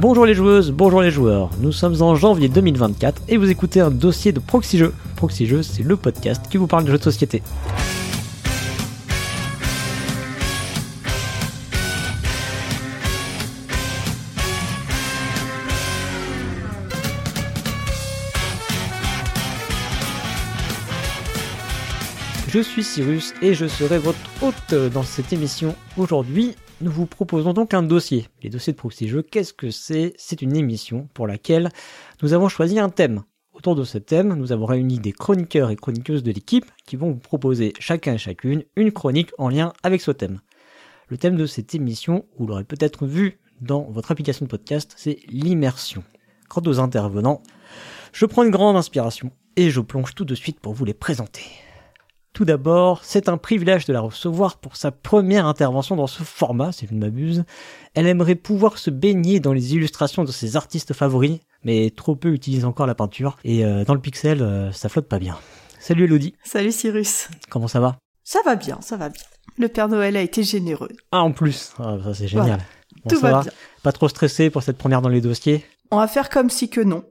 Bonjour les joueuses, bonjour les joueurs. Nous sommes en janvier 2024 et vous écoutez un dossier de Proxy Jeux. Proxy c'est le podcast qui vous parle de jeux de société. Je suis Cyrus et je serai votre hôte dans cette émission aujourd'hui. Nous vous proposons donc un dossier. Les dossiers de Proxy Jeux, qu'est-ce que c'est? C'est une émission pour laquelle nous avons choisi un thème. Autour de ce thème, nous avons réuni des chroniqueurs et chroniqueuses de l'équipe qui vont vous proposer chacun et chacune une chronique en lien avec ce thème. Le thème de cette émission, vous l'aurez peut-être vu dans votre application de podcast, c'est l'immersion. Quant aux intervenants, je prends une grande inspiration et je plonge tout de suite pour vous les présenter. Tout d'abord, c'est un privilège de la recevoir pour sa première intervention dans ce format, si je ne m'abuse. Elle aimerait pouvoir se baigner dans les illustrations de ses artistes favoris, mais trop peu utilisent encore la peinture, et euh, dans le pixel, euh, ça flotte pas bien. Salut Elodie, Salut Cyrus. comment ça va? Ça va bien, ça va bien. Le Père Noël a été généreux. Ah, en plus, ah, ça c'est génial. Bon, Tout ça va? bien. Pas trop stressé pour cette première dans les dossiers? On va faire comme si que non.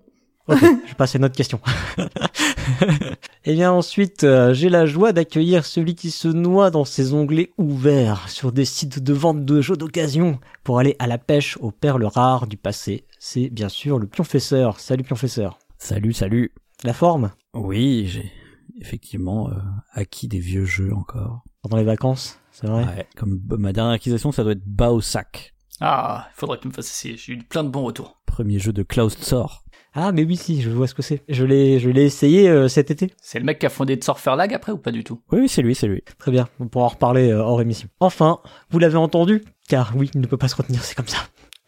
Ok, je passe à une autre question. Et bien ensuite, euh, j'ai la joie d'accueillir celui qui se noie dans ses onglets ouverts sur des sites de vente de jeux d'occasion pour aller à la pêche aux perles rares du passé. C'est bien sûr le pionfesseur. Salut pionfesseur. Salut, salut. La forme? Oui, j'ai effectivement euh, acquis des vieux jeux encore. pendant les vacances, c'est vrai? Ouais. Comme ma dernière acquisition, ça doit être Baosak, Ah, faudrait que tu me fasses essayer. J'ai eu plein de bons retours. premier jeu de Klaus Tsor. Ah mais oui si, je vois ce que c'est. Je l'ai, je l'ai essayé euh, cet été. C'est le mec qui a fondé Lag après ou pas du tout? Oui, oui, c'est lui, c'est lui. Très bien, on pourra en reparler euh, hors émission. Enfin, vous l'avez entendu, car oui, il ne peut pas se retenir, c'est comme ça.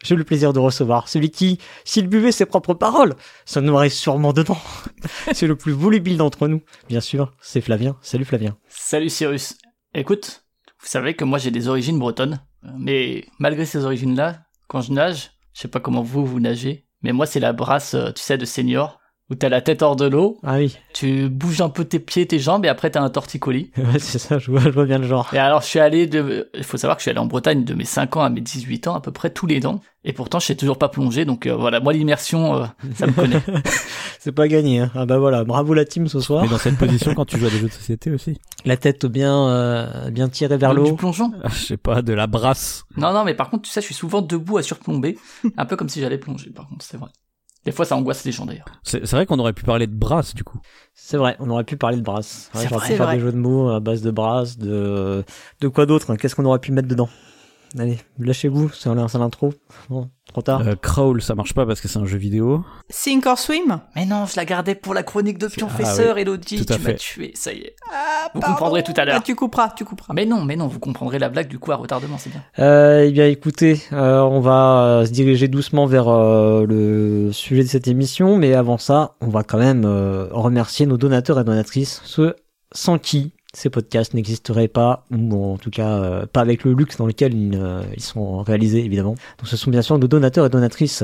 J'ai le plaisir de recevoir celui qui, s'il buvait ses propres paroles, se noierait sûrement dedans. c'est le plus volubile d'entre nous. Bien sûr, c'est Flavien. Salut Flavien. Salut Cyrus. Écoute, vous savez que moi j'ai des origines bretonnes. Euh, Mais malgré ces origines-là, quand je nage, je sais pas comment vous, vous nagez, mais moi c'est la brasse, euh, tu sais, de senior, où t'as la tête hors de l'eau, Ah oui, tu bouges un peu tes pieds, tes jambes, et après t'as un torticolis. Ouais, c'est ça, je vois, je vois bien le genre. Et alors je suis allé de... Il faut savoir que je suis allé en Bretagne de mes 5 ans à mes 18 ans, à peu près tous les ans. Et pourtant je sais toujours pas plonger, donc euh, voilà, moi l'immersion, euh, ça me connaît. C'est pas gagné, hein. Ah bah voilà, bravo la team ce soir. Mais dans cette position, quand tu joues à des jeux de société aussi. La tête bien, euh, bien tirée vers le Du plongeon Ah, Je sais pas, de la brasse. Non, non, mais par contre, tu sais, je suis souvent debout à surplomber, un peu comme si j'allais plonger, par contre, c'est vrai. Des fois, ça angoisse les gens, d'ailleurs. C'est vrai qu'on aurait pu parler de brasse, du coup. C'est vrai, on aurait pu parler de brasse. Ouais, C'est vrai. pu faire des jeux de mots à base de brasse, de, de quoi d'autre? hein? Qu'est-ce qu'on aurait pu mettre dedans? Allez, lâchez-vous, c'est l'intro. Bon, trop tard. Euh, Crawl, ça marche pas parce que c'est un jeu vidéo. Sink or swim Mais non, je la gardais pour la chronique de Pionfesseur, Elodie, tout à tu m'as tué, ça y est. ah, Vous pardon. comprendrez tout à l'heure. Ah, tu couperas, tu couperas. Mais non, mais non, vous comprendrez la blague du coup à retardement, c'est bien. Euh, eh bien, écoutez, euh, on va euh, se diriger doucement vers euh, le sujet de cette émission, mais avant ça, on va quand même euh, remercier nos donateurs et donatrices, ceux sans qui ces podcasts n'existeraient pas, ou en tout cas euh, pas avec le luxe dans lequel ils, euh, ils sont réalisés, évidemment. Donc ce sont bien sûr nos donateurs et donatrices.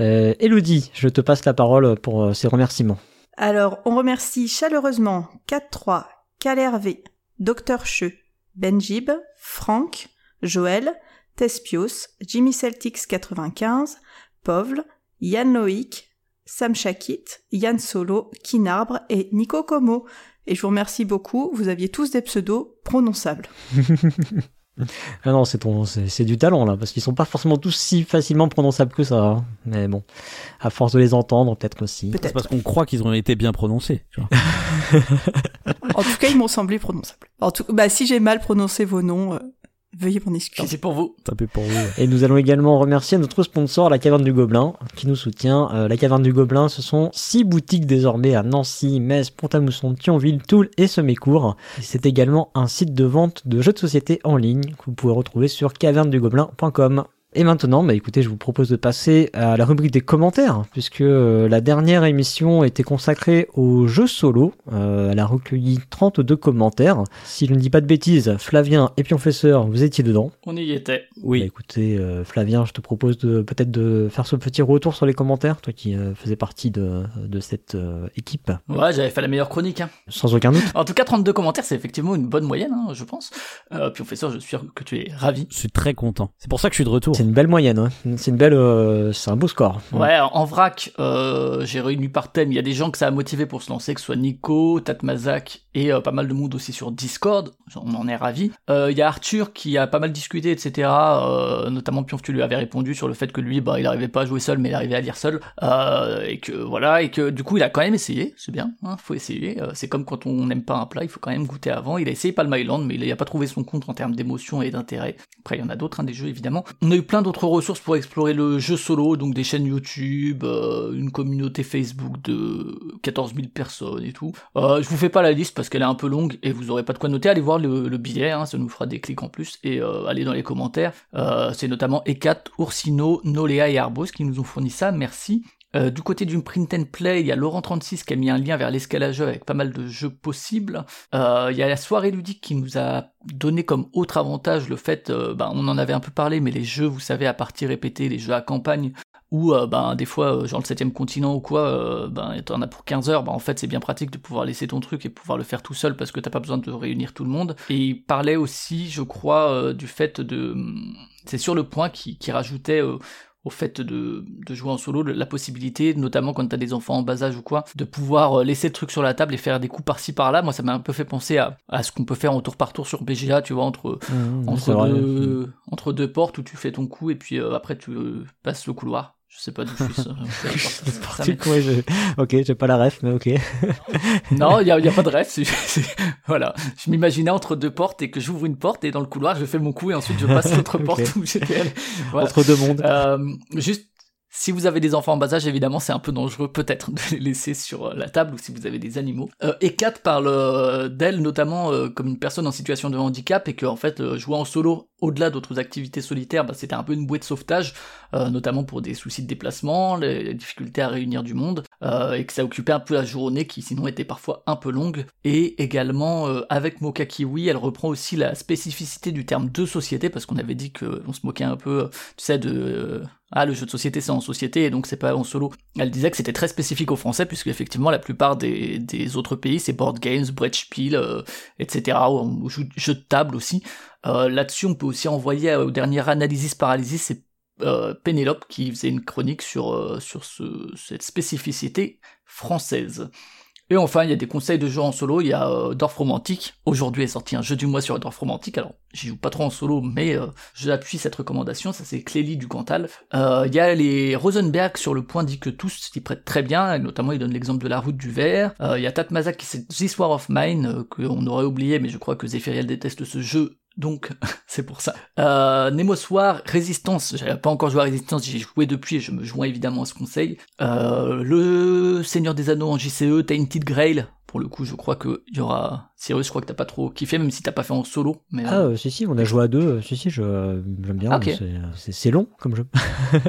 Euh, Elodie, je te passe la parole pour ces remerciements. Alors, on remercie chaleureusement 4-3, Calervé, Dr Cheux, Benjib, Franck, Joël, Tespios, Jimmy Celtics 95, Povl, Yann Loïc, Sam Chakit, Yann Solo, Kinarbre et Nico Como. Et je vous remercie beaucoup, vous aviez tous des pseudos prononçables. Ah non, c'est ton, c'est c'est du talent là, parce qu'ils sont pas forcément tous si facilement prononçables que ça. hein. Mais bon, à force de les entendre, peut-être aussi. C'est Peut-être. parce qu'on croit qu'ils ont été bien prononcés. tu vois. En tout cas, ils m'ont semblé prononçables. En tout, bah, si j'ai mal prononcé vos noms, euh, veuillez m'en excuser. C'est pour vous. Tapez pour vous. Et nous allons également remercier notre sponsor, la Caverne du Gobelin, qui nous soutient. Euh, la Caverne du Gobelin, ce sont six boutiques désormais à Nancy, Metz, Pont-à-Mousson, Thionville, Toul et Semécourt. C'est également un site de vente de jeux de société en ligne que vous pouvez retrouver sur cavernedugobelin.com. Et maintenant, bah écoutez, je vous propose de passer à la rubrique des commentaires, puisque euh, la dernière émission était consacrée aux jeux solo. Euh, elle a recueilli 32 commentaires. Si je ne dis pas de bêtises, Flavien et Pionfesseur, vous étiez dedans. On y était. Bah, Oui. écoutez, euh, Flavien, je te propose de peut-être de faire ce petit retour sur les commentaires, toi qui euh, faisais partie de, de cette euh, équipe, Ouais, j'avais fait la meilleure chronique. Hein. sans aucun doute. En tout cas, 32 commentaires, c'est effectivement une bonne moyenne, hein, je pense. Euh, puis, professeur, je suis sûr que tu es ravi. Je suis très content. C'est pour ça que je suis de retour. Une belle moyenne. Hein. C'est une belle, euh, c'est un beau score. Ouais, en vrac, euh, j'ai réuni par thème. Il y a des gens que ça a motivé pour se lancer, que ce soit Nico, Tatmazak et euh, pas mal de monde aussi sur Discord. On en est ravis. Euh, il y a Arthur qui a pas mal discuté, etc. Notamment Pionf, tu lui avais répondu sur le fait que lui, bah, il arrivait pas à jouer seul, mais il arrivait à lire seul. et que voilà, et que du coup, il a quand même essayé. C'est bien, hein, faut essayer. c'est comme quand on n'aime pas un plat, il faut quand même goûter avant. Il a essayé Palm Island, mais il a pas trouvé son compte en termes d'émotion et d'intérêt. Après, il y en a d'autres, hein, des jeux évidemment. On a eu plein d'autres ressources pour explorer le jeu solo, donc des chaînes YouTube, une communauté Facebook de 14 000 personnes et tout. je vous fais pas la liste parce qu'elle est un peu longue et vous aurez pas de quoi noter, allez voir le, billet, hein, ça nous fera des clics en plus, et euh, allez dans les commentaires. Euh, c'est notamment Ekat, Ursino, Nolea et Arbos qui nous ont fourni ça, merci. Euh, du côté du print and play, il y a Laurent36 qui a mis un lien vers l'escalageur avec pas mal de jeux possibles. il y a la soirée ludique qui nous a donné comme autre avantage le fait, ben, on en avait un peu parlé, mais les jeux, vous savez, à partie répétée, les jeux à campagne, ou euh, ben des fois euh, genre le septième continent ou quoi euh, ben t'en as pour 15 heures ben en fait c'est bien pratique de pouvoir laisser ton truc et pouvoir le faire tout seul parce que t'as pas besoin de réunir tout le monde et il parlait aussi je crois du fait de c'est sur le point qui, qui rajoutait au fait de, de, jouer en solo, la possibilité, notamment quand t'as des enfants en bas âge ou quoi, de pouvoir laisser le truc sur la table et faire des coups par-ci par-là. Moi, ça m'a un peu fait penser à, à ce qu'on peut faire en tour par tour sur BGA, tu vois, entre, mmh, entre, deux, entre deux portes où tu fais ton coup et puis après tu passes le couloir. Je sais pas d'où je suis. je... Ok, j'ai pas la ref, mais ok. non, il y a, y a, pas de ref. voilà, je m'imaginais entre deux portes et que j'ouvre une porte et dans le couloir je fais mon coup et ensuite je passe l'autre porte où j'étais. Voilà. Entre deux mondes. Euh, juste si vous avez des enfants en bas âge, évidemment, c'est un peu dangereux peut-être de les laisser sur euh, la table ou si vous avez des animaux. Euh, et Kat parle euh, d'elle notamment euh, comme une personne en situation de handicap et que en fait jouer en solo au-delà d'autres activités solitaires, bah, c'était un peu une bouée de sauvetage, notamment pour des soucis de déplacement, les difficultés à réunir du monde, et que ça occupait un peu la journée qui sinon était parfois un peu longue. Et également avec Moka Kiwi, elle reprend aussi la spécificité du terme de société parce qu'on avait dit que on se moquait un peu, tu sais, de ah le jeu de société c'est en société et donc c'est pas en solo. Elle disait que c'était très spécifique aux Français puisque effectivement la plupart des, autres pays c'est board games, brettspiel, euh, etc. ou, jeux de table aussi. Euh, Là-dessus on peut aussi envoyer euh, au dernier Analysis Paralysis c'est euh, Pénélope qui faisait une chronique sur, sur ce, cette spécificité française. Et enfin, il y a des conseils de jeux en solo, il y a euh, Dorf Romantique. Aujourd'hui est sorti un jeu du mois sur Dorf Romantique, alors j'y joue pas trop en solo, mais euh, j'appuie cette recommandation, ça c'est Clélie du Cantal. Euh, il y a les Rosenberg sur le point dit que tous s'y prêtent très bien, notamment il donne l'exemple de la route du verre. Il y a Tatmazak qui c'est This War of Mine, qu'on aurait oublié, mais je crois que Zephyriel déteste ce jeu, donc c'est pour ça. Euh, Nemo Soir, Résistance, j'avais pas encore joué à Résistance, j'ai joué depuis et je me joins évidemment à ce conseil. Euh, le Seigneur des Anneaux en JCE, Tainted Grail, pour le coup je crois qu'il y aura Cyrus, je crois que t'as pas trop kiffé, même si t'as pas fait en solo. Mais, ah, euh, si, si, on a joué à deux. Euh, si, si, j'aime bien. Ah, c'est long comme jeu.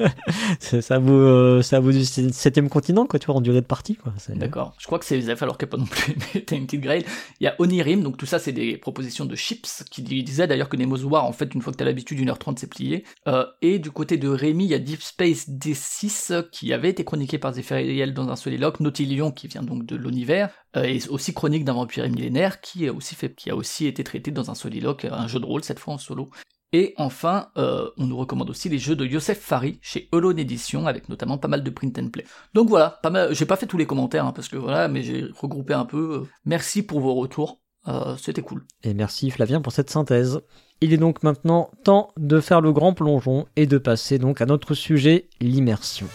ça vaut, euh, ça vaut du septième continent, quoi, tu vois, en durée de partie, quoi. D'accord. Je crois que c'est ZF alors qu'il n'y a pas non plus une petite Grail. Il y a Onirim, donc tout ça, c'est des propositions de chips, qui disaient d'ailleurs que Nemo's War, en fait, une fois que t'as l'habitude, 1h30, c'est plié. Euh, et du côté de Rémi, il y a Deep Space D6, qui avait été chroniqué par Zephyriel dans un soliloque, Nautilion, qui vient donc de l'univers, et aussi chronique d'un vampire millénaire, qui a aussi été traité dans un soliloque, un jeu de rôle cette fois en solo. Et enfin, euh, on nous recommande aussi les jeux de Yosef Fari chez Holon Edition, avec notamment pas mal de print and play. Donc voilà. J'ai pas fait tous les commentaires hein, parce que voilà, mais j'ai regroupé un peu. Merci pour vos retours, euh, c'était cool. Et merci Flavien pour cette synthèse. Il est donc maintenant temps de faire le grand plongeon et de passer donc à notre sujet, l'immersion.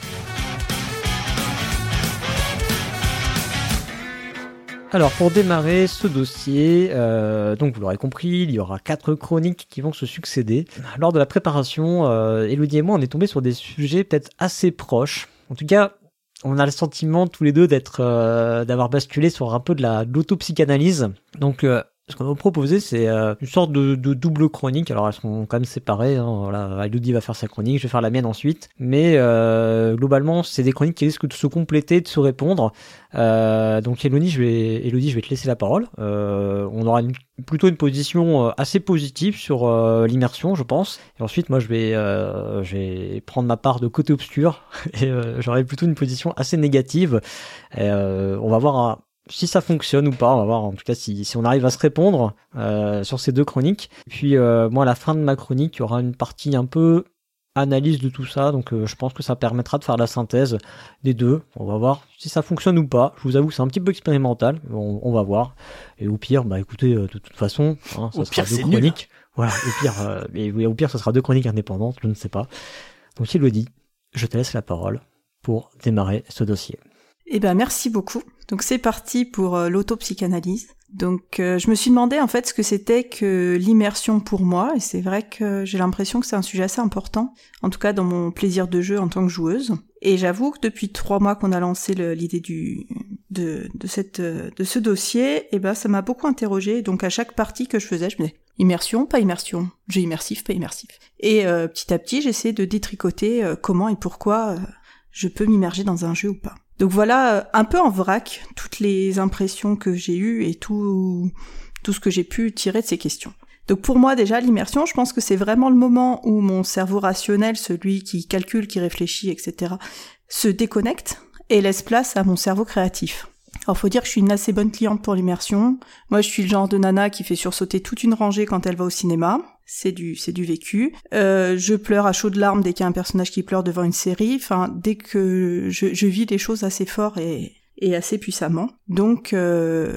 Alors pour démarrer ce dossier, euh, donc vous l'aurez compris, il y aura quatre chroniques qui vont se succéder. Lors de la préparation, euh, Elodie et moi on est tombé sur des sujets peut-être assez proches. En tout cas, on a le sentiment tous les deux d'être, euh, d'avoir basculé sur un peu de la l'autopsychanalyse. Donc euh, ce qu'on va proposer, c'est euh, une sorte de, double chronique. Alors, elles sont quand même séparées. Hein. Voilà, Elodie va faire sa chronique, je vais faire la mienne ensuite. Mais euh, globalement, c'est des chroniques qui risquent de se compléter, de se répondre. Euh, donc, Elodie, je vais, Elodie, je vais te laisser la parole. on aura plutôt une position assez positive sur l'immersion, je pense. Et ensuite, moi, je vais, je vais prendre ma part de côté obscur et j'aurai plutôt une position assez négative. on va voir un si ça fonctionne ou pas, on va voir en tout cas si, si on arrive à se répondre euh, sur ces deux chroniques. Puis euh, moi à la fin de ma chronique, il y aura une partie un peu analyse de tout ça, donc euh, je pense que ça permettra de faire la synthèse des deux. On va voir si ça fonctionne ou pas. Je vous avoue, c'est un petit peu expérimental, on, va voir. Et au pire, bah écoutez, de toute façon, hein, ça sera deux chroniques. Voilà, au pire, euh, au pire, ça sera deux chroniques indépendantes, je ne sais pas. Donc, il le dit, je te laisse la parole pour démarrer ce dossier. Eh ben, merci beaucoup. Donc, c'est parti pour l'autopsychanalyse. Donc euh, je me suis demandé en fait ce que c'était que l'immersion pour moi et c'est vrai que j'ai l'impression que c'est un sujet assez important, en tout cas dans mon plaisir de jeu en tant que joueuse. Et j'avoue que depuis trois mois qu'on a lancé l'idée du de, de cette de ce dossier, et eh ben ça m'a beaucoup interrogé. Donc à chaque partie que je faisais, je me disais immersion, pas immersion, jeu immersif, pas immersif. Et euh, petit à petit, j'essaie de détricoter euh, comment et pourquoi je peux m'immerger dans un jeu ou pas. Donc voilà, euh, un peu en vrac, toutes les impressions que j'ai eues et tout, tout ce que j'ai pu tirer de ces questions. Donc pour moi déjà, l'immersion, je pense que c'est vraiment le moment où mon cerveau rationnel, celui qui calcule, qui réfléchit, etc., se déconnecte et laisse place à mon cerveau créatif. Alors faut dire que je suis une assez bonne cliente pour l'immersion. Moi je suis le genre de nana qui fait sursauter toute une rangée quand elle va au cinéma. C'est du, c'est du vécu. Euh, je pleure à chaudes larmes dès qu'il y a un personnage qui pleure devant une série. Enfin, dès que je, je vis les choses assez fort et, et assez puissamment. Donc euh,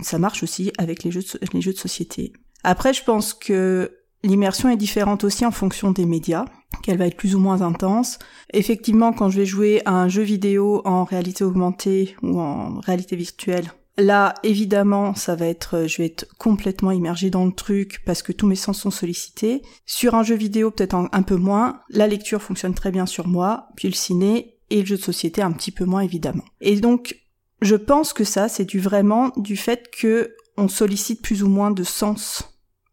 ça marche aussi avec les jeux de, les jeux de société. Après, je pense que L'immersion est différente aussi en fonction des médias, qu'elle va être plus ou moins intense. Effectivement, quand je vais jouer à un jeu vidéo en réalité augmentée ou en réalité virtuelle, là, évidemment, ça va être, je vais être complètement immergé dans le truc parce que tous mes sens sont sollicités. Sur un jeu vidéo, peut-être un, peu moins. La lecture fonctionne très bien sur moi, puis le ciné et le jeu de société un petit peu moins évidemment. Et donc, je pense que ça, c'est du vraiment du fait que on sollicite plus ou moins de sens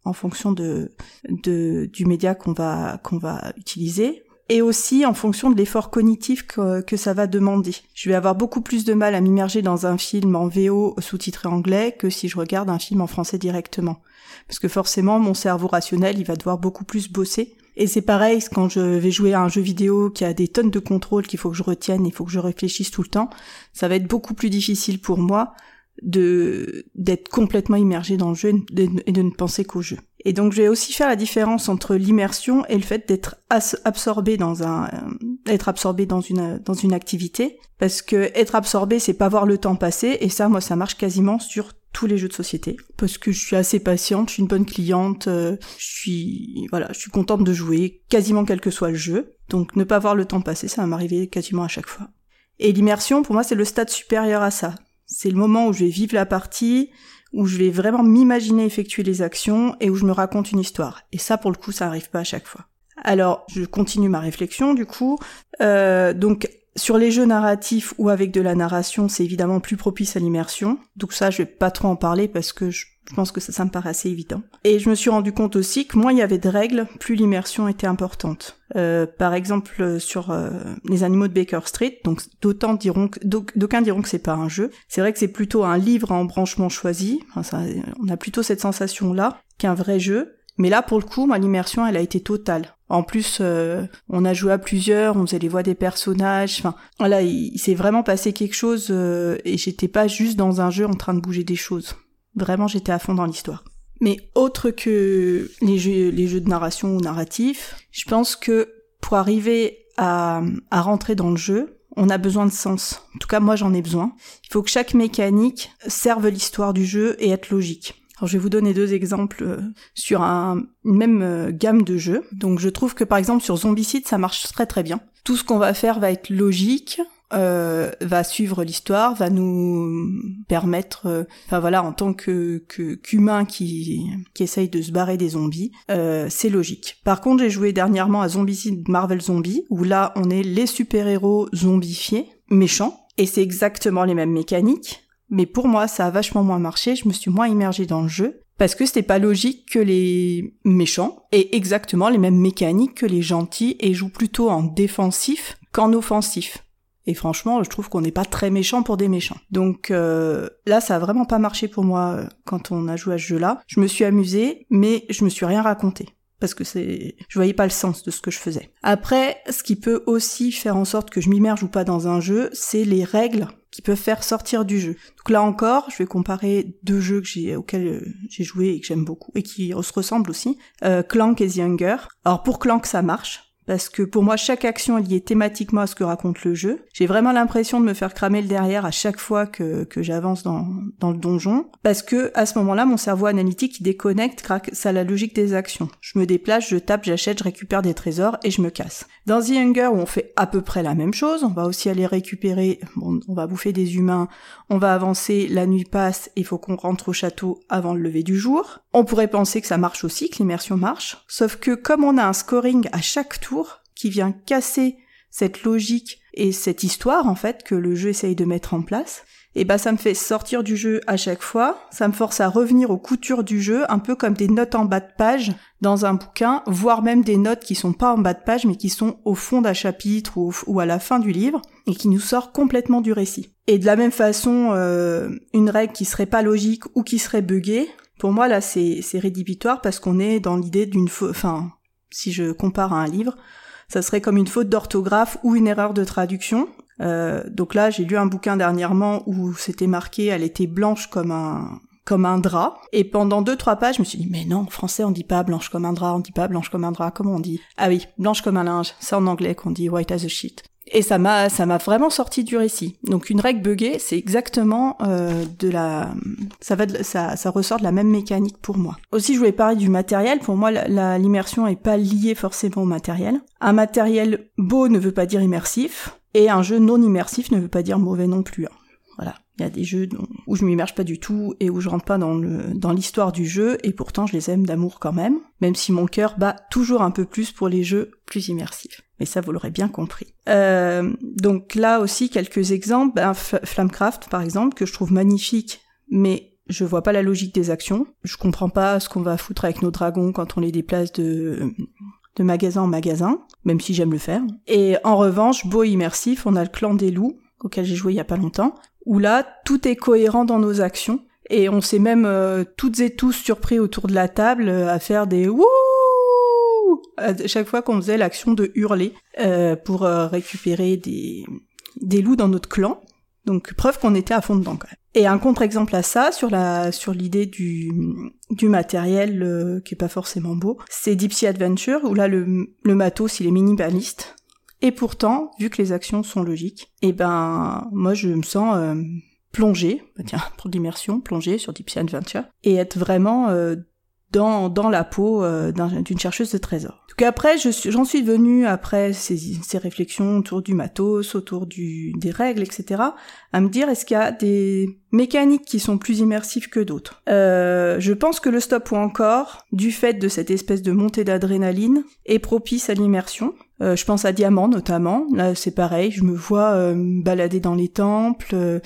en fonction de, de du média qu'on va qu'on va utiliser et aussi en fonction de l'effort cognitif que, ça va demander. Je vais avoir beaucoup plus de mal à m'immerger dans un film en VO sous-titré anglais que si je regarde un film en français directement. Parce que forcément, mon cerveau rationnel, il va devoir beaucoup plus bosser. Et c'est pareil quand je vais jouer à un jeu vidéo qui a des tonnes de contrôles qu'il faut que je retienne, il faut que je réfléchisse tout le temps. Ça va être beaucoup plus difficile pour moi de d'être complètement immergé dans le jeu et de, ne penser qu'au jeu. Et donc je vais aussi faire la différence entre l'immersion et le fait d'être absorbé dans un euh, être absorbé dans une dans une activité parce que être absorbé c'est pas voir le temps passer et ça moi ça marche quasiment sur tous les jeux de société parce que je suis assez patiente, je suis une bonne cliente, euh, je suis voilà, je suis contente de jouer quasiment quel que soit le jeu. Donc ne pas voir le temps passer, ça va m'arriver quasiment à chaque fois. Et l'immersion pour moi c'est le stade supérieur à ça. C'est le moment où je vais vivre la partie, où je vais vraiment m'imaginer effectuer les actions et où je me raconte une histoire. Et ça, pour le coup, ça arrive pas à chaque fois. Alors, je continue ma réflexion, du coup. Euh, donc, sur les jeux narratifs ou avec de la narration, c'est évidemment plus propice à l'immersion. Donc ça, je vais pas trop en parler parce que je pense que ça, me paraît assez évident. Et je me suis rendu compte aussi que moins il y avait de règles, plus l'immersion était importante. Euh, par exemple, sur euh, les animaux de Baker Street, donc d'autant d'aucuns diront que c'est pas un jeu. C'est vrai que c'est plutôt un livre en branchement choisi. On a plutôt cette sensation-là qu'un vrai jeu. Mais là, pour le coup, moi, l'immersion, elle a été totale. En plus, euh, on a joué à plusieurs, on faisait les voix des personnages. Enfin, voilà, il, il s'est vraiment passé quelque chose euh, et j'étais pas juste dans un jeu en train de bouger des choses. Vraiment, j'étais à fond dans l'histoire. Mais autre que les jeux, les jeux de narration ou narratif, je pense que pour arriver à, à rentrer dans le jeu, on a besoin de sens. En tout cas, moi, j'en ai besoin. Il faut que chaque mécanique serve l'histoire du jeu et être logique. Alors, je vais vous donner deux exemples euh, sur un, une même euh, gamme de jeux. Donc, je trouve que par exemple sur Zombicide, ça marche très très bien. Tout ce qu'on va faire va être logique, euh, va suivre l'histoire, va nous permettre, enfin voilà, en tant que qu'humain qui qui essaye de se barrer des zombies, c'est logique. Par contre, j'ai joué dernièrement à Zombicide Marvel Zombie, où là, on est les super-héros zombifiés, méchants, et c'est exactement les mêmes mécaniques. Mais pour moi, ça a vachement moins marché. Je me suis moins immergée dans le jeu parce que c'était pas logique que les méchants aient exactement les mêmes mécaniques que les gentils et jouent plutôt en défensif qu'en offensif. Et franchement, je trouve qu'on n'est pas très méchant pour des méchants. Donc euh, là, ça a vraiment pas marché pour moi euh, quand on a joué à ce jeu-là. Je me suis amusée, mais je me suis rien raconté parce que c'est je voyais pas le sens de ce que je faisais. Après, ce qui peut aussi faire en sorte que je m'immerge ou pas dans un jeu, c'est les règles qui peuvent faire sortir du jeu. Donc là encore, je vais comparer deux jeux auxquels euh, j'ai joué et que j'aime beaucoup et qui se ressemblent aussi, euh, Clank et The Hunger. Alors pour Clank ça marche parce que pour moi chaque action est liée thématiquement à ce que raconte le jeu. J'ai vraiment l'impression de me faire cramer le derrière à chaque fois que, que j'avance dans, dans le donjon, parce que à ce moment-là mon cerveau analytique il déconnecte grâce à la logique des actions. Je me déplace, je tape, j'achète, je récupère des trésors et je me casse. Dans The Hunger où on fait à peu près la même chose, on va aussi aller récupérer, bon, on va bouffer des humains, on va avancer, la nuit passe, il faut qu'on rentre au château avant le lever du jour. On pourrait penser que ça marche aussi, que l'immersion marche, sauf que comme on a un scoring à chaque tour qui vient casser cette logique et cette histoire en fait que le jeu essaye de mettre en place, et bah ça me fait sortir du jeu à chaque fois, ça me force à revenir aux coutures du jeu, un peu comme des notes en bas de page dans un bouquin, voire même des notes qui sont pas en bas de page mais qui sont au fond d'un chapitre ou, à la fin du livre et qui nous sort complètement du récit. Et de la même façon, euh, une règle qui serait pas logique ou qui serait buggée, pour moi là c'est rédhibitoire parce qu'on est dans l'idée d'une, enfin si je compare à un livre, ça serait comme une faute d'orthographe ou une erreur de traduction. Euh, donc là, j'ai lu un bouquin dernièrement où c'était marqué, elle était blanche comme un comme un drap. Et pendant deux trois pages, je me suis dit mais non, en français on dit pas blanche comme un drap, on dit pas blanche comme un drap. Comment on dit? Ah oui, blanche comme un linge. C'est en anglais qu'on dit white as a sheet. Et ça m'a ça m'a vraiment sorti du récit. Donc une règle buggée, c'est exactement euh, de la ça va ça ça ressort de la même mécanique pour moi. Aussi je voulais parler du matériel. Pour moi l'immersion est pas liée forcément au matériel. Un matériel beau ne veut pas dire immersif et un jeu non immersif ne veut pas dire mauvais non plus. Hein. Voilà. Il y a des jeux où je m'immerge pas du tout et où je rentre pas dans le dans l'histoire du jeu et pourtant je les aime d'amour quand même, même si mon cœur bat toujours un peu plus pour les jeux plus immersifs. Mais ça vous l'aurez bien compris. Euh, donc là aussi quelques exemples, ben, Flamecraft par exemple que je trouve magnifique, mais je vois pas la logique des actions. Je comprends pas ce qu'on va foutre avec nos dragons quand on les déplace de de magasin en magasin, même si j'aime le faire. Et en revanche, beau immersif, on a le clan des loups, auquel j'ai joué il y a pas longtemps, où là, tout est cohérent dans nos actions. Et on s'est même euh, toutes et tous surpris autour de la table euh, à faire des wouh à chaque fois qu'on faisait l'action de hurler euh, pour récupérer des, loups dans notre clan. Donc preuve qu'on était à fond dedans quand même. Et un contre-exemple à ça sur l'idée du matériel qui est pas forcément beau, c'est Deep Sea Adventure où là le matos il est minimaliste et pourtant, vu que les actions sont logiques, eh ben, moi, je me sens euh, plongée, bah, tiens, pour l'immersion, plongée sur Deep Sea Adventure, et être vraiment euh, dans, dans la peau euh, d'une chercheuse de trésors. Donc après, j'en suis, venue, après ces, ces, réflexions autour du matos, autour du, des règles, etc., à me dire est-ce qu'il y a des mécaniques qui sont plus immersives que d'autres? Euh, je pense que le stop ou encore, du fait de cette espèce de montée d'adrénaline, est propice à l'immersion. Euh, je pense à Diamant notamment. Là, c'est pareil. Je me vois euh, balader dans les temples.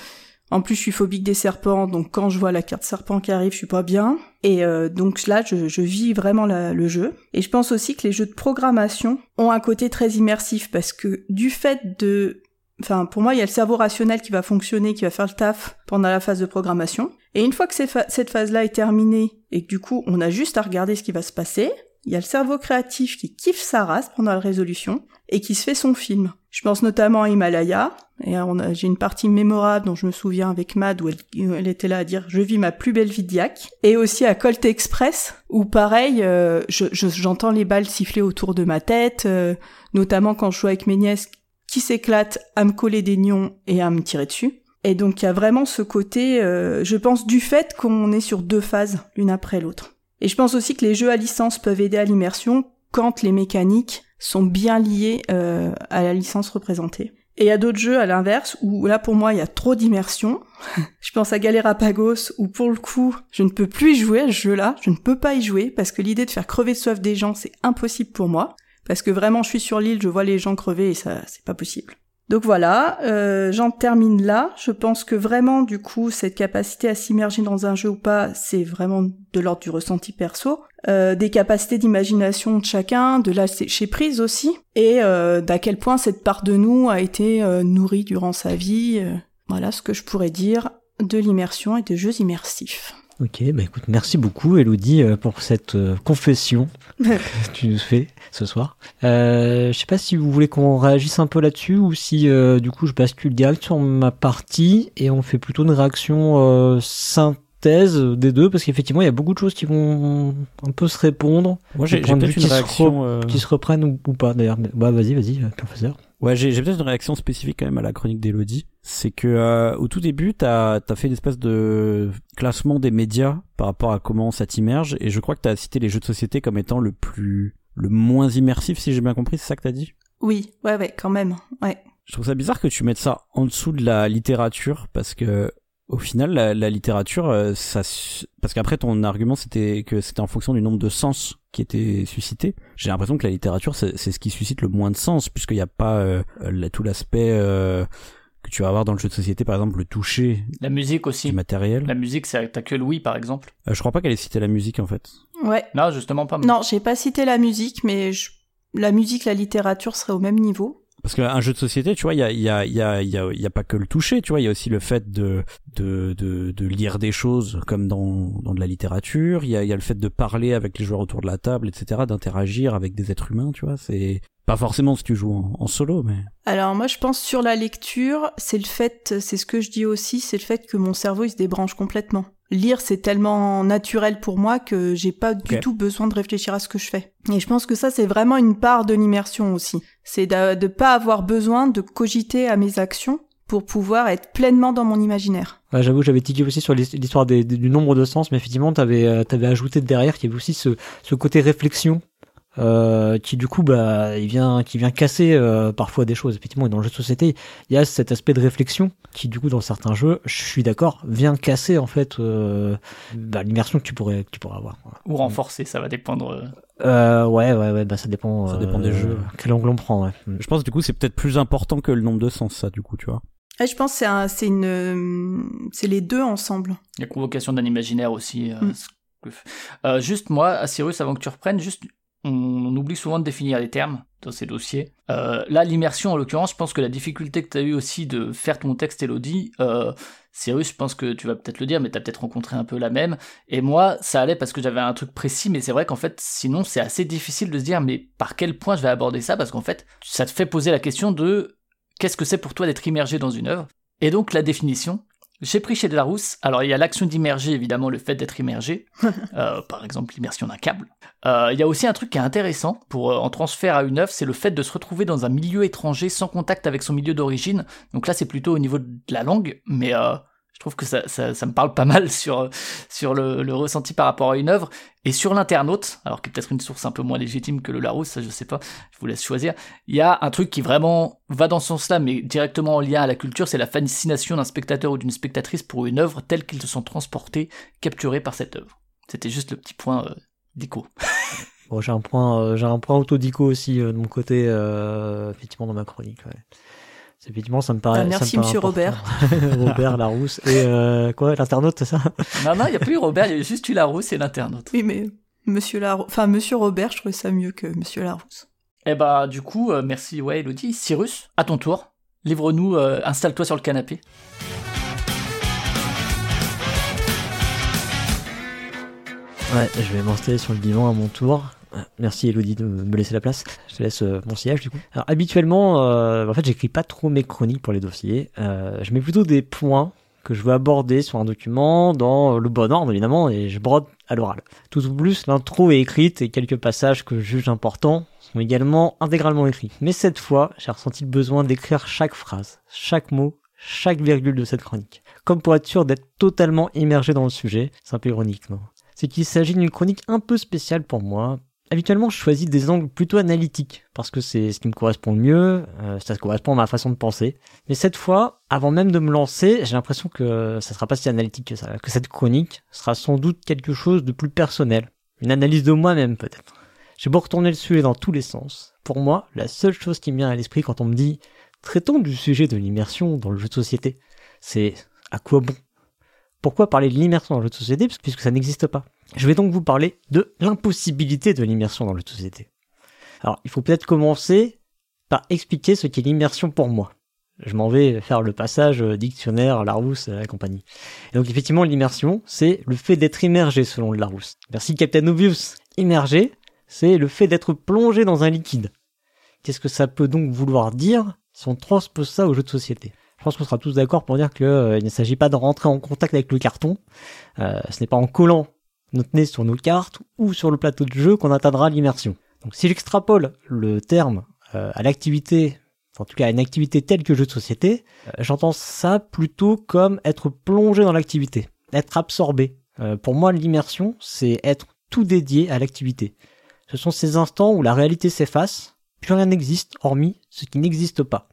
Euh, en plus, je suis phobique des serpents, donc quand je vois la carte serpent qui arrive, je suis pas bien. Et donc là, je, je vis vraiment le jeu. Et je pense aussi que les jeux de programmation ont un côté très immersif parce que du fait de Enfin, pour moi, il y a le cerveau rationnel qui va fonctionner, qui va faire le taf pendant la phase de programmation. Et une fois que cette phase-là est terminée et que du coup, on a juste à regarder ce qui va se passer, il y a le cerveau créatif qui kiffe sa race pendant la résolution et qui se fait son film. Je pense notamment à Himalaya, et j'ai une partie mémorable dont je me souviens avec Mad où elle, était là à dire je vis ma plus belle vie d'Iac, et aussi à Colt Express où pareil, euh, j'entends les balles siffler autour de ma tête, euh, notamment quand je joue avec mes nièces qui s'éclatent à me coller des nions et à me tirer dessus. Et donc il y a vraiment ce côté, euh, je pense, du fait qu'on est sur deux phases l'une après l'autre. Et je pense aussi que les jeux à licence peuvent aider à l'immersion quand les mécaniques sont bien liées euh, à la licence représentée. Et il y a d'autres jeux à l'inverse où là pour moi il y a trop d'immersion. je pense à Galerapagos où pour le coup je ne peux plus y jouer à ce jeu-là, je ne peux pas y jouer parce que l'idée de faire crever de soif des gens c'est impossible pour moi. Parce que vraiment je suis sur l'île, je vois les gens crever et ça c'est pas possible. Donc voilà, euh, j'en termine là. Je pense que vraiment, du coup, cette capacité à s'immerger dans un jeu ou pas, c'est vraiment de l'ordre du ressenti perso. Euh, des capacités d'imagination de chacun, de lâcher prise aussi, et euh, d'à quel point cette part de nous a été euh, nourrie durant sa vie. voilà ce que je pourrais dire de l'immersion et des jeux immersifs. Ok, bah écoute, merci beaucoup Elodie euh, pour cette euh, confession que tu nous fais ce soir. Euh, je sais pas si vous voulez qu'on réagisse un peu là-dessus ou si euh, du coup je bascule direct sur ma partie et on fait plutôt une réaction thèse des deux parce qu'effectivement il y a beaucoup de choses qui vont un peu se répondre. Moi, j'ai peut-être une qui se réaction. euh, qui se reprennent ou, ou pas d'ailleurs. Mais- Bah vas-y, vas-y, euh, professeur. Ouais, j'ai j'ai peut-être une réaction spécifique quand même à la chronique d'Elodie. C'est que euh, au tout début, t'as as fait une espèce de classement des médias par rapport à comment ça t'immerge, et je crois que t'as cité les jeux de société comme étant le plus le moins immersif, si j'ai bien compris, c'est ça que t'as dit? Oui, ouais, ouais, quand même. Ouais. Je trouve ça bizarre que tu mettes ça en dessous de la littérature parce que au final la, la littérature euh, ça parce qu'après ton argument c'était que c'était en fonction du nombre de sens qui étaient suscités. J'ai l'impression que la littérature c'est c'est ce qui suscite le moins de sens puisqu'il n'y a pas euh, tout l'aspect euh, tu vas avoir dans le jeu de société par exemple le toucher La musique du aussi. matériel. La musique, c'est t'as que Louis par exemple. Euh, je crois pas qu'elle ait cité la musique en fait. Ouais. Non, justement pas. Non, j'ai pas cité la musique, mais je- la musique, la littérature seraient au même niveau. Parce qu'un jeu de société, tu vois, il y a, il y, a, il y, a, il y, a, y a pas que le toucher, tu vois, il y a aussi le fait de, de, de, de lire des choses comme dans, dans de la littérature, il y a, il y a le fait de parler avec les joueurs autour de la table, etc., d'interagir avec des êtres humains, tu vois, c'est pas forcément si tu joues en, en solo, mais... Alors moi je pense sur la lecture, c'est le fait, c'est ce que je dis aussi, c'est le fait que mon cerveau il se débranche complètement. Lire c'est tellement naturel pour moi que j'ai pas du tout besoin de réfléchir à ce que je fais. Et je pense que ça c'est vraiment une part de l'immersion aussi. C'est de, de pas avoir besoin de cogiter à mes actions pour pouvoir être pleinement dans mon imaginaire. Ouais, J'avoue, j'avais tiqué aussi sur l'his- l'histoire des- des- du nombre de sens, mais effectivement, t'avais euh, t'avais ajouté derrière qu'il y avait aussi ce, ce côté réflexion. Euh, qui du coup bah il vient qui vient casser euh, parfois des choses effectivement et dans le jeu de société il y a cet aspect de réflexion qui du coup dans certains jeux je suis d'accord vient casser en fait euh, bah, l'immersion que tu pourrais que tu pourrais avoir voilà. Ou renforcer, ça va dépendre. euh. euh, ouais ouais ouais bah ça dépend Ça euh, dépend des jeux. quel angle on prend ouais. Je pense, du coup, c'est peut-être plus important que le nombre de sens, ça, du coup, tu vois. Et je pense que c'est un- c'est une, euh, c'est les deux ensemble. Il y a convocation d'un imaginaire aussi. euh, Mm. euh, juste moi, à Cyrus, avant que tu reprennes, juste, on, oublie souvent de définir les termes dans ces dossiers. Euh, là, l'immersion, en l'occurrence, je pense que la difficulté que tu as eu aussi de faire ton texte, Elodie, euh, Cyrus, je pense que tu vas peut-être le dire, mais tu as peut-être rencontré un peu la même. Et moi, ça allait parce que j'avais un truc précis, mais c'est vrai qu'en fait, sinon, c'est assez difficile de se dire, mais par quel point je vais aborder ça, parce qu'en fait, ça te fait poser la question de qu'est-ce que c'est pour toi d'être immergé dans une œuvre? Et donc, la définition, j'ai pris chez Larousse, alors il y a l'action d'immerger, évidemment, le fait d'être immergé, euh, par exemple l'immersion d'un câble. Euh, il y a aussi un truc qui est intéressant pour euh, en transfert à une œuvre, c'est le fait de se retrouver dans un milieu étranger sans contact avec son milieu d'origine. Donc là, c'est plutôt au niveau de la langue, mais trouve que ça, ça, me parle pas mal sur, sur le, ressenti par rapport à une œuvre. Et sur l'internaute, alors qui est peut-être une source un peu moins légitime que le Larousse, ça je sais pas, je vous laisse choisir, il y a un truc qui vraiment va dans ce sens-là, mais directement en lien à la culture, c'est la fascination d'un spectateur ou d'une spectatrice pour une œuvre telle qu'ils se sont transportés, capturés par cette œuvre. C'était juste le petit point euh, d'écho. Bon, j'ai un point, euh, j'ai un point autodico aussi euh, de mon côté, euh, effectivement dans ma chronique. C'est Effectivement, ça me paraît. Ah, merci, ça me paraît monsieur important. Robert Larousse et euh, quoi, l'internaute, c'est ça? Non, non, il n'y a plus Robert, il y a juste eu Larousse et l'internaute. Oui, mais Monsieur enfin Monsieur Robert, je trouvais ça mieux que Monsieur Larousse. Eh bah, du coup, euh, merci, ouais, Elodie. Cyrus, à ton tour, livre-nous, euh, installe-toi sur le canapé. Ouais, je vais m'installer sur le divan à mon tour. Merci Elodie de me laisser la place. Je te laisse euh, mon siège du coup. Alors habituellement, euh, en fait, j'écris pas trop mes chroniques pour les dossiers. Euh, je mets plutôt des points que je veux aborder sur un document dans le bon ordre évidemment et je brode à l'oral. Tout au plus, l'intro est écrite et quelques passages que je juge importants sont également intégralement écrits. Mais cette fois, j'ai ressenti le besoin d'écrire chaque phrase, chaque mot, chaque virgule de cette chronique. Comme pour être sûr d'être totalement immergé dans le sujet. C'est un peu ironique, non? C'est qu'il s'agit d'une chronique un peu spéciale pour moi. Habituellement, je choisis des angles plutôt analytiques, parce que c'est ce qui me correspond le mieux, euh, ça correspond à ma façon de penser. Mais cette fois, avant même de me lancer, j'ai l'impression que ça sera pas si analytique que ça, que cette chronique sera sans doute quelque chose de plus personnel. Une analyse de moi-même peut-être. J'ai beau retourner le sujet dans tous les sens. Pour moi, la seule chose qui me vient à l'esprit quand on me dit traitons du sujet de l'immersion dans le jeu de société, c'est à quoi bon Pourquoi parler de l'immersion dans le jeu de société puisque ça n'existe pas Je vais donc vous parler de l'impossibilité de l'immersion dans le jeu de société. Alors, il faut peut-être commencer par expliquer ce qu'est l'immersion pour moi. Je m'en vais faire le passage euh, dictionnaire, Larousse, et la compagnie. Et donc effectivement, l'immersion, c'est le fait d'être immergé selon Larousse. Merci Captain Obvious. Immergé, c'est le fait d'être plongé dans un liquide. Qu'est-ce que ça peut donc vouloir dire si on transpose ça au jeu de société? Je pense qu'on sera tous d'accord pour dire qu'il ne s'agit pas de rentrer en contact avec le carton. ce n'est pas en collant notre nez sur nos cartes ou sur le plateau de jeu qu'on atteindra l'immersion. Donc si j'extrapole le terme à l'activité en tout cas une activité telle que jeu de société, euh, j'entends ça plutôt comme être plongé dans l'activité, être absorbé. Euh, pour moi, l'immersion, c'est être tout dédié à l'activité. Ce sont ces instants où la réalité s'efface, plus rien n'existe hormis ce qui n'existe pas.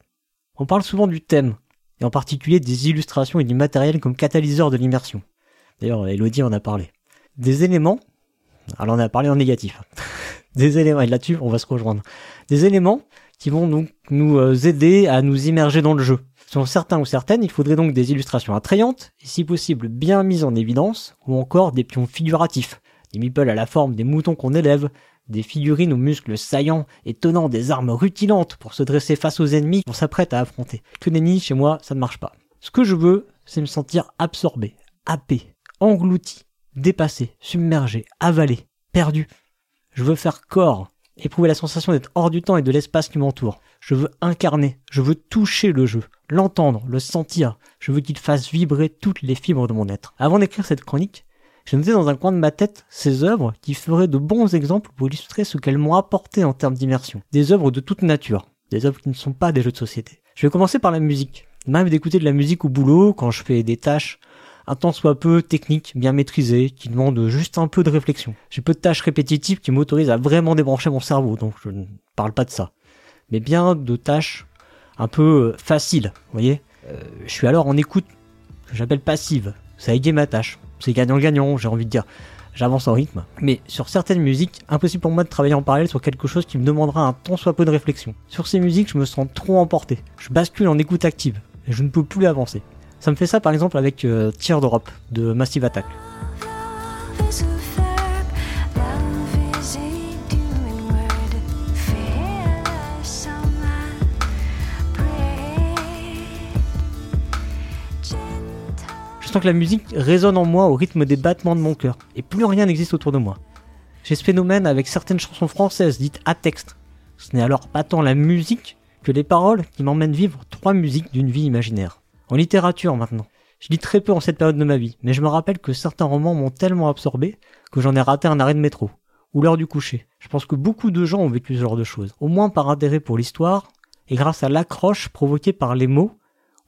On parle souvent du thème, et en particulier des illustrations et du matériel comme catalyseur de l'immersion. D'ailleurs, Elodie en a parlé. Des éléments, alors on a parlé en négatif, des éléments, et là-dessus on va se rejoindre, des éléments qui vont donc nous euh, aider à nous immerger dans le jeu. Selon certains ou certaines, il faudrait donc des illustrations attrayantes, et si possible bien mises en évidence, ou encore des pions figuratifs, des meeples à la forme des moutons qu'on élève, des figurines aux muscles saillants et tenant des armes rutilantes pour se dresser face aux ennemis qu'on s'apprête à affronter. Que nenni, chez moi, ça ne marche pas. Ce que je veux, c'est me sentir absorbé, happé, englouti, dépassé, submergé, avalé, perdu. Je veux faire corps, éprouver la sensation d'être hors du temps et de l'espace qui m'entoure. Je veux incarner, je veux toucher le jeu, l'entendre, le sentir. Je veux qu'il fasse vibrer toutes les fibres de mon être. Avant d'écrire cette chronique, j'ai noté dans un coin de ma tête ces œuvres qui feraient de bons exemples pour illustrer ce qu'elles m'ont apporté en termes d'immersion. Des œuvres de toute nature, des œuvres qui ne sont pas des jeux de société. Je vais commencer par la musique. Même d'écouter de la musique au boulot quand je fais des tâches un temps soit peu technique, bien maîtrisé, qui demande juste un peu de réflexion. J'ai peu de tâches répétitives qui m'autorisent à vraiment débrancher mon cerveau, donc je ne parle pas de ça. Mais bien de tâches un peu euh, faciles, vous voyez. Euh, je suis alors en écoute, que j'appelle passive. Ça égaye ma tâche. C'est gagnant-gagnant, j'ai envie de dire. J'avance en rythme. Mais sur certaines musiques, impossible pour moi de travailler en parallèle sur quelque chose qui me demandera un temps soit peu de réflexion. Sur ces musiques, je me sens trop emporté. Je bascule en écoute active. Et je ne peux plus avancer. Ça me fait ça par exemple avec euh, d'Europe de Massive Attack. Je sens que la musique résonne en moi au rythme des battements de mon cœur, et plus rien n'existe autour de moi. J'ai ce phénomène avec certaines chansons françaises dites à texte. Ce n'est alors pas tant la musique que les paroles qui m'emmènent vivre trois musiques d'une vie imaginaire. En littérature maintenant. Je lis très peu en cette période de ma vie, mais je me rappelle que certains romans m'ont tellement absorbé que j'en ai raté un arrêt de métro, ou l'heure du coucher. Je pense que beaucoup de gens ont vécu ce genre de choses, au moins par intérêt pour l'histoire, et grâce à l'accroche provoquée par les mots,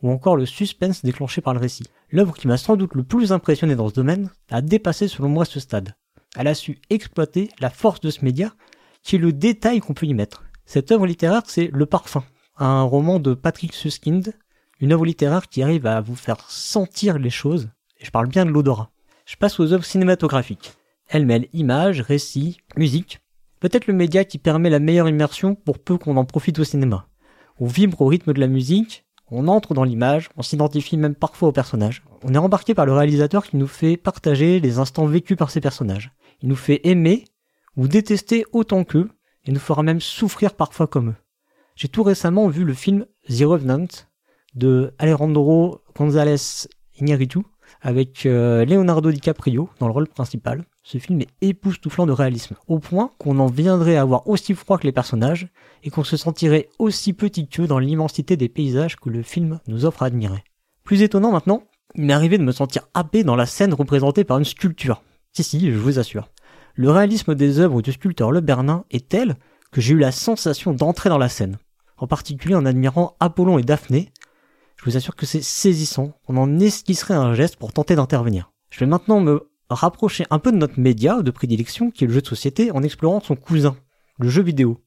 ou encore le suspense déclenché par le récit. L'œuvre qui m'a sans doute le plus impressionné dans ce domaine a dépassé selon moi ce stade. Elle a su exploiter la force de ce média, qui est le détail qu'on peut y mettre. Cette œuvre littéraire, c'est Le Parfum, un roman de Patrick Suskind, une œuvre littéraire qui arrive à vous faire sentir les choses, et je parle bien de l'odorat. Je passe aux œuvres cinématographiques. Elles mêlent images, récits, musique, peut-être le média qui permet la meilleure immersion pour peu qu'on en profite au cinéma. On vibre au rythme de la musique, on entre dans l'image, on s'identifie même parfois au personnage. On est embarqué par le réalisateur qui nous fait partager les instants vécus par ces personnages. Il nous fait aimer ou détester autant qu'eux, et nous fera même souffrir parfois comme eux. J'ai tout récemment vu le film The Revenant, de Alejandro González Iñárritu avec euh, Leonardo DiCaprio dans le rôle principal. Ce film est époustouflant de réalisme, au point qu'on en viendrait à avoir aussi froid que les personnages et qu'on se sentirait aussi petit que dans l'immensité des paysages que le film nous offre à admirer. Plus étonnant maintenant, il m'est arrivé de me sentir happé dans la scène représentée par une sculpture. Si si, je vous assure. Le réalisme des œuvres du sculpteur Le Bernin est tel que j'ai eu la sensation d'entrer dans la scène. En particulier en admirant Apollon et Daphné, je vous assure que c'est saisissant. On en esquisserait un geste pour tenter d'intervenir. Je vais maintenant me rapprocher un peu de notre média de prédilection, qui est le jeu de société, en explorant son cousin, le jeu vidéo.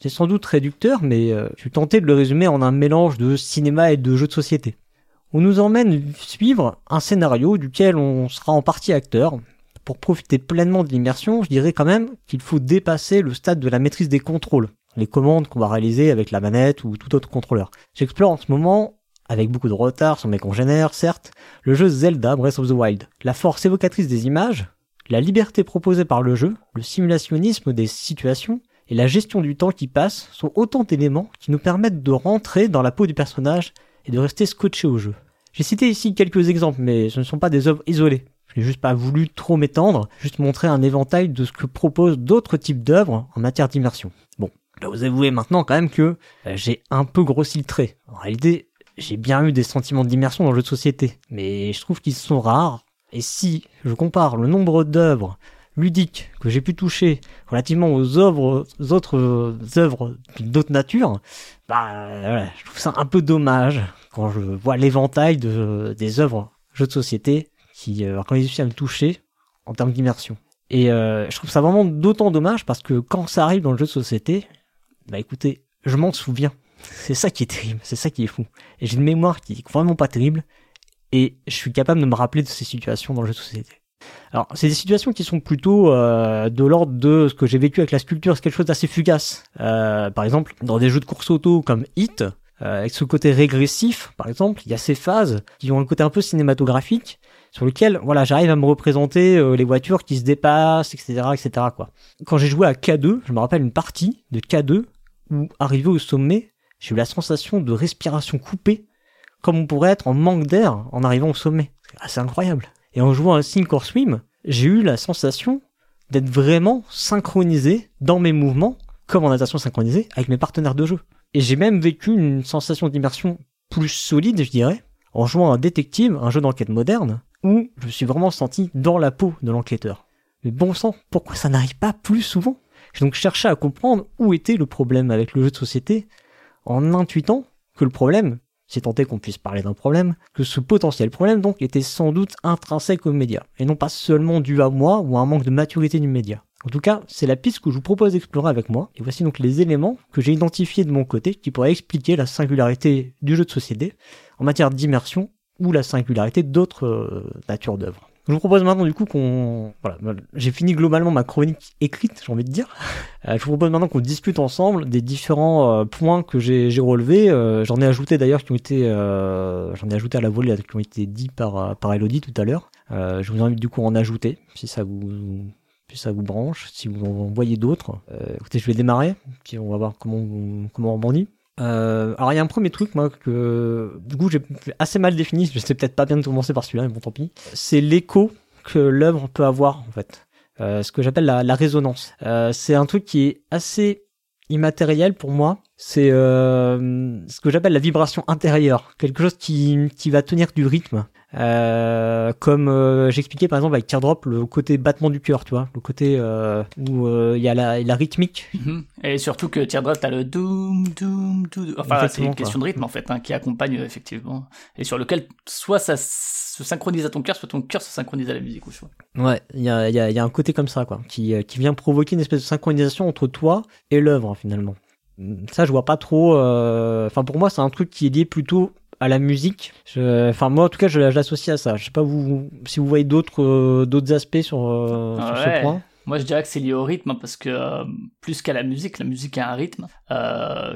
C'est sans doute réducteur, mais euh, je suis tenté de le résumer en un mélange de cinéma et de jeu de société. On nous emmène suivre un scénario duquel on sera en partie acteur. Pour profiter pleinement de l'immersion, je dirais quand même qu'il faut dépasser le stade de la maîtrise des contrôles, les commandes qu'on va réaliser avec la manette ou tout autre contrôleur. J'explore en ce moment avec beaucoup de retard sur mes congénères, certes, le jeu Zelda Breath of the Wild. La force évocatrice des images, la liberté proposée par le jeu, le simulationnisme des situations et la gestion du temps qui passe sont autant d'éléments qui nous permettent de rentrer dans la peau du personnage et de rester scotché au jeu. J'ai cité ici quelques exemples, mais ce ne sont pas des œuvres isolées. Je n'ai juste pas voulu trop m'étendre, juste montrer un éventail de ce que proposent d'autres types d'œuvres en matière d'immersion. Bon, je dois vous avouer maintenant quand même que euh, j'ai un peu grossi le trait. En réalité, j'ai bien eu des sentiments d'immersion dans le jeu de société, mais je trouve qu'ils sont rares. Et si je compare le nombre d'œuvres ludiques que j'ai pu toucher relativement aux autres œuvres d'autres natures, bah voilà, je trouve ça un peu dommage quand je vois l'éventail de, des œuvres jeux de société qui euh, quand ils réussi à me toucher en termes d'immersion. Et euh, je trouve ça vraiment d'autant dommage parce que quand ça arrive dans le jeu de société, bah écoutez, je m'en souviens. C'est ça qui est terrible, c'est ça qui est fou. Et j'ai une mémoire qui est vraiment pas terrible et je suis capable de me rappeler de ces situations dans le jeu de société. Alors, c'est des situations qui sont plutôt euh, de l'ordre de ce que j'ai vécu avec la sculpture, c'est quelque chose d'assez fugace. Euh, par exemple, dans des jeux de course auto comme Hit, euh, avec ce côté régressif, par exemple, il y a ces phases qui ont un côté un peu cinématographique, sur lequel, voilà, j'arrive à me représenter euh, les voitures qui se dépassent, etc., etc., quoi. Quand j'ai joué à K2, je me rappelle une partie de K2 où, arrivé au sommet, j'ai eu la sensation de respiration coupée, comme on pourrait être en manque d'air en arrivant au sommet. C'est incroyable. Et en jouant à Sink or Swim, j'ai eu la sensation d'être vraiment synchronisé dans mes mouvements, comme en natation synchronisée, avec mes partenaires de jeu. Et j'ai même vécu une sensation d'immersion plus solide, je dirais, en jouant à un détective, un jeu d'enquête moderne, où je me suis vraiment senti dans la peau de l'enquêteur. Mais bon sang, pourquoi ça n'arrive pas plus souvent? J'ai donc cherché à comprendre où était le problème avec le jeu de société, en intuitant que le problème, si tant est qu'on puisse parler d'un problème, que ce potentiel problème donc était sans doute intrinsèque au média, et non pas seulement dû à moi ou à un manque de maturité du média. En tout cas, c'est la piste que je vous propose d'explorer avec moi, et voici donc les éléments que j'ai identifiés de mon côté qui pourraient expliquer la singularité du jeu de société en matière d'immersion ou la singularité d'autres euh, natures d'œuvres. Je vous propose maintenant du coup qu'on... Voilà, j'ai fini globalement ma chronique écrite, j'ai envie de dire. Euh, je vous propose maintenant qu'on discute ensemble des différents euh, points que j'ai relevés. Euh, j'en ai ajouté d'ailleurs qui ont été... j'en ai ajouté à la volée qui ont été dits par, par Elodie tout à l'heure. je vous invite du coup à en ajouter si ça vous... Si ça vous branche, si vous en voyez d'autres. écoutez, je vais démarrer, puis on va voir comment, comment on rebondit. Euh, alors il y a un premier truc moi que du coup j'ai assez mal défini, je sais peut-être pas bien de commencer par celui-là, mais bon tant pis. C'est l'écho que l'œuvre peut avoir en fait. Euh, ce que j'appelle la, résonance. Euh, c'est un truc qui est assez immatériel pour moi. C'est euh, ce que j'appelle la vibration intérieure, quelque chose qui, qui va tenir du rythme. Euh, comme euh, j'expliquais par exemple avec Teardrop le côté battement du cœur, tu vois, le côté euh, où il y a la, la rythmique. Mhm. Et surtout que Teardrop t'as le doom doom doom. Enfin c'est une question de rythme en fait hein, qui accompagne effectivement et sur lequel soit ça se synchronise à ton cœur, soit ton cœur se synchronise à la musique. Ou Ouais, il y a, y, a, y a un côté comme ça quoi, qui qui vient provoquer une espèce de synchronisation entre toi et l'œuvre finalement. Ça je vois pas trop. Enfin pour moi c'est un truc qui est lié plutôt à la musique. Enfin, moi, en tout cas, je, l'associe à ça. Je sais pas vous, si vous voyez d'autres euh, d'autres aspects sur, euh, sur ce point. Moi, je dirais que c'est lié au rythme parce que euh, plus qu'à la musique, la musique a un rythme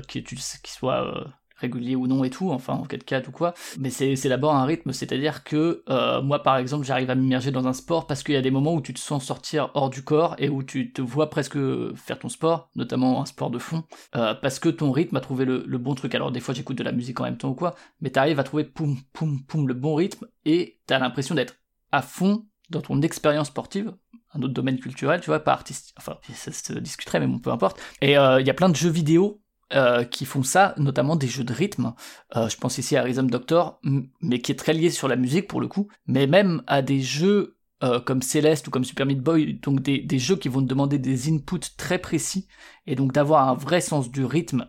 qui, qui soit régulier ou non et tout, enfin en cas de cas ou quoi, mais c'est d'abord un rythme, c'est-à-dire que euh, moi par exemple j'arrive à m'immerger dans un sport parce qu'il y a des moments où tu te sens sortir hors du corps et où tu te vois presque faire ton sport, notamment un sport de fond, euh, parce que ton rythme a trouvé le, bon truc. Alors des fois j'écoute de la musique en même temps ou quoi, mais t'arrives à trouver poum poum poum le bon rythme et t'as l'impression d'être à fond dans ton expérience sportive, un autre domaine culturel, tu vois, pas artistique, enfin ça se discuterait mais bon peu importe. Et euh, il y a plein de jeux vidéo euh, qui font ça, notamment des jeux de rythme. Euh, je pense ici à Rhythm Doctor, mais qui est très lié sur la musique pour le coup, mais même à des jeux euh, comme Celeste ou comme Super Meat Boy, donc des, des, jeux qui vont te demander des inputs très précis et donc d'avoir un vrai sens du rythme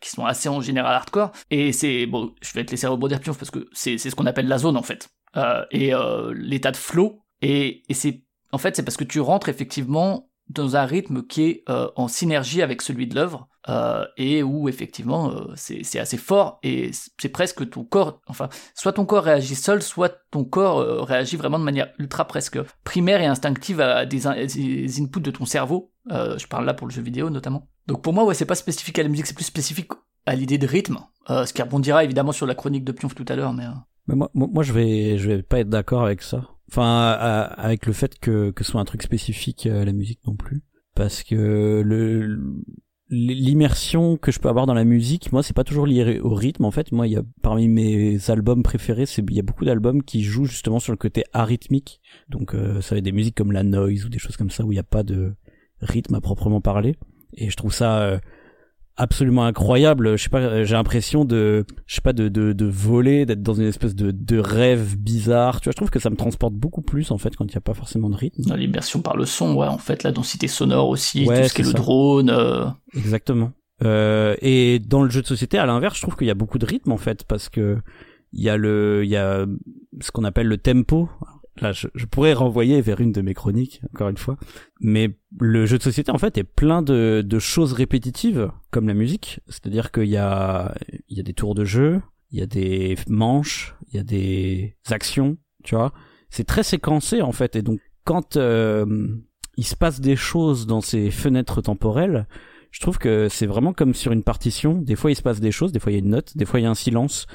qui sont assez en général hardcore. Et c'est bon, je vais te laisser rebondir plus parce que c'est ce qu'on appelle la zone en fait et l'état de flow. Et, et c'est en fait c'est parce que tu rentres effectivement dans un rythme qui est euh, en synergie avec celui de l'œuvre euh, et où effectivement euh, c'est assez fort et c'est presque ton corps enfin soit ton corps réagit seul soit ton corps réagit vraiment de manière ultra presque primaire et instinctive à des, inputs de ton cerveau. Je parle là pour le jeu vidéo notamment. Donc pour moi ouais c'est pas spécifique à la musique c'est plus spécifique à l'idée de rythme ce qui rebondira évidemment sur la chronique de Pionf tout à l'heure mais, mais moi, moi je vais je vais pas être d'accord avec ça Enfin, avec le fait que, que ce soit un truc spécifique à la musique non plus. Parce que le, l'immersion que je peux avoir dans la musique, moi, c'est pas toujours lié au rythme. En fait, moi, il y a parmi mes albums préférés, c'est il y a beaucoup d'albums qui jouent justement sur le côté arythmique. Donc, euh, ça va être des musiques comme la noise ou des choses comme ça où il n'y a pas de rythme à proprement parler. Et je trouve ça euh, absolument incroyable. Je sais pas, j'ai l'impression de, je sais pas, de, de, de voler, d'être dans une espèce de, de rêve bizarre. Tu vois, je trouve que ça me transporte beaucoup plus en fait quand il n'y a pas forcément de rythme. L'immersion par le son, ouais, en fait, la densité sonore aussi, Ouais, tout ce qui est le drone. euh, Exactement. Euh, et dans le jeu de société, à l'inverse, je trouve qu'il y a beaucoup de rythme en fait, parce que il y a le, il y a ce qu'on appelle le tempo. Là, je, je pourrais renvoyer vers une de mes chroniques, encore une fois. Mais le jeu de société, en fait, est plein de, de choses répétitives, comme la musique. C'est-à-dire qu'il y a, il y a des tours de jeu, il y a des manches, il y a des actions, tu vois. C'est très séquencé, en fait. Et donc, quand euh, il se passe des choses dans ces fenêtres temporelles, je trouve que c'est vraiment comme sur une partition. Des fois, il se passe des choses, des fois, il y a une note, des fois, il y a un silence.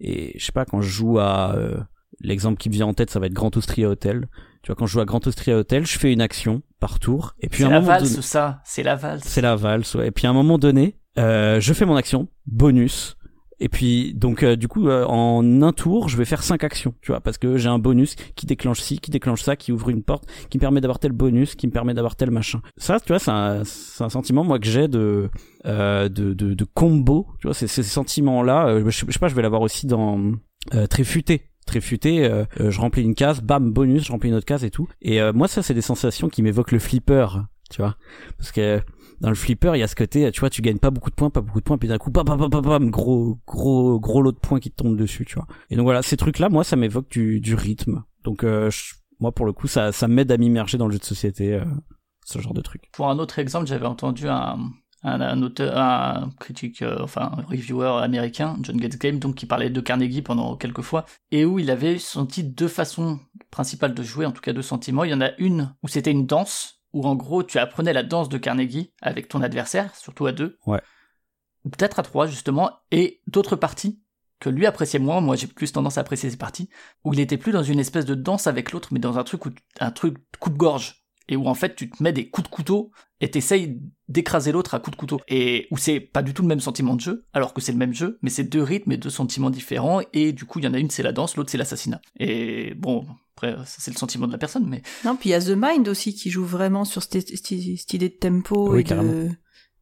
Et je sais pas, quand je joue à... euh, L'exemple qui me vient en tête, ça va être Grand Austria Hotel. Tu vois, quand je joue à Grand Austria Hotel, je fais une action par tour. Et puis C'est la valse, donné- ça. C'est la valse. c'est la valse, ouais. Et puis à un moment donné, euh, je fais mon action, bonus. Et puis donc euh, du coup euh, en un tour, je vais faire cinq actions, tu vois, parce que j'ai un bonus qui déclenche ci, qui déclenche ça, qui ouvre une porte, qui me permet d'avoir tel bonus, qui me permet d'avoir tel machin. Ça, tu vois, c'est un, c'est un sentiment moi que j'ai de, euh, de de de combo, tu vois, c'est ces sentiments là. je, sais je sais pas, je vais l'avoir aussi dans euh, très futé. Très futé, euh, euh, je remplis une case, bam, bonus, je remplis une autre case et tout. Et euh, moi, ça, c'est des sensations qui m'évoquent le flipper, tu vois. Parce que dans le flipper, il y a ce côté, tu vois, tu gagnes pas beaucoup de points, pas beaucoup de points, puis d'un coup, bam, bam, bam, bam, gros, gros, gros lot de points qui te tombent dessus, tu vois. Et donc voilà, ces trucs-là, moi, ça m'évoque du, du rythme. Donc, euh, moi, pour le coup, ça, ça m'aide à m'immerger dans le jeu de société, euh, ce genre de truc. Pour un autre exemple, j'avais entendu un, un, un auteur, un critique, euh, enfin un reviewer américain, John Gates Game, donc qui parlait de Carnegie pendant quelques fois, et où il avait senti deux façons principales de jouer, en tout cas deux sentiments. Il y en a une où c'était une danse, où en gros tu apprenais la danse de Carnegie avec ton adversaire, surtout à deux, Ouais. ou peut-être à trois justement, et d'autres parties que lui appréciait moins, moi j'ai plus tendance à apprécier ces parties, où il était plus dans une espèce de danse avec l'autre, mais dans un truc où un truc coupe-gorge, et où en fait tu te mets des coups de couteau et t'essayes d'écraser l'autre à coups de couteau. Et où c'est pas du tout le même sentiment de jeu, alors que c'est le même jeu, mais c'est deux rythmes et deux sentiments différents, et du coup il y en a une c'est la danse, l'autre c'est l'assassinat. Et bon, après ça, c'est le sentiment de la personne, mais Non, puis il y a The Mind aussi qui joue vraiment sur cette, cette- cette idée de tempo Oui, et, de, carrément.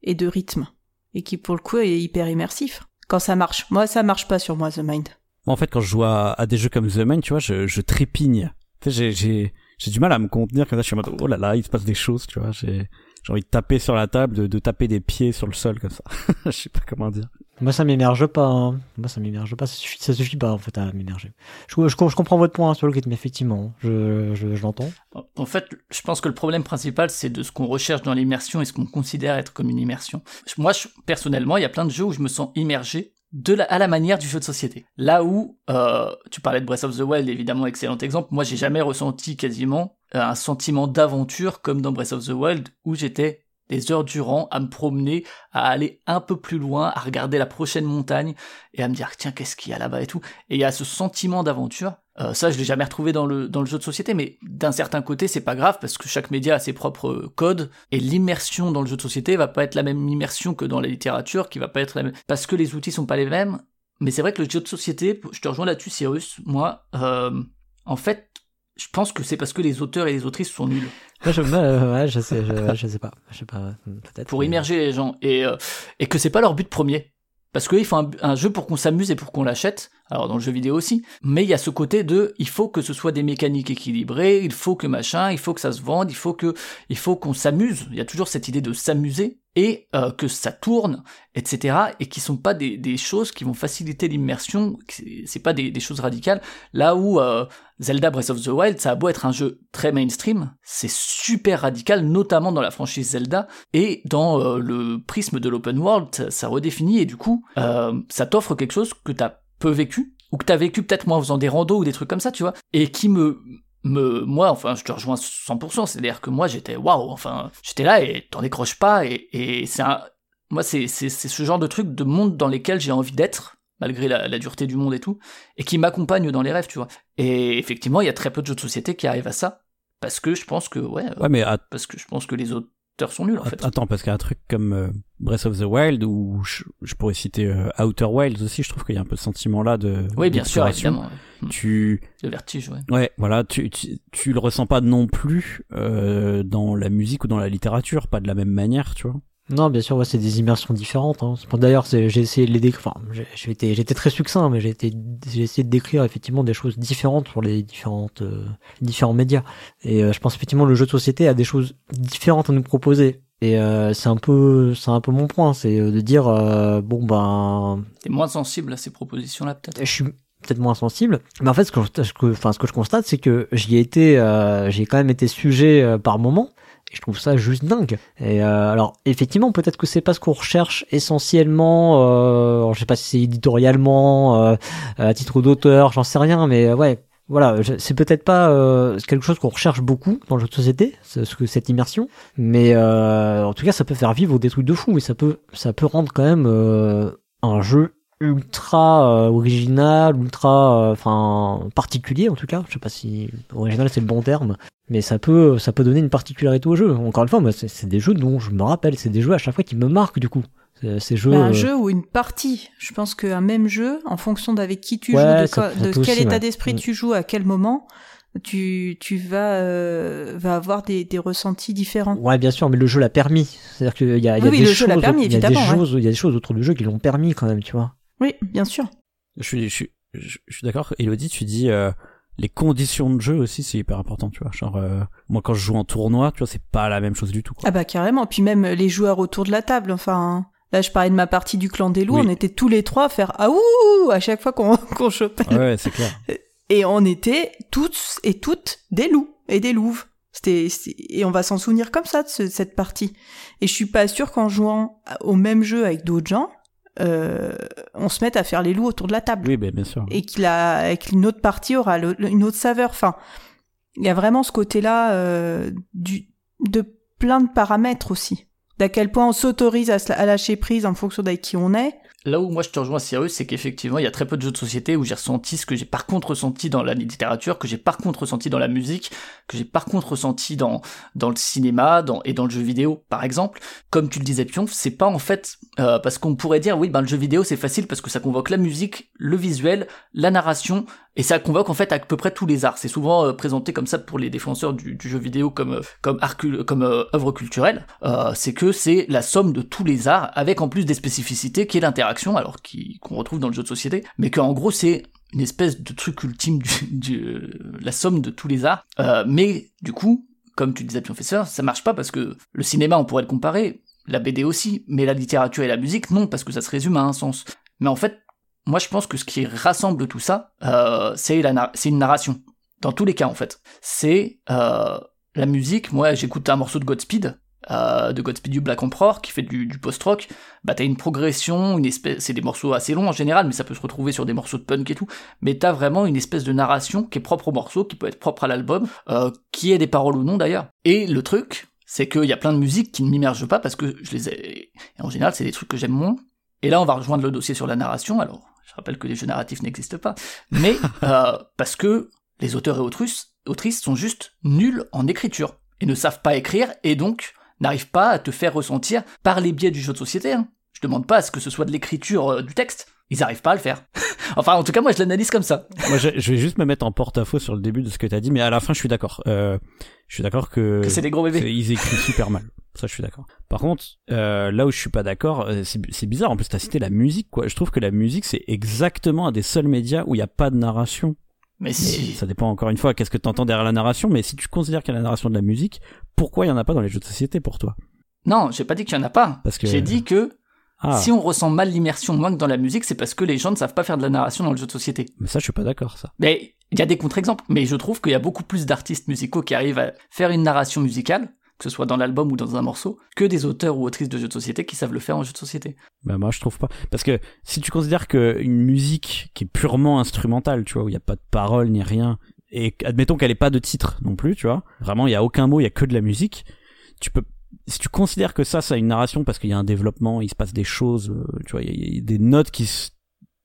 et de rythme. Et qui, pour le coup, est hyper immersif. Quand ça marche. Moi, ça marche pas sur moi, The Mind. Moi, en fait, quand je joue à, à des jeux comme The Mind, tu vois, je, je trépigne. Tu sais, j'ai, j'ai, du mal à me contenir comme ça. Je suis en mode, oh là là, il se passe des choses, tu vois. J'ai, j'ai envie de taper sur la table, de, de taper des pieds sur le sol comme ça. je sais pas comment dire. Moi, ça m'immerge pas. hein. Moi, ça m'immerge pas. Ça suffit, ça suffit pas, en fait, à m'immerger. Je, je, je comprends votre point hein, sur le rythme, effectivement. Je, je, je l'entends. En fait, je pense que le problème principal, c'est de ce qu'on recherche dans l'immersion et ce qu'on considère être comme une immersion. Moi, je- personnellement, il y a plein de jeux où je me sens immergé de la, à la manière du jeu de société. Là où, euh, tu parlais de Breath of the Wild, évidemment, excellent exemple, moi, j'ai jamais ressenti quasiment euh, un sentiment d'aventure comme dans Breath of the Wild, où j'étais des heures durant à me promener, à aller un peu plus loin, à regarder la prochaine montagne, et à me dire, tiens, qu'est-ce qu'il y a là-bas et tout. Et il y a ce sentiment d'aventure. Euh, ça, je l'ai jamais retrouvé dans le, dans le jeu de société, mais d'un certain côté, c'est pas grave parce que chaque média a ses propres euh, codes et l'immersion dans le jeu de société va pas être la même immersion que dans la littérature, qui va pas être la même parce que les outils sont pas les mêmes. Mais c'est vrai que le jeu de société, je te rejoins là-dessus, Cyrus. Moi, euh, en fait, je pense que c'est parce que les auteurs et les autrices sont nuls Moi, je, euh, ouais, je sais, je, je sais pas. Je sais pas, hmm, peut-être. pour mais- immerger les gens et euh, et que c'est pas leur but premier. Parce qu'ils font un, un jeu pour qu'on s'amuse et pour qu'on l'achète. Alors dans le jeu vidéo aussi. Mais il y a ce côté de, il faut que ce soit des mécaniques équilibrées, il faut que machin, il faut que ça se vende, il faut que, il faut qu'on s'amuse. Il y a toujours cette idée de s'amuser et euh, que ça tourne, etc. Et qui sont pas des, choses qui vont faciliter l'immersion. C'est pas des, choses radicales. Là où euh, Zelda Breath of the Wild, ça a beau être un jeu très mainstream, c'est super radical, notamment dans la franchise Zelda et dans euh, le prisme de l'open world, ça, redéfinit et du coup, ça t'offre quelque chose que t'as peu vécu ou que t'as vécu peut-être moi en faisant des randos ou des trucs comme ça, tu vois, et qui me me moi enfin je te rejoins 100% c'est-à-dire que moi j'étais waouh enfin j'étais là et t'en décroches pas et, et c'est un moi c'est c'est c'est ce genre de truc de monde dans lesquels j'ai envie d'être malgré la, la dureté du monde et tout et qui m'accompagne dans les rêves tu vois. Et effectivement il y a très peu de jeux de société qui arrivent à ça parce que je pense que ouais, Ouais, mais att- parce que je pense que les auteurs sont nuls en fait attends, parce qu'il y a un truc comme euh, Breath of the Wild ou je, je pourrais citer euh, Outer Wilds aussi. Je trouve qu'il y a un peu ce sentiment-là de. oui bien sûr évidemment Tu, le vertige ouais Ouais, voilà, tu, tu, tu le ressens pas non plus euh, dans la musique ou dans la littérature, pas de la même manière, tu vois. Non, bien sûr, ouais, c'est des immersions différentes. Hein. D'ailleurs, j'ai essayé de les décrire. Enfin, j'étais, très succinct, mais j'ai essayé de décrire effectivement des choses différentes sur les différentes, euh, différents médias. Et euh, je pense effectivement le jeu de société a des choses différentes à nous proposer. Et euh, c'est un peu, c'est un peu mon point, c'est de dire bon ben. T'es moins sensible à ces propositions-là, peut-être? Je suis peut-être moins sensible. Mais en fait, ce que, enfin, ce que je constate, c'est que j'y ai été, j'ai quand même été sujet par moment je trouve ça juste dingue. Et euh, alors effectivement, peut-être que c'est pas ce qu'on recherche essentiellement. Euh, je sais pas si c'est éditorialement, euh, à titre d'auteur, j'en sais rien, mais ouais. Voilà, c'est peut-être pas quelque chose qu'on recherche beaucoup dans le jeu de société, ce que cette immersion, mais en tout cas, ça peut faire vivre des trucs de fou et ça peut, ça peut rendre quand même un jeu ultra original, ultra, enfin particulier en tout cas. Je sais pas si original c'est le bon terme, mais ça peut, ça peut donner une particularité au jeu. Encore une fois, moi, c'est des jeux dont je me rappelle, c'est des jeux à chaque fois qui me marquent du coup. Ces jeux, bah, un euh, jeu ou une partie. Je pense qu'un même jeu, en fonction d'avec qui tu joues, de, quel état d'esprit mm. tu joues, à quel moment, tu, tu vas, euh, va avoir des, des ressentis différents. Ouais, bien sûr, mais le jeu l'a permis. C'est-à-dire qu'il y a, il y a des choses, il y a des choses, il y a des choses autour du jeu qui l'ont permis quand même, tu vois. Oui, bien sûr. Je suis, je suis, je, suis d'accord. Elodie, tu dis, euh, les conditions de jeu aussi c'est hyper important tu vois. Genre euh, moi quand je joue en tournoi tu vois c'est pas la même chose du tout quoi. ah bah carrément. Puis même les joueurs autour de la table enfin là je parlais de ma partie du clan des loups. On était tous les trois à faire ah ouh à chaque fois qu'on qu'on chopait. Ouais c'est clair. Et on était tous et toutes des loups et des louves. C'était et on va s'en souvenir comme ça de cette partie. Et je suis pas sûr qu'en jouant au même jeu avec d'autres gens euh, on se mette à faire les loups autour de la table. Oui, ben, bien sûr. Et qu'une autre partie aura une autre saveur. Enfin, il y a vraiment ce côté-là euh, de plein de paramètres aussi. D'à quel point on s'autorise à, lâcher prise en fonction d'avec qui on est, là où moi je te rejoins Cyrus, c'est qu'effectivement il y a très peu de jeux de société où j'ai ressenti ce que j'ai par contre ressenti dans la littérature, que j'ai par contre ressenti dans la musique, que j'ai par contre ressenti dans dans le cinéma, dans et dans le jeu vidéo par exemple. Comme tu le disais Pion, c'est pas en fait euh, parce qu'on pourrait dire oui ben le jeu vidéo c'est facile parce que ça convoque la musique, le visuel, la narration et ça convoque en fait à peu près tous les arts. C'est souvent euh, présenté comme ça pour les défenseurs du, jeu vidéo comme euh, comme comme œuvre culturelle. c'est que c'est la somme de tous les arts avec en plus des spécificités qui est l'interaction alors qu'on retrouve dans le jeu de société, mais qu'en gros c'est une espèce de truc ultime du, la somme de tous les arts. Euh, mais du coup, comme tu disais, professeur, ça marche pas parce que le cinéma, on pourrait le comparer, la BD aussi, mais la littérature et la musique, non, parce que ça se résume à un sens. Mais en fait, moi je pense que ce qui rassemble tout ça, euh, c'est une narration. Dans tous les cas, en fait. C'est euh, la musique, moi j'écoute un morceau de Godspeed, euh, de Godspeed You Black Emperor qui fait du, post-rock, bah t'as une progression, une espèce, c'est des morceaux assez longs en général, mais ça peut se retrouver sur des morceaux de punk et tout, mais t'as vraiment une espèce de narration qui est propre au morceau, qui peut être propre à l'album, euh, qui ait des paroles ou non d'ailleurs. Et le truc, c'est qu'il y a plein de musiques qui ne m'immergent pas parce que je les ai, et en général c'est des trucs que j'aime moins. Et là on va rejoindre le dossier sur la narration, alors je rappelle que les jeux narratifs n'existent pas, mais euh, parce que les auteurs et autrices, autrices sont juste nuls en écriture et ne savent pas écrire et donc n'arrive pas à te faire ressentir par les biais du jeu de société. Hein. Je demande pas à ce que ce soit de l'écriture euh, du texte. Ils n'arrivent pas à le faire. enfin, en tout cas, moi, je l'analyse comme ça. moi, je, vais juste me mettre en porte-à-faux sur le début de ce que tu as dit, mais à la fin, je suis d'accord. Euh, je suis d'accord que, que c'est des gros bébés. Ils écrivent super mal. Ça, je suis d'accord. Par contre, euh, là où je suis pas d'accord, c'est bizarre. En plus, t'as cité la musique, quoi. Je trouve que la musique, c'est exactement un des seuls médias où il n'y a pas de narration. Mais si. ça dépend encore une fois qu'est-ce que tu entends derrière la narration, mais si tu considères qu'il y a la narration de la musique, pourquoi il y en a pas dans les jeux de société pour toi? Non, j'ai pas dit qu'il y en a pas. Parce que j'ai dit que ah. si on ressent mal l'immersion moins que dans la musique, c'est parce que les gens ne savent pas faire de la narration dans le jeu de société. Mais ça, je suis pas d'accord, ça. Mais il y a des contre-exemples, mais je trouve qu'il y a beaucoup plus d'artistes musicaux qui arrivent à faire une narration musicale que ce soit dans l'album ou dans un morceau, que des auteurs ou autrices de jeux de société qui savent le faire en jeu de société. Bah moi je trouve pas. Parce que si tu considères qu'une musique qui est purement instrumentale, tu vois, où il n'y a pas de paroles ni rien, et admettons qu'elle ait pas de titre non plus, tu vois, vraiment il y a aucun mot, il y a que de la musique, tu peux si tu considères que ça, ça a une narration parce qu'il y a un développement, il se passe des choses, euh, tu vois, il y, a des notes qui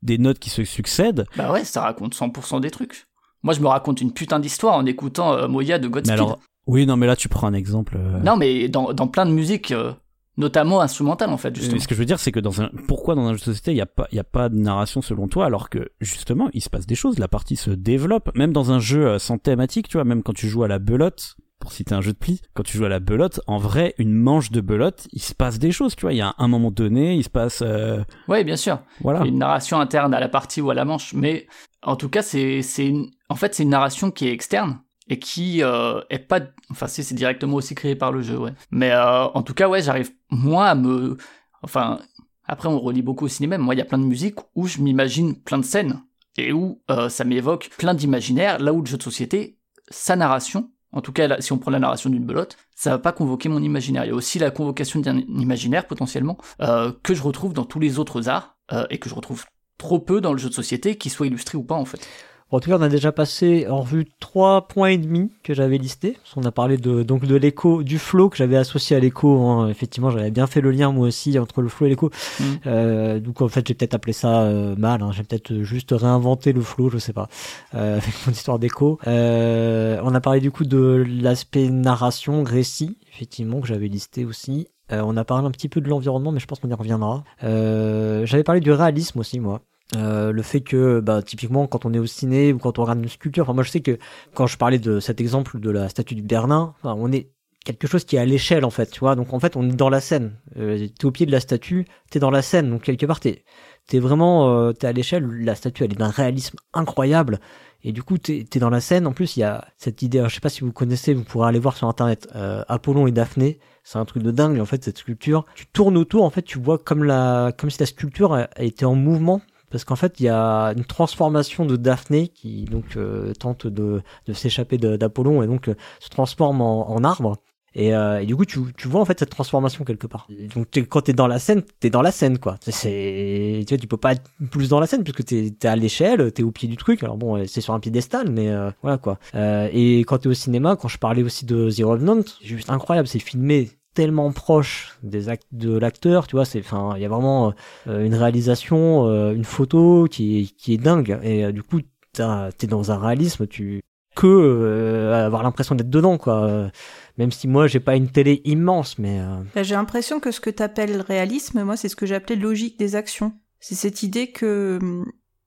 des notes qui se succèdent. Bah ouais, ça raconte 100% des trucs. Moi, je me raconte une putain d'histoire en écoutant euh, Moya de Godspeed. Oui, non, mais là, tu prends un exemple. Euh, non, mais dans, dans plein de musiques, euh, notamment instrumentales, en fait, justement. ce que je veux dire, c'est que dans un, pourquoi dans un jeu de société, il n'y a pas, y a pas de narration selon toi, alors que, justement, il se passe des choses, la partie se développe, même dans un jeu euh, sans thématique, tu vois, même quand tu joues à la belote, pour citer un jeu de pli, quand tu joues à la belote, en vrai, une manche de belote, il se passe des choses, tu vois. Il y a un moment donné, il se passe. Euh... Oui, bien sûr. Voilà. Une narration interne à la partie ou à la manche, mais en tout cas, c'est c'est une... en fait c'est une narration qui est externe et qui euh, est pas, enfin c'est directement aussi créé par le jeu, ouais. Mais euh, en tout cas, ouais, j'arrive moi à me, enfin après on relit beaucoup au cinéma. Moi, il y a plein de musiques où je m'imagine plein de scènes et où euh, ça m'évoque plein d'imaginaires. Là où le jeu de société, sa narration en tout cas, si on prend la narration d'une belote, ça va pas convoquer mon imaginaire. Il y a aussi la convocation d'un imaginaire potentiellement que je retrouve dans tous les autres arts et que je retrouve trop peu dans le jeu de société, qu'il soit illustré ou pas en fait. En tout cas, on a déjà passé en revue trois points et demi que j'avais listés. On a parlé de donc de l'écho, du flow que j'avais associé à l'écho. Hein. Effectivement, j'avais bien fait le lien moi aussi entre le flow et l'écho. Mm. Euh, donc en fait, j'ai peut-être appelé ça euh, mal. Hein. J'ai peut-être juste réinventé le flow, je sais pas, euh, avec mon histoire d'écho. On a parlé du coup de l'aspect narration, récit, effectivement que j'avais listé aussi. On a parlé un petit peu de l'environnement, mais je pense qu'on y reviendra. J'avais parlé du réalisme aussi, moi. Euh, le fait que bah, typiquement quand on est au ciné ou quand on regarde une sculpture, enfin moi je sais que quand je parlais de cet exemple de la statue Bernin, enfin, on est quelque chose qui est à l'échelle en fait, tu vois. Donc en fait on est dans la scène. Euh, t'es au pied de la statue, t'es dans la scène, donc quelque part t'es t'es vraiment euh, t'es à l'échelle. La statue elle est d'un réalisme incroyable et du coup t'es es dans la scène. En plus il y a cette idée, je sais pas si vous connaissez, vous pourrez aller voir sur internet euh, Apollon et Daphné. C'est un truc de dingue en fait cette sculpture. Tu tournes autour en fait, tu vois comme la comme si la sculpture a été en mouvement parce qu'en fait il y a une transformation de Daphné qui donc euh, tente de, de s'échapper d'Apollon et donc euh, se transforme en, en arbre. Et, euh, du coup tu, tu vois en fait cette transformation quelque part. Donc es, quand t'es dans la scène t'es dans la scène quoi. C'est tu vois tu peux pas être plus dans la scène puisque t'es es à l'échelle t'es au pied du truc. Alors bon c'est sur un piédestal mais euh, voilà quoi. Euh, et quand t'es au cinéma quand je parlais aussi de The Revenant c'est juste incroyable c'est filmé tellement proche des actes de l'acteur, tu vois, c'est enfin il y a vraiment euh, une réalisation, euh, une photo qui qui est dingue et euh, du coup t'es dans un réalisme, tu que avoir l'impression d'être dedans quoi. Même si moi j'ai pas une télé immense, mais j'ai l'impression que ce que t'appelles réalisme, moi c'est ce que j'appelais logique des actions. C'est cette idée que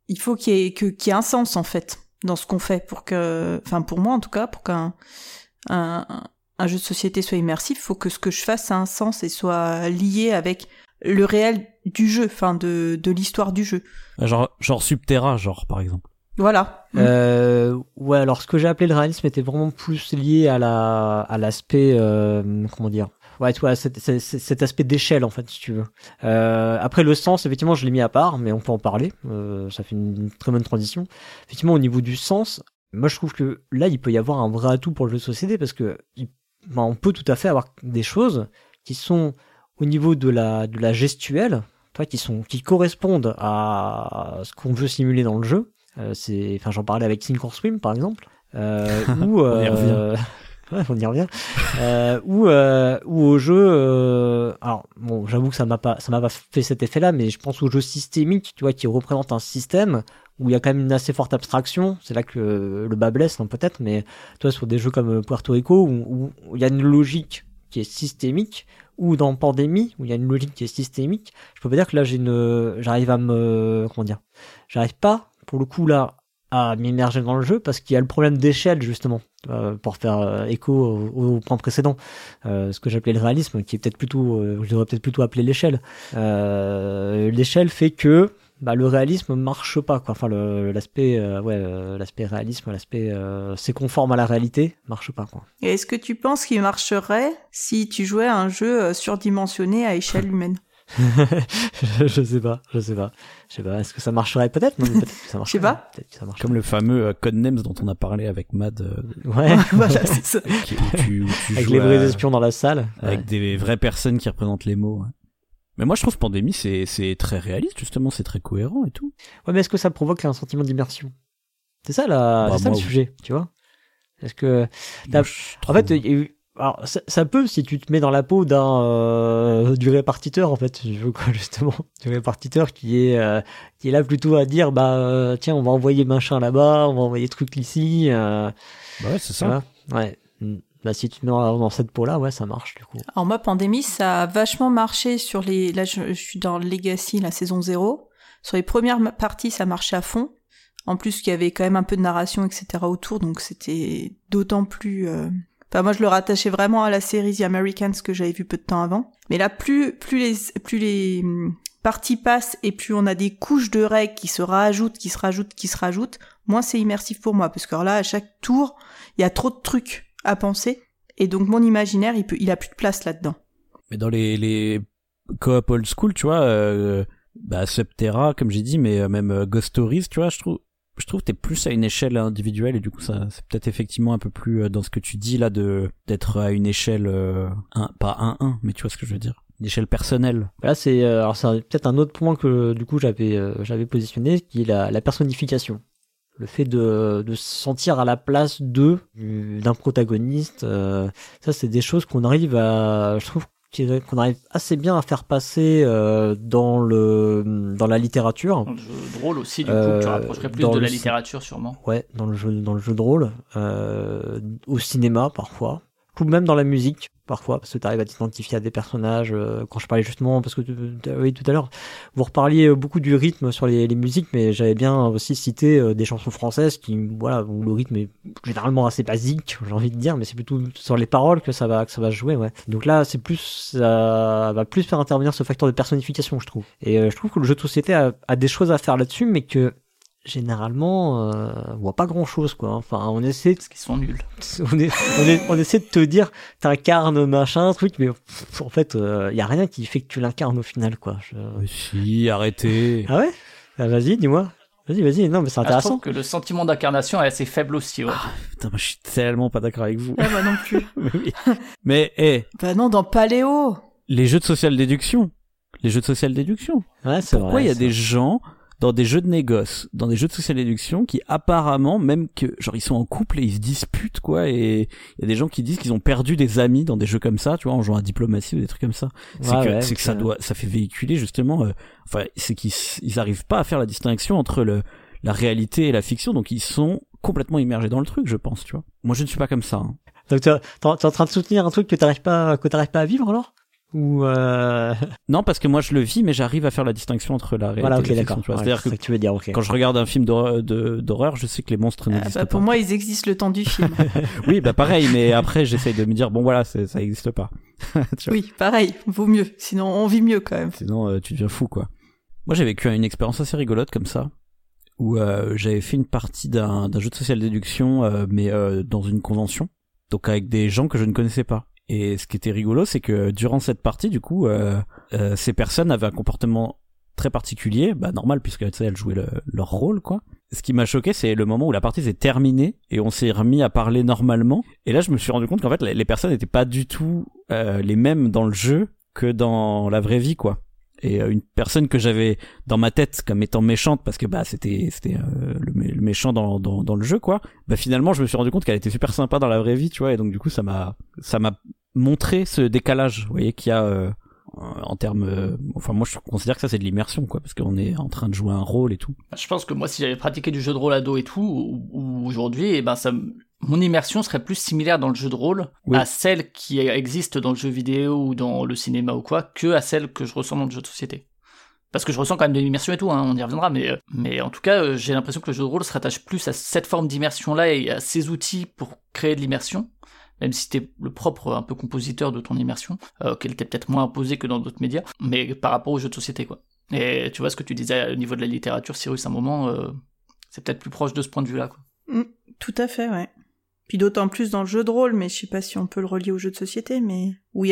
il faut qu'il y ait qu'il y ait un sens en fait dans ce qu'on fait pour que, enfin pour moi en tout cas, pour qu'un un, un jeu de société soit immersif, faut que ce que je fasse ait un sens et soit lié avec le réel du jeu, enfin de, de l'histoire du jeu. Genre, genre Subterra, genre par exemple. Voilà. Euh, ouais, alors ce que j'ai appelé le réalisme était vraiment plus lié à la à l'aspect euh, comment dire. Ouais, tu vois, cet, cet, cet aspect d'échelle en fait, si tu veux. Euh, après le sens, effectivement, je l'ai mis à part, mais on peut en parler. Euh, ça fait une très bonne transition. Effectivement, au niveau du sens, moi je trouve que là, il peut y avoir un vrai atout pour le jeu de société parce que il ben, on peut tout à fait avoir des choses qui sont au niveau de la, de la gestuelle, qui, sont, qui correspondent à ce qu'on veut simuler dans le jeu. Euh, c'est, enfin, j'en parlais avec Sink or Swim, par exemple, euh, où, on y revient. ouais, on y revient. euh, ou euh, ou au jeu. Euh, alors bon, j'avoue que ça m'a pas ça m'a pas fait cet effet-là, mais je pense au jeu systémique, tu vois, qui représente un système où il y a quand même une assez forte abstraction. C'est là que le bas blesse, non peut-être, mais toi sur des jeux comme Puerto Rico où, il y a une logique qui est systémique ou dans Pandémie où il y a une logique qui est systémique. Je peux pas dire que là j'ai une, j'arrive à me, comment dire, j'arrive pas pour le coup là à m'immerger dans le jeu parce qu'il y a le problème d'échelle justement euh, pour faire euh, écho au, au, point précédent euh, ce que j'appelais le réalisme qui est peut-être plutôt je devrais peut-être plutôt appeler l'échelle l'échelle fait que bah, le réalisme marche pas quoi enfin l'aspect ouais l'aspect réalisme l'aspect c'est conforme à la réalité marche pas quoi et est-ce que tu penses qu'il marcherait si tu jouais à un jeu surdimensionné à échelle humaine? Je, je sais pas, je sais pas. Je sais pas, est-ce que ça marcherait? Peut-être peut que ça marcherait. Je sais pas. Que ça Comme le fameux euh, Codenames dont on a parlé avec Mad. Euh, ouais, voilà, c'est ça. Qui, où tu, où tu avec les vrais à- espions dans la salle. Avec Ouais. des vraies personnes qui représentent les mots. ouais. Mais moi je trouve Pandémie c'est c'est très réaliste justement, c'est très cohérent et tout. Ouais, mais est-ce que ça provoque un sentiment d'immersion? C'est ça, la... Bah, c'est ça le oui. sujet, tu vois? Est-ce que Moi, En fait, trouve- il y a eu- alors, ça, ça peut si tu te mets dans la peau d'un euh, du répartiteur en fait, je veux quoi justement, du répartiteur qui est euh, qui est là plutôt à dire bah euh, tiens on va envoyer machin là-bas, on va envoyer truc ici, euh, Bah ouais, c'est ça. voilà. ouais. Mm. Bah si tu te mets dans, cette peau là, ouais ça marche du coup. Alors moi, Pandémie, ça a vachement marché sur les... Là, je, suis dans Legacy, la saison 0. Sur les premières parties, ça marchait à fond. En plus, il y avait quand même un peu de narration, etc. autour, donc c'était d'autant plus euh, Enfin, moi, je le rattachais vraiment à la série The Americans que j'avais vu peu de temps avant. Mais là, plus, plus les, plus les hum, parties passent et plus on a des couches de règles qui se rajoutent, qui se rajoutent, qui se rajoutent, moins c'est immersif pour moi. Parce que là, à chaque tour, il y a trop de trucs à penser. Et donc, mon imaginaire, il peut, il a plus de place là-dedans. Mais dans les, les coop old school, tu vois, euh, bah, Subterra, comme j'ai dit, mais euh, même euh, Ghost Stories, tu vois, je trouve, je trouve que t'es plus à une échelle individuelle et du coup ça c'est peut-être effectivement un peu plus euh, dans ce que tu dis là de d'être à une échelle euh, un, pas 1-1 mais tu vois ce que je veux dire une échelle personnelle Là, c'est euh, alors c'est un- peut-être un autre point que du coup j'avais euh, j'avais positionné, qui est la, la personnification. Le fait de, de se sentir à la place d'un protagoniste, euh, ça c'est des choses qu'on arrive à, je trouve qu'on arrive assez bien à faire passer euh, dans le dans la littérature. Dans le jeu de rôle aussi, du coup, Euh, tu rapprocherais plus de la littérature sûrement. Ouais, dans le jeu, dans le jeu de rôle, au cinéma parfois, ou même dans la musique parfois, parce que tu arrives à t'identifier à des personnages. euh, quand je parlais justement, parce que tu- oui, tout à l'heure, vous reparliez euh, beaucoup du rythme sur les, les musiques, mais j'avais bien aussi cité euh, des chansons françaises qui, voilà, où le rythme est généralement assez basique, j'ai envie de dire, mais c'est plutôt sur les paroles que ça va que ça va jouer, ouais. Donc là, c'est plus, ça va plus faire intervenir ce facteur de personnification, je trouve. Et euh, je trouve que le jeu de société a des choses à faire là-dessus, mais que généralement euh, on voit pas grand chose quoi enfin on essaie de- Parce qu'ils sont nuls. on, est, on, est- on essaie de te dire t'incarnes machin truc mais pff, en fait il y a rien qui fait que tu l'incarnes au final quoi Je- Mais si arrêtez ah ouais? Ah, vas-y dis-moi vas-y vas-y non mais c'est Ah, je intéressant trouve que le sentiment d'incarnation est assez faible aussi. Ouais. putain moi je suis tellement pas d'accord avec vous Ah bah non plus. mais oui. mais hé bah non, dans Paléo. les jeux de social déduction les jeux de social déduction ouais, c'est pourquoi vrai, il y a des gens dans des jeux de négoce, dans des jeux de social déduction qui apparemment même que genre ils sont en couple et ils se disputent quoi et il y a des gens qui disent qu'ils ont perdu des amis dans des jeux comme ça, tu vois, en jouant à diplomatie ou des trucs comme ça. C'est que ouais, c'est que ça doit ça fait véhiculer justement euh, enfin c'est qu'ils ils arrivent pas à faire la distinction entre le la réalité et la fiction donc ils sont complètement immergés dans le truc, je pense, tu vois. Moi je ne suis pas comme ça. hein. donc t'es en train de soutenir un truc que t'arrives pas que t'arrives pas à vivre alors? Ou euh... Non, parce que moi je le vis mais j'arrive à faire la distinction entre la réalité voilà et la d'accord fiction, tu vois. Ouais, C'est-à-dire c'est que que tu veux dire ok quand je regarde un film d'horreur, de- d'horreur, je sais que les monstres Ah n'existent bah, pas. pour moi, ils existent le temps du film. Oui, bah pareil, mais après j'essaye de me dire bon voilà, c'est- ça existe pas. Oui, pareil, vaut mieux. Sinon, on vit mieux quand même. Sinon euh, tu deviens fou quoi. Moi j'ai vécu une expérience assez rigolote comme ça où euh, j'avais fait une partie d'un d'un jeu de social déduction euh, mais euh, dans une convention. Donc avec des gens que je ne connaissais pas. Et ce qui était rigolo, c'est que durant cette partie, du coup, euh, euh, ces personnes avaient un comportement très particulier, bah normal puisque tu sais, elles jouaient le- leur rôle quoi. Ce qui m'a choqué, c'est le moment où la partie s'est terminée et on s'est remis à parler normalement. Et là, je me suis rendu compte qu'en fait, les personnes n'étaient pas du tout euh, les mêmes dans le jeu que dans la vraie vie quoi. Et euh, une personne que j'avais dans ma tête comme étant méchante parce que bah c'était c'était euh, le, le méchant dans, dans dans le jeu quoi. Bah finalement, je me suis rendu compte qu'elle était super sympa dans la vraie vie, tu vois. Et donc du coup, ça m'a ça m'a montré ce décalage, vous voyez, qu'il y a euh, en termes. euh, enfin, moi, je considère que ça c'est de l'immersion, quoi, parce qu'on est en train de jouer un rôle et tout. Je pense que moi, si j'avais pratiqué du jeu de rôle ado et tout, ou, ou aujourd'hui, et ben ça, mon immersion serait plus similaire dans le jeu de rôle Oui. à celle qui existe dans le jeu vidéo ou dans le cinéma ou quoi, que à celle que je ressens dans le jeu de société. Parce que je ressens quand même de l'immersion et tout, hein, on y reviendra, mais, euh, mais en tout cas, j'ai l'impression que le jeu de rôle se rattache plus à cette forme d'immersion-là et à ces outils pour créer de l'immersion, même si t'es le propre un peu compositeur de ton immersion, euh, qu'elle t'est peut-être moins imposée que dans d'autres médias, mais par rapport aux jeux de société, quoi. Et tu vois ce que tu disais au niveau de la littérature, Cyrus, à un moment, euh, c'est peut-être plus proche de ce point de vue-là, quoi. Mm, tout à fait, ouais. Puis d'autant plus dans le jeu de rôle, mais je sais pas si on peut le relier au jeu de société, mais où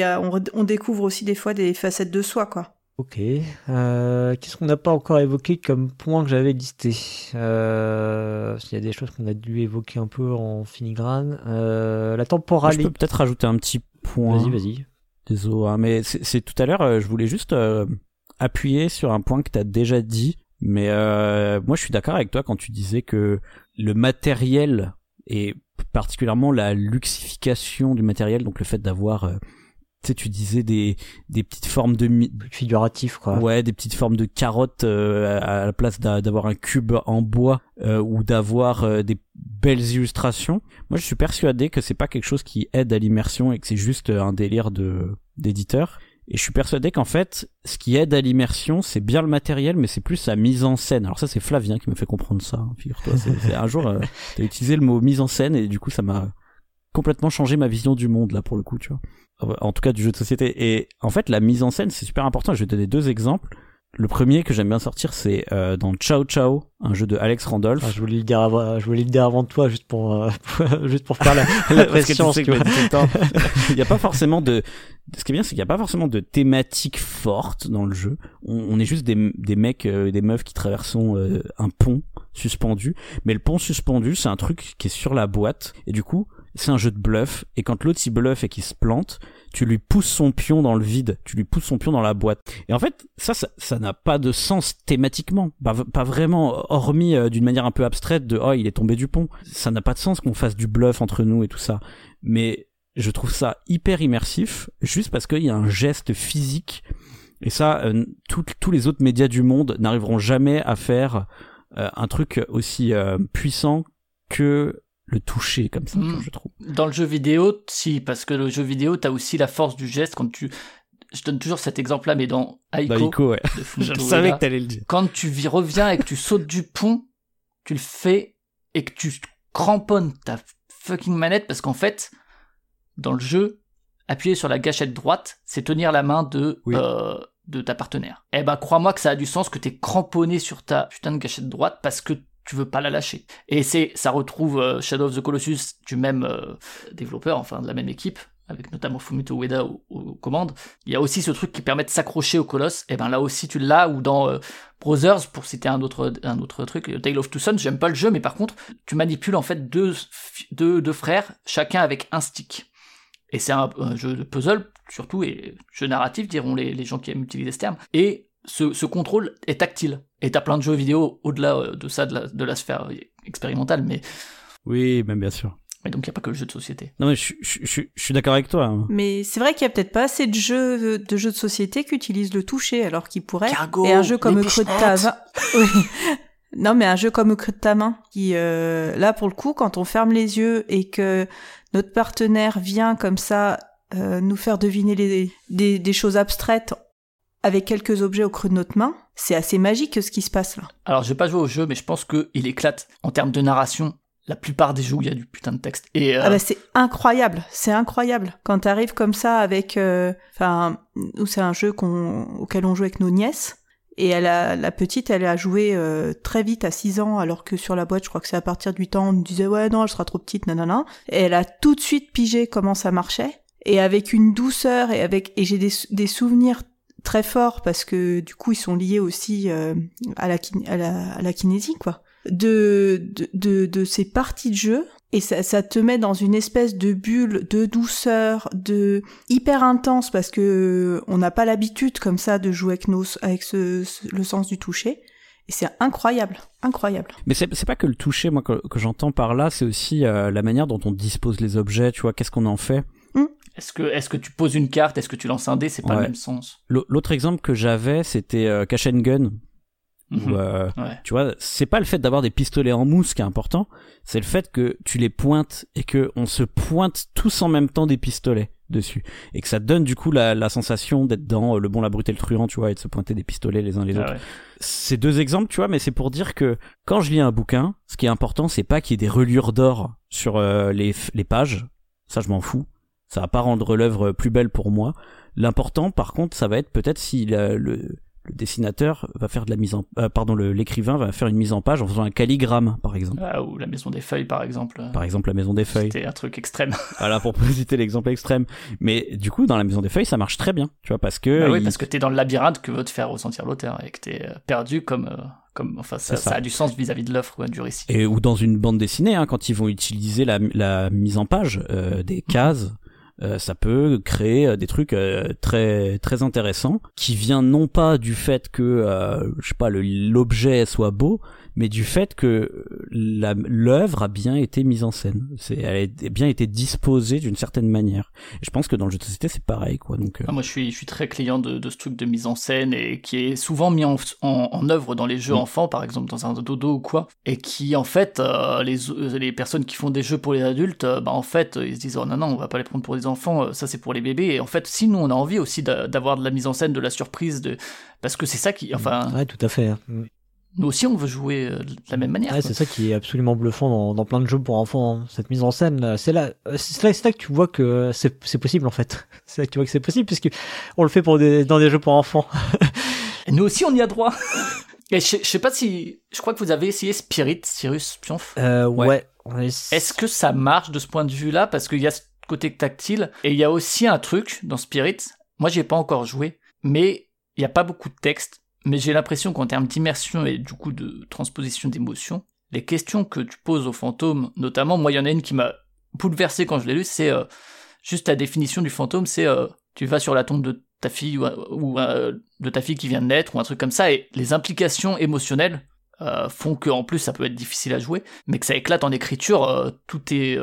on découvre aussi des fois des facettes de soi, quoi. Ok. Euh, Qu'est-ce qu'on n'a pas encore évoqué comme point que j'avais listé? Euh, Il y a des choses qu'on a dû évoquer un peu en filigrane. Euh, la Moi, je temporalité. peux peut-être rajouter un petit point. Vas-y, vas-y. Désolé, hein, mais c'est tout à l'heure, euh, je voulais juste euh, appuyer sur un point que tu as déjà dit. Mais euh, moi, je suis d'accord avec toi quand tu disais que le matériel et particulièrement la luxification du matériel, donc le fait d'avoir, tu sais, tu disais des des petites formes de Plus figuratif, quoi. Ouais, des petites formes de carottes euh, à la place d'a- d'avoir un cube en bois euh, ou d'avoir euh, des belles illustrations. Moi, je suis persuadé que c'est pas quelque chose qui aide à l'immersion et que c'est juste un délire de d'éditeur. Et je suis persuadé qu'en fait, ce qui aide à l'immersion, c'est bien le matériel, mais c'est plus sa mise en scène. Alors ça, c'est Flavien qui me fait comprendre ça. hein, Figure-toi, un jour, euh, t'as utilisé le mot mise en scène et du coup, ça m'a complètement changé ma vision du monde là pour le coup, tu vois. En tout cas du jeu de société. Et en fait, la mise en scène, c'est super important. Je vais te donner deux exemples. Le premier que j'aime bien sortir, c'est euh, dans Ciao Ciao, un jeu de Alex Randolph. Ah, je voulais le dire avant, je voulais le dire avant de toi, juste pour, euh, juste pour faire la, la pression. que Il n'y a pas forcément de. Ce qui est bien, c'est qu'il n'y a pas forcément de thématique forte dans le jeu. On, on est juste des, des mecs, euh, des meufs qui traversons euh, un pont suspendu. Mais le pont suspendu, c'est un truc qui est sur la boîte. Et du coup, c'est un jeu de bluff. Et quand l'autre il bluffe et qu'il se plante, tu lui pousses son pion dans le vide, tu lui pousses son pion dans la boîte. Et en fait, ça, ça n'a pas de sens thématiquement, pas, vraiment, hormis euh, d'une manière un peu abstraite de oh il est tombé du pont. Ça n'a pas de sens qu'on fasse du bluff entre nous et tout ça. Mais je trouve ça hyper immersif, juste parce qu'il y a un geste physique. Et ça, euh, tous les autres médias du monde n'arriveront jamais à faire euh, un truc aussi puissant que le toucher comme ça, mm. je trouve. Dans le jeu vidéo, si, parce que le jeu vidéo, t'as aussi la force du geste quand tu. Je donne toujours cet exemple-là, mais dans Aiko, ouais. je savais que t'allais le dire. Quand tu reviens et que tu sautes du pont, tu le fais et que tu cramponnes ta fucking manette parce qu'en fait, dans le jeu, appuyer sur la gâchette droite, c'est tenir la main de euh, de ta partenaire. Eh ben, crois-moi que ça a du sens que t'es cramponné sur ta putain de gâchette droite parce que tu veux pas la lâcher. Et c'est, ça retrouve euh, Shadow of the Colossus du même euh, développeur, enfin de la même équipe, avec notamment Fumito Ueda aux, commandes. Il y a aussi ce truc qui permet de s'accrocher au colosse. Et ben là aussi tu l'as, ou dans euh, Brothers, pour citer un autre, un autre truc, Tale of Two Sons, j'aime pas le jeu, mais par contre, tu manipules en fait deux, deux, deux frères, chacun avec un stick. Et c'est un, jeu de puzzle, surtout, et jeu narratif, diront les, les gens qui aiment utiliser ce terme. Et ce, contrôle est tactile. Et t'as plein de jeux vidéo au-delà euh, de ça, de la, sphère expérimentale, mais... Oui, même bien sûr. Mais donc il n'y a pas que le jeu de société. Non mais je, suis d'accord avec toi. Hein. Mais c'est vrai qu'il y a peut-être pas assez de jeux de jeux de société qui utilisent le toucher alors qu'il pourrait. et un jeu comme Creux de ta main. oui. Non mais un jeu comme Creux de ta main qui euh, là pour le coup quand on ferme les yeux et que notre partenaire vient comme ça euh, nous faire deviner les, des, des choses abstraites avec quelques objets au creux de notre main, c'est assez magique ce qui se passe là. Alors, je vais pas jouer au jeu, mais je pense qu'il éclate en termes de narration. La plupart des jeux où il y a du putain de texte. Et euh, Ah bah c'est incroyable, c'est incroyable. Quand t'arrives comme ça avec, euh, enfin, c'est un jeu auquel on joue avec nos nièces. Et elle a, la petite, elle a joué euh, très vite à 6 ans, alors que sur la boîte, je crois que c'est à partir de 8 ans, on nous disait ouais non, elle sera trop petite, nanana. Et elle a tout de suite pigé comment ça marchait. Et avec une douceur et avec et j'ai des, des souvenirs très fort parce que du coup ils sont liés aussi euh, à, la, à, la, à la kinésie quoi de, de, de, ces parties de jeu et ça, ça te met dans une espèce de bulle de douceur, de hyper intense parce que on n'a pas l'habitude comme ça de jouer avec nos, avec ce, le sens du toucher. Et c'est incroyable, incroyable. Mais c'est pas que le toucher, moi, que, que j'entends par là, c'est aussi euh, la manière dont on dispose les objets, tu vois, qu'est-ce qu'on en fait. Est-ce que, est-ce que tu poses une carte, est-ce que tu lances un dé, c'est pas le même sens. L'autre exemple que j'avais, c'était euh, Cash and Gun. Mhm. Euh, tu vois, c'est pas le fait d'avoir des pistolets en mousse qui est important, c'est le fait que tu les pointes et que on se pointe tous en même temps des pistolets dessus et que ça donne du coup la, la sensation d'être dans euh, le bon, la brute et le truand, tu vois, et de se pointer des pistolets les uns les ah autres. C'est deux exemples, tu vois, mais c'est pour dire que quand je lis un bouquin, ce qui est important, c'est pas qu'il y ait des reliures d'or sur les, les pages, ça je m'en fous ça va pas rendre l'œuvre plus belle pour moi. L'important, par contre, ça va être peut-être si le, le, dessinateur va faire de la mise en, euh, pardon, l'écrivain va faire une mise en page en faisant un calligramme, par exemple. Ah, ou la maison des feuilles, par exemple. Par exemple, la maison des feuilles. C'était un truc extrême. voilà, pour citer l'exemple extrême. Mais du coup, dans la maison des feuilles, ça marche très bien, tu vois, parce que. Bah oui, parce que t'es dans le labyrinthe que veut te faire ressentir l'auteur et que t'es euh, perdu comme. Euh, comme, enfin, ça, ça. a du sens vis-à-vis de l'offre, du récit. Et ou dans une bande dessinée, hein, quand ils vont utiliser la, la mise en page des cases, euh, ça peut créer euh, des trucs euh, très très intéressants qui vient non pas du fait que je sais pas l'objet soit beau mais du fait que l'œuvre a bien été mise en scène. C'est, elle a bien été disposée d'une certaine manière. Et je pense que dans le jeu de société, c'est pareil, quoi. Donc, euh. ah, moi, je suis, je suis très client de, de ce truc de mise en scène et qui est souvent mis en, en, œuvre dans les jeux mm. enfants, par exemple, dans un dodo ou quoi. Et qui, en fait, euh, les, les personnes qui font des jeux pour les adultes, euh, bah, en fait, ils se disent, oh non, non, on va pas les prendre pour des enfants, ça c'est pour les bébés. Et en fait, si nous, on a envie aussi d'avoir de la mise en scène, de la surprise, de, parce que c'est ça qui, enfin. Ouais, tout à fait. Hein. Nous aussi on veut jouer euh, de la même manière. Ouais, c'est ça qui est absolument bluffant dans, dans plein de jeux pour enfants. hein. Cette mise en scène, là, c'est là, euh, c'est là, c'est là que tu vois que c'est possible en fait. C'est là que tu vois que c'est possible puisque on le fait pour des, dans des jeux pour enfants. Et nous aussi on y a droit. Et je, je sais pas si, je crois que vous avez essayé Spirit, Cyrus Pionf. Euh, Ouais. Est-ce que ça marche de ce point de vue-là? Parce qu'il y a ce côté tactile et il y a aussi un truc dans Spirit. Moi, j'ai pas encore joué, mais il y a pas beaucoup de texte. Mais j'ai l'impression qu'en termes d'immersion et du coup de transposition d'émotion, les questions que tu poses aux fantômes, notamment, moi, il y en a une qui m'a bouleversé quand je l'ai lu, c'est euh, juste la définition du fantôme, c'est euh, tu vas sur la tombe de ta fille ou, euh, de ta fille qui vient de naître ou un truc comme ça et les implications émotionnelles font que en plus ça peut être difficile à jouer, mais que ça éclate en écriture, tout est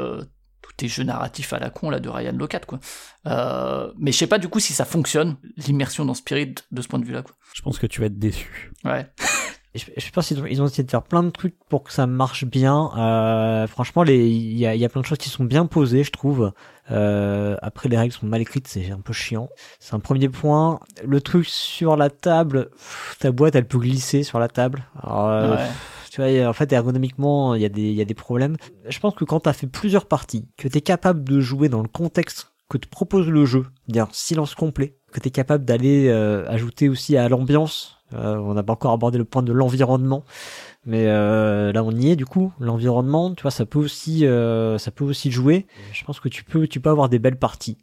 euh, tout est jeu narratif à la con là de Ryan Locat quoi. Euh, mais je sais pas du coup si ça fonctionne l'immersion dans Spirit de ce point de vue là quoi. Je pense que tu vas être déçu. Ouais. Je, je pense qu'ils ont, ils ont essayé de faire plein de trucs pour que ça marche bien. Euh, franchement, les- il y a, il y a plein de choses qui sont bien posées, je trouve. Euh, après, les règles sont mal écrites, c'est un peu chiant. C'est un premier point. Le truc sur la table, pff, ta boîte, elle peut glisser sur la table. Alors, euh, Ouais. Tu vois, en fait, ergonomiquement, il y, a des, y a des problèmes. Je pense que quand tu as fait plusieurs parties, que tu es capable de jouer dans le contexte que te propose le jeu, c'est-à-dire silence complet, que tu es capable d'aller euh, ajouter aussi à l'ambiance, euh, on n'a pas encore abordé le point de l'environnement, mais euh, là on y est du coup, l'environnement, tu vois, ça peut aussi, euh, ça peut aussi jouer. Je pense que tu peux, tu peux avoir des belles parties.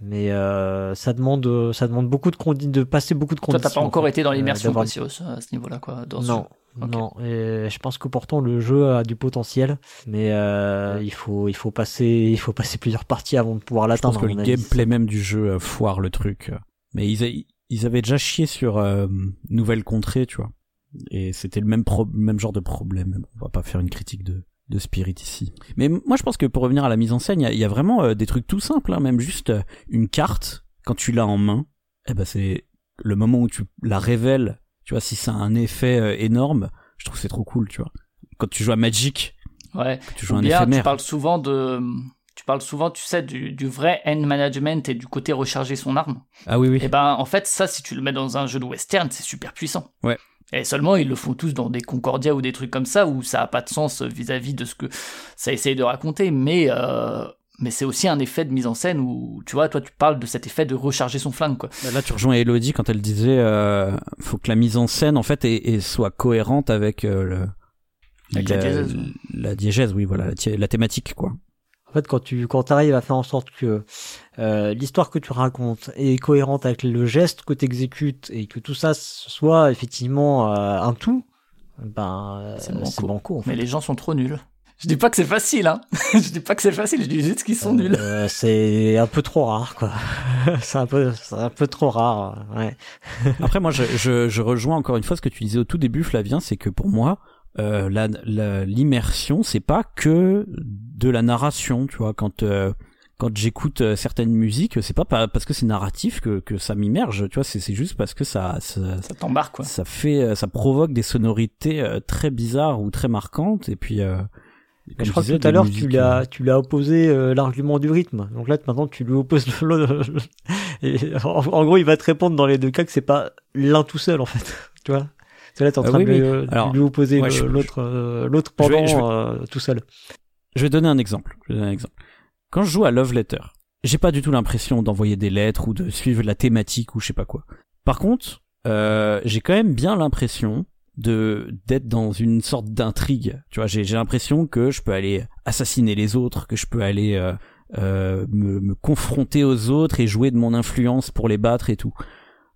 Mais euh, ça demande, ça demande beaucoup de condi- de passer beaucoup de Toi conditions. t'as pas encore en fait, été dans euh, l'immersion Cyrus, à ce niveau là quoi. Dans non, non. Et je pense que pourtant le jeu a du potentiel, mais euh, il faut, il faut passer, il faut passer plusieurs parties avant de pouvoir Je pense l'atteindre. que le gameplay même du jeu euh, foire le truc. Mais ils, a- ils avaient déjà chié sur euh, Nouvelle Contrée, tu vois. Et c'était le même, pro- même genre de problème. On va pas faire une critique de, de Spirit ici. Mais moi je pense que pour revenir à la mise en scène, il y a, il y a vraiment euh, des trucs tout simples, hein, même juste euh, une carte, quand tu l'as en main, eh ben c'est le moment où tu la révèles, tu vois, si ça a un effet euh, énorme, je trouve que c'est trop cool, tu vois. Quand tu joues à Magic, Ouais. tu joues Ou un bien, éphémère. tu parles souvent de tu parles souvent tu sais du, du vrai end management et du côté recharger son arme. Ah oui, oui. Et ben en fait ça si tu le mets dans un jeu de western c'est super puissant. Ouais. Et seulement ils le font tous dans des Concordia ou des trucs comme ça où ça a pas de sens vis-à-vis de ce que ça essaye de raconter mais euh, mais c'est aussi un effet de mise en scène où tu vois toi tu parles de cet effet de recharger son flingue quoi. Bah Là, tu rejoins Elodie quand elle disait euh, faut que la mise en scène en fait est- soit cohérente avec euh, le Avec la diégèse. la diégèse, oui, voilà, la thématique, quoi. En fait, quand tu quand arrives à faire en sorte que euh, l'histoire que tu racontes est cohérente avec le geste que tu exécutes et que tout ça soit effectivement euh, un tout, ben euh, C'est banco. banco en fait. Mais les gens sont trop nuls. Je dis pas que c'est facile hein. je dis pas que c'est facile, je dis juste qu'ils sont nuls. Euh, c'est un peu trop rare quoi. c'est un peu c'est un peu trop rare. Ouais. Après, moi, je, je, je rejoins encore une fois ce que tu disais au tout début, Flavien, c'est que pour moi, euh, la- la- l'immersion, c'est pas que de la narration, tu vois. Quand euh, quand j'écoute euh, certaines musiques, c'est pas pa- parce que c'est narratif que, que ça m'immerge, tu vois. C'est c'est juste parce que ça, ça, Ça t'embarque quoi. ça fait, euh, ça provoque des sonorités euh, très bizarres ou très marquantes, et puis. Euh, comme je crois disais, que tout à l'heure tu l'as euh, tu l'as opposé euh, l'argument du rythme. Donc là maintenant tu lui opposes le, le- le- et en, en gros il va te répondre dans les deux cas que c'est pas l'un tout seul en fait. tu vois. C'est là t'es en train oui, de oui. lui, euh, Alors, lui opposer ouais, l'autre euh, l'autre je vais- pendant je vais- euh, tout seul. Je vais donner un exemple. Je vais donner un exemple. Quand je joue à Love Letter, j'ai pas du tout l'impression d'envoyer des lettres ou de suivre la thématique ou je sais pas quoi. Par contre, euh, j'ai quand même bien l'impression de d'être dans une sorte d'intrigue. Tu vois, j'ai l'impression que je peux aller assassiner les autres, que je peux aller euh, euh, me, me confronter aux autres et jouer de mon influence pour les battre et tout.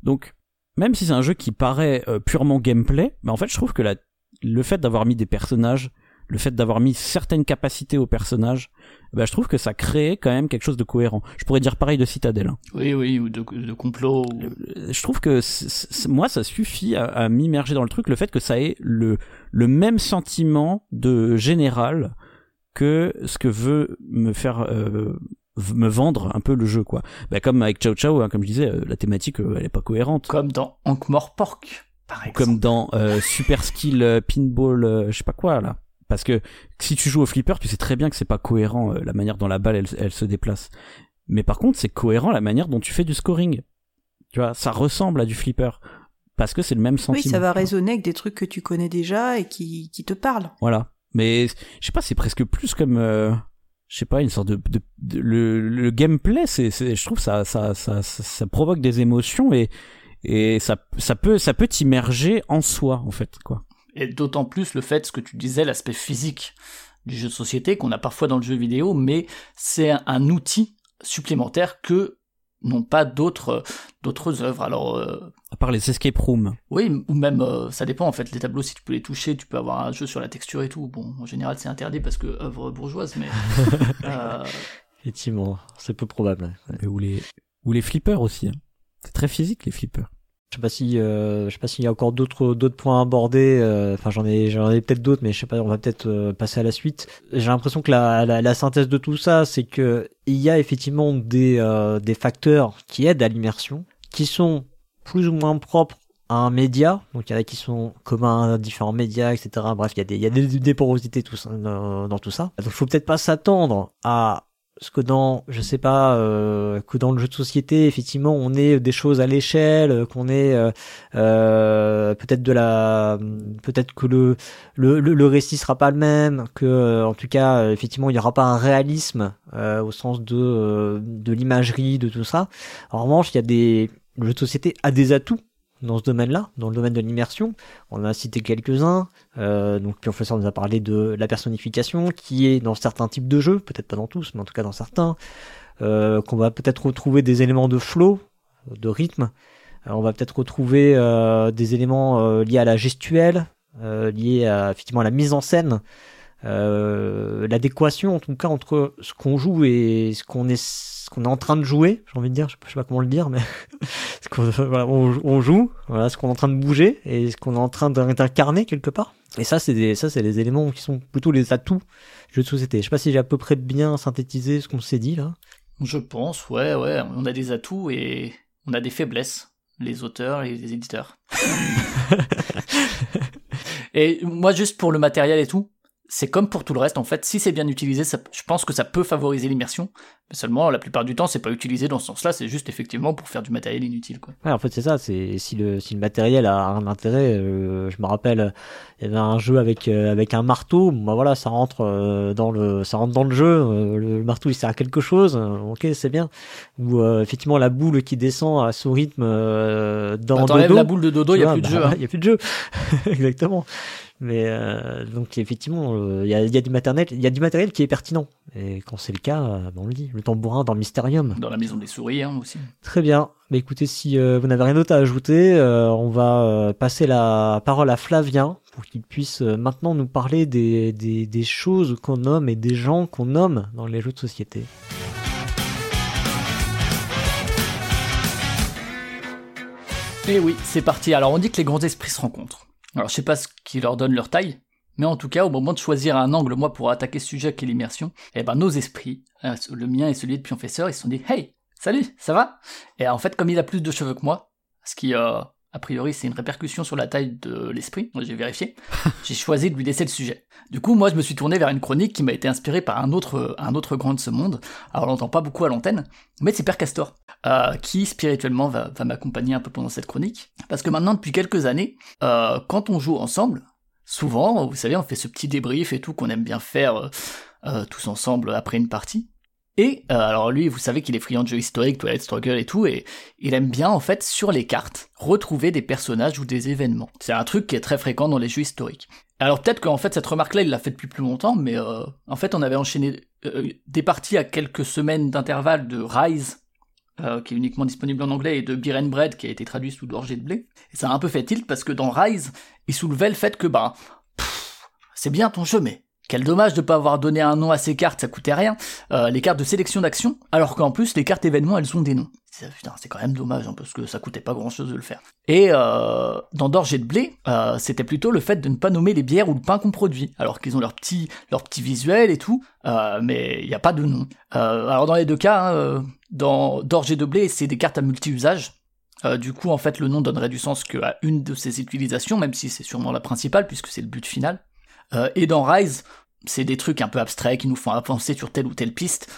Donc, même si c'est un jeu qui paraît euh, purement gameplay, mais en fait, je trouve que la, le fait d'avoir mis des personnages le fait d'avoir mis certaines capacités aux personnages, bah, je trouve que ça crée quand même quelque chose de cohérent. Je pourrais dire pareil de Citadel. hein. Oui oui ou de, de complot ou... Euh, Je trouve que c- c- moi, ça suffit à, à m'immerger dans le truc, le fait que ça ait le, le même sentiment de général que ce que veut me faire euh, me vendre un peu le jeu quoi. Bah, comme avec Ciao Ciao, hein, comme je disais, euh, la thématique euh, elle est pas cohérente. comme dans Ankh-Mort Pork par exemple. comme dans euh, Super Skill Pinball, je sais pas quoi là. Parce que si tu joues au flipper, tu sais très bien que c'est pas cohérent euh, la manière dont la balle elle, elle se déplace. Mais par contre, c'est cohérent la manière dont tu fais du scoring. Tu vois, ça ressemble à du flipper. parce que c'est le même sentiment. Oui, ça va résonner avec des trucs que tu connais déjà et qui, qui te parlent. Voilà. Mais je sais pas, c'est presque plus comme euh, je sais pas une sorte de, de, le, le, gameplay. C'est, je trouve ça, ça ça, ça ça provoque des émotions et et ça ça peut ça peut t'immerger en soi en fait quoi. Et d'autant plus le fait, ce que tu disais, l'aspect physique du jeu de société qu'on a parfois dans le jeu vidéo, mais c'est un outil supplémentaire que n'ont pas d'autres d'autres œuvres. Alors euh, à part les escape rooms. Oui, ou même euh, ça dépend en fait. Les tableaux, si tu peux les toucher, tu peux avoir un jeu sur la texture et tout. Bon, en général, c'est interdit parce que œuvre bourgeoise, mais euh... effectivement, c'est peu probable. Ou les ou les flippers aussi. Hein. C'est très physique les flippers. Je sais pas si, euh, je sais pas s'il y a encore d'autres d'autres points à aborder. Euh, enfin, j'en ai j'en ai peut-être d'autres, mais je sais pas. On va peut-être euh, passer à la suite. J'ai l'impression que la, la, la, synthèse de tout ça, c'est que il y a effectivement des des facteurs qui aident à l'immersion, qui sont plus ou moins propres à un média. Donc il y en a qui sont communs à différents médias, etc. Bref, il y a des il y a des, des porosités tout ça, dans, dans tout ça. Donc faut peut-être pas s'attendre à parce que dans, je sais pas, euh, que dans le jeu de société, effectivement, on est des choses à l'échelle, euh, qu'on est euh, peut-être de la, peut-être que le, le le récit sera pas le même, que en tout cas, effectivement, il y aura pas un réalisme au sens de de l'imagerie, de tout ça. En revanche, il y a des, le jeu de société a des atouts dans ce domaine-là, dans le domaine de l'immersion. On a cité quelques-uns. Euh, donc, professeur nous a parlé de la personnification, qui est dans certains types de jeux, peut-être pas dans tous, mais en tout cas dans certains. Euh, qu'on va peut-être retrouver des éléments de flow, de rythme. Euh, on va peut-être retrouver euh, des éléments liés à la gestuelle, liés à, effectivement à la mise en scène. L'adéquation en tout cas entre ce qu'on joue et ce qu'on est qu'on est en train de jouer, j'ai envie de dire, je sais pas comment le dire, mais ce qu'on, voilà, on, joue, voilà, ce qu'on est en train de bouger et ce qu'on est en train d'incarner quelque part. Et ça, c'est des, ça, c'est les éléments qui sont plutôt les atouts du jeu de société. Je sais pas si j'ai à peu près bien synthétisé ce qu'on s'est dit là. Je pense, ouais, ouais, on a des atouts et on a des faiblesses, les auteurs et les éditeurs. et moi, juste pour le matériel et tout, c'est comme pour tout le reste, en fait, si c'est bien utilisé, je pense que ça peut favoriser l'immersion, mais seulement, la plupart du temps, c'est pas utilisé dans ce sens-là, c'est juste effectivement pour faire du matériel inutile, quoi. Ouais, en fait, c'est ça, c'est, si le, si le matériel a un intérêt, euh, je me rappelle, il y avait un jeu avec, euh, avec un marteau, bah voilà, ça rentre euh, dans le, ça rentre dans le jeu, le marteau il sert à quelque chose, ok, c'est bien. Ou, effectivement, la boule qui descend à son rythme, dans bah, dodo. la boule de dodo, il y a plus de bah, jeu, hein. Il y a plus de jeu. Exactement. Mais euh, donc effectivement, il y, a, y, a, du matériel, il y a du matériel qui est pertinent. Et quand c'est le cas, euh, on le dit. Le tambourin dans le Mystérium. Dans la maison des souris hein, aussi. Très bien. Mais écoutez, si euh, vous n'avez rien d'autre à ajouter, on va passer la parole à Flavien pour qu'il puisse maintenant nous parler des, des, des choses qu'on nomme et des gens qu'on nomme dans les jeux de société. Et oui, c'est parti. Alors on dit que les grands esprits se rencontrent. Alors je sais pas ce qui leur donne leur taille, mais en tout cas, au moment de choisir un angle, moi, pour attaquer ce sujet qui est l'immersion, eh ben nos esprits, hein, le mien et celui de Pionfesseur, ils se sont dit Hey, salut, ça va? Et en fait, comme il a plus de cheveux que moi, ce qui euh, a priori c'est une répercussion sur la taille de l'esprit, j'ai vérifié, j'ai choisi de lui laisser le sujet. Du coup, moi je me suis tourné vers une chronique qui m'a été inspirée par un autre, un autre grand de ce monde, alors on l'entend pas beaucoup à l'antenne, mais c'est Père Castor, euh, qui spirituellement va, va m'accompagner un peu pendant cette chronique, parce que maintenant depuis quelques années, euh, quand on joue ensemble, souvent, vous savez, on fait ce petit débrief et tout qu'on aime bien faire euh, euh tous ensemble après une partie, et euh, alors lui, vous savez qu'il est friand de jeux historiques, Twilight Struggle et tout, et il aime bien en fait sur les cartes retrouver des personnages ou des événements. C'est un truc qui est très fréquent dans les jeux historiques. Alors peut-être qu'en fait cette remarque-là, il l'a fait depuis plus longtemps, mais euh, en fait on avait enchaîné euh, des parties à quelques semaines d'intervalle de Rise, qui est uniquement disponible en anglais, et de Beer Bread, qui a été traduit sous l'orgée de blé. Et ça a un peu fait tilt parce que dans Rise, il soulevait le fait que bah c'est bien ton jeu, mais quel dommage de ne pas avoir donné un nom à ces cartes, ça coûtait rien. Euh, les cartes de sélection d'action, alors qu'en plus les cartes événements elles ont des noms. Putain, c'est quand même dommage hein, parce que ça coûtait pas grand chose de le faire. Et euh, dans D'orge et de blé, euh, c'était plutôt le fait de ne pas nommer les bières ou le pain qu'on produit, alors qu'ils ont leur petit visuel et tout, mais il n'y a pas de nom. alors dans les deux cas, hein, dans D'orge et de blé, c'est des cartes à multi-usage. du coup, en fait, le nom donnerait du sens qu'à une de ces utilisations, même si c'est sûrement la principale, puisque c'est le but final. Et dans Rise, c'est des trucs un peu abstraits qui nous font avancer sur telle ou telle piste.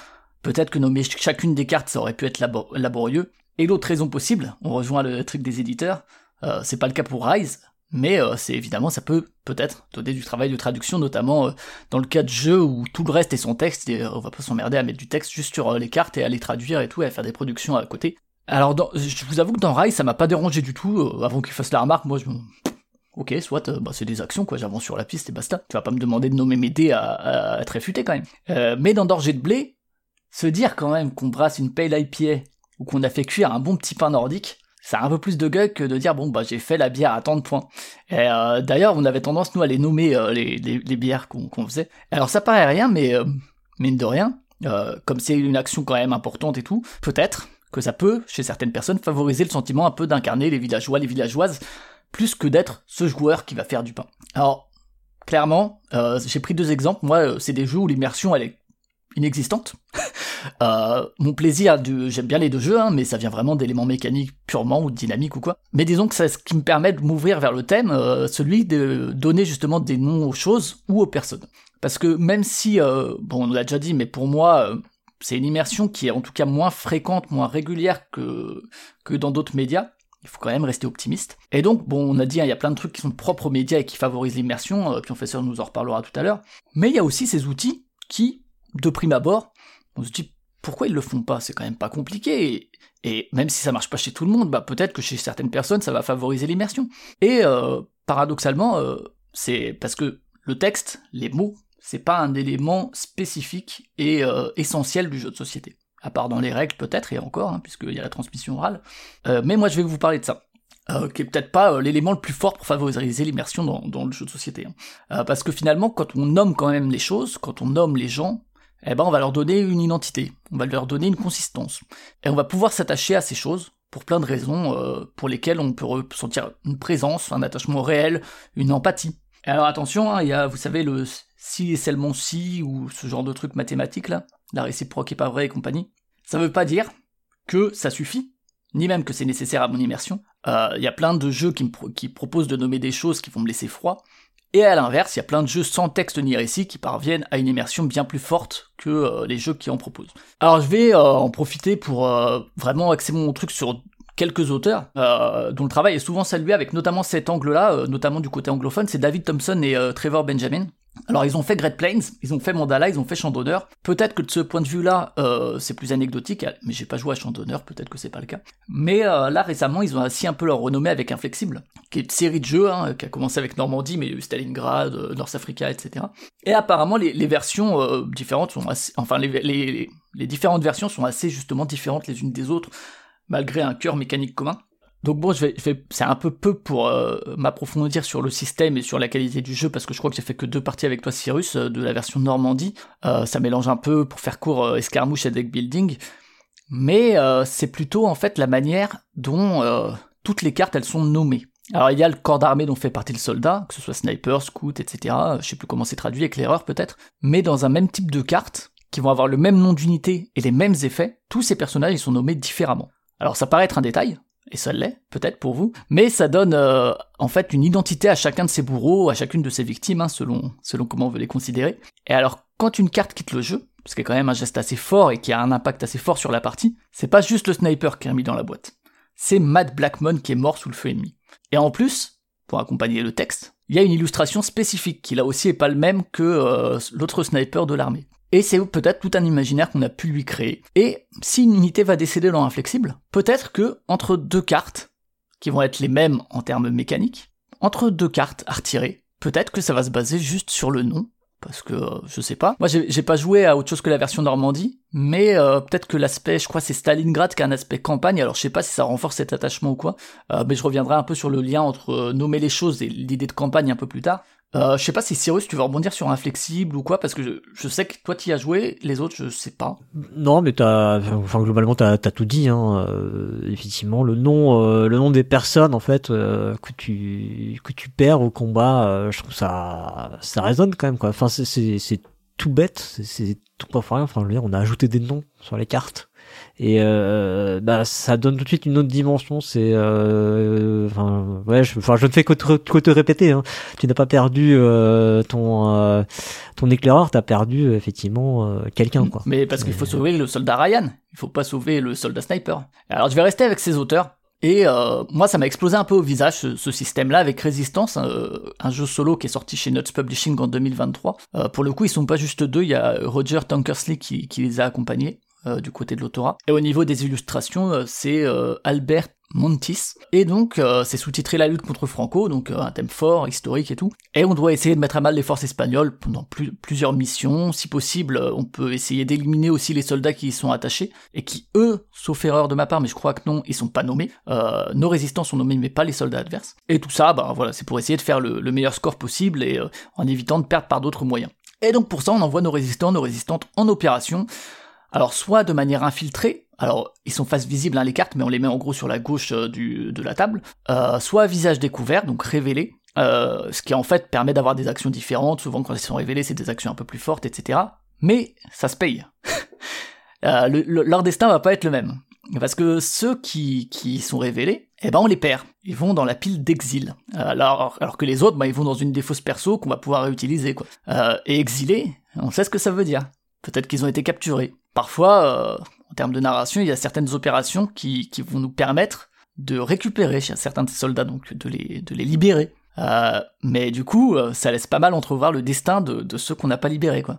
Peut-être que nommer chacune des cartes, ça aurait pu être laborieux. Et l'autre raison possible, on rejoint le truc des éditeurs, Euh, c'est pas le cas pour Rise, mais euh, c'est évidemment ça peut peut-être donner du travail de traduction, notamment euh, dans le cas de jeux où tout le reste est son texte et on va pas s'emmerder à mettre du texte juste sur les cartes et à les traduire et tout, et à faire des productions à côté. Alors je vous avoue que dans Rise ça m'a pas dérangé du tout. avant qu'il fasse la remarque, moi je Ok, soit bah, c'est des actions, quoi, j'avance sur la piste et basta. Tu vas pas me demander de nommer mes dés à, à être réfuté quand même. mais dans Danger de blé, se dire quand même qu'on brasse une pale IPA ou qu'on a fait cuire un bon petit pain nordique, ça a un peu plus de gueule que de dire bon bah j'ai fait la bière à tant de points. Et euh, d'ailleurs on avait tendance nous à les nommer euh, les, les, bières qu'on faisait. Alors ça paraît rien mais euh, mine de rien, comme c'est une action quand même importante et tout, peut-être que ça peut chez certaines personnes favoriser le sentiment un peu d'incarner les villageois, les villageoises, plus que d'être ce joueur qui va faire du pain. Alors clairement, j'ai pris deux exemples. Moi c'est des jeux où l'immersion elle est inexistante. Euh, mon plaisir, j'aime bien les deux jeux, hein, mais ça vient vraiment d'éléments mécaniques purement ou dynamiques ou quoi. Mais disons que c'est ce qui me permet de m'ouvrir vers le thème, euh, celui de donner justement des noms aux choses ou aux personnes. Parce que même si, euh, bon, on l'a déjà dit, mais pour moi, c'est une immersion qui est en tout cas moins fréquente, moins régulière que dans d'autres médias. Il faut quand même rester optimiste. Et donc, bon, on a dit, hein, il y a plein de trucs qui sont propres aux médias et qui favorisent l'immersion, puis professeur nous en reparlera tout à l'heure. Mais il y a aussi ces outils qui, de prime abord, on se dit pourquoi ils le font pas? C'est quand même pas compliqué. Et, même si ça marche pas chez tout le monde, bah peut-être que chez certaines personnes ça va favoriser l'immersion. Et euh, paradoxalement, euh, c'est parce que le texte, les mots, c'est pas un élément spécifique et euh, essentiel du jeu de société. À part dans les règles peut-être et encore, hein, puisqu'il y a la transmission orale. mais moi je vais vous parler de ça. qui est peut-être pas l'élément le plus fort pour favoriser l'immersion dans, le jeu de société. Hein. parce que finalement, quand on nomme quand même les choses, quand on nomme les gens, eh ben on va leur donner une identité, on va leur donner une consistance. Et on va pouvoir s'attacher à ces choses pour plein de raisons euh, pour lesquelles on peut ressentir une présence, un attachement réel, une empathie. Et alors attention, hein, il y a, vous savez, le si et seulement si, ou ce genre de truc mathématique là, la réciproque est pas vraie et compagnie. Ça veut pas dire que ça suffit, ni même que c'est nécessaire à mon immersion. Euh, il y a plein de jeux qui, proposent de nommer des choses qui vont me laisser froid, et à l'inverse, il y a plein de jeux sans texte ni récit qui parviennent à une immersion bien plus forte que euh, les jeux qui en proposent. Alors je vais euh, en profiter pour euh, vraiment axer mon truc sur quelques auteurs dont le travail est souvent salué avec notamment cet angle-là, notamment du côté anglophone, c'est David Thompson et Trevor Benjamin. Alors ils ont fait Great Plains, ils ont fait Mandala, ils ont fait Champ d'honneur. Peut-être que de ce point de vue-là, euh, c'est plus anecdotique, mais j'ai pas joué à Champ d'honneur, peut-être que c'est pas le cas. Mais euh, là récemment, ils ont assis un peu leur renommée avec Inflexible, qui est une série de jeux hein, qui a commencé avec Normandie, mais Stalingrad, euh, North Africa, etc. Et apparemment, les, versions différentes sont assez, enfin les, différentes versions sont assez justement différentes les unes des autres, malgré un cœur mécanique commun. Donc bon, je vais, c'est un peu peu pour euh, m'approfondir sur le système et sur la qualité du jeu parce que je crois que j'ai fait que deux parties avec toi, Cyrus, euh, de la version Normandie. Euh, ça mélange un peu pour faire court escarmouche et deck building, mais c'est plutôt en fait la manière dont toutes les cartes elles sont nommées. Alors il y a le corps d'armée dont fait partie le soldat, que ce soit sniper, scout, etc. Je sais plus comment c'est traduit, éclaireur peut-être, mais dans un même type de cartes qui vont avoir le même nom d'unité et les mêmes effets, tous ces personnages ils sont nommés différemment. Alors ça paraît être un détail, et ça l'est, peut-être pour vous, mais ça donne euh, en fait une identité à chacun de ses bourreaux, à chacune de ses victimes, hein, selon, selon comment on veut les considérer. Et alors, quand une carte quitte le jeu, ce qui est quand même un geste assez fort et qui a un impact assez fort sur la partie, c'est pas juste le sniper qui est mis dans la boîte. C'est Matt Blackmon qui est mort sous le feu ennemi. Et en plus, pour accompagner le texte, il y a une illustration spécifique qui là aussi est pas le même que euh, l'autre sniper de l'armée. Et c'est peut-être tout un imaginaire qu'on a pu lui créer. Et si une unité va décéder dans Inflexible, peut-être que entre deux cartes, qui vont être les mêmes en termes mécaniques, entre deux cartes à retirer, peut-être que ça va se baser juste sur le nom, parce que euh, je sais pas. Moi j'ai pas joué à autre chose que la version Normandie, mais euh, peut-être que l'aspect, je crois c'est Stalingrad qui a un aspect campagne, alors je sais pas si ça renforce cet attachement ou quoi, euh, mais je reviendrai un peu sur le lien entre nommer les choses et l'idée de campagne un peu plus tard. Euh, je sais pas si Cyrus, tu veux rebondir sur Inflexible ou quoi, parce que je, sais que toi tu y as joué, les autres je sais pas. Non, mais t'as, enfin globalement t'as as tout dit. Hein. Euh, effectivement, le nom, euh, le nom des personnes en fait que tu que tu perds au combat, je trouve ça ça résonne quand même quoi. Enfin c'est c'est tout bête, c'est tout pas rien. Enfin je veux dire, on a ajouté des noms sur les cartes et euh, bah ça donne tout de suite une autre dimension c'est euh, enfin ouais je, enfin je ne fais que te, que te répéter hein. tu n'as pas perdu euh, ton ton éclaireur t'as perdu effectivement quelqu'un quoi mais parce qu'il faut sauver le soldat Ryan il faut pas sauver le soldat sniper alors je vais rester avec ces auteurs Et euh, moi, ça m'a explosé un peu au visage ce, système-là avec Résistance, un, jeu solo qui est sorti chez Nuts Publishing en 2023. pour le coup, ils sont pas juste deux, il y a Roger Tankersley qui, qui les a accompagnés. Du côté de l'autorat. Et au niveau des illustrations, c'est Albert Montis. Et donc, euh, c'est sous-titré La lutte contre Franco, donc euh, un thème fort, historique et tout. Et on doit essayer de mettre à mal les forces espagnoles pendant plusieurs missions. Si possible, euh, on peut essayer d'éliminer aussi les soldats qui y sont attachés, et qui, eux, sauf erreur de ma part, mais je crois que non, ils sont pas nommés. nos résistants sont nommés, mais pas les soldats adverses. Et tout ça, bah voilà, c'est pour essayer de faire le, le meilleur score possible, et en évitant de perdre par d'autres moyens. Et donc pour ça, on envoie nos résistants, nos résistantes en opération. Alors soit de manière infiltrée, alors ils sont face visible hein, les cartes, mais on les met en gros sur la gauche euh, du, de la table, euh, soit visage découvert, donc révélé, euh, ce qui en fait permet d'avoir des actions différentes, souvent quand elles sont révélées c'est des actions un peu plus fortes, etc. Mais ça se paye. leur destin va pas être le même. Parce que ceux qui, qui sont révélés, eh ben on les perd. Ils vont dans la pile d'exil. Alors, alors que les autres, bah, ils vont dans une des persos qu'on va pouvoir réutiliser. Quoi. et exilés, on sait ce que ça veut dire. Peut-être qu'ils ont été capturés. Parfois, euh, en termes de narration, il y a certaines opérations qui, vont nous permettre de récupérer certains de ces soldats, donc de les, libérer. Euh, mais du coup, euh, ça laisse pas mal entrevoir le destin de, ceux qu'on n'a pas libérés, quoi.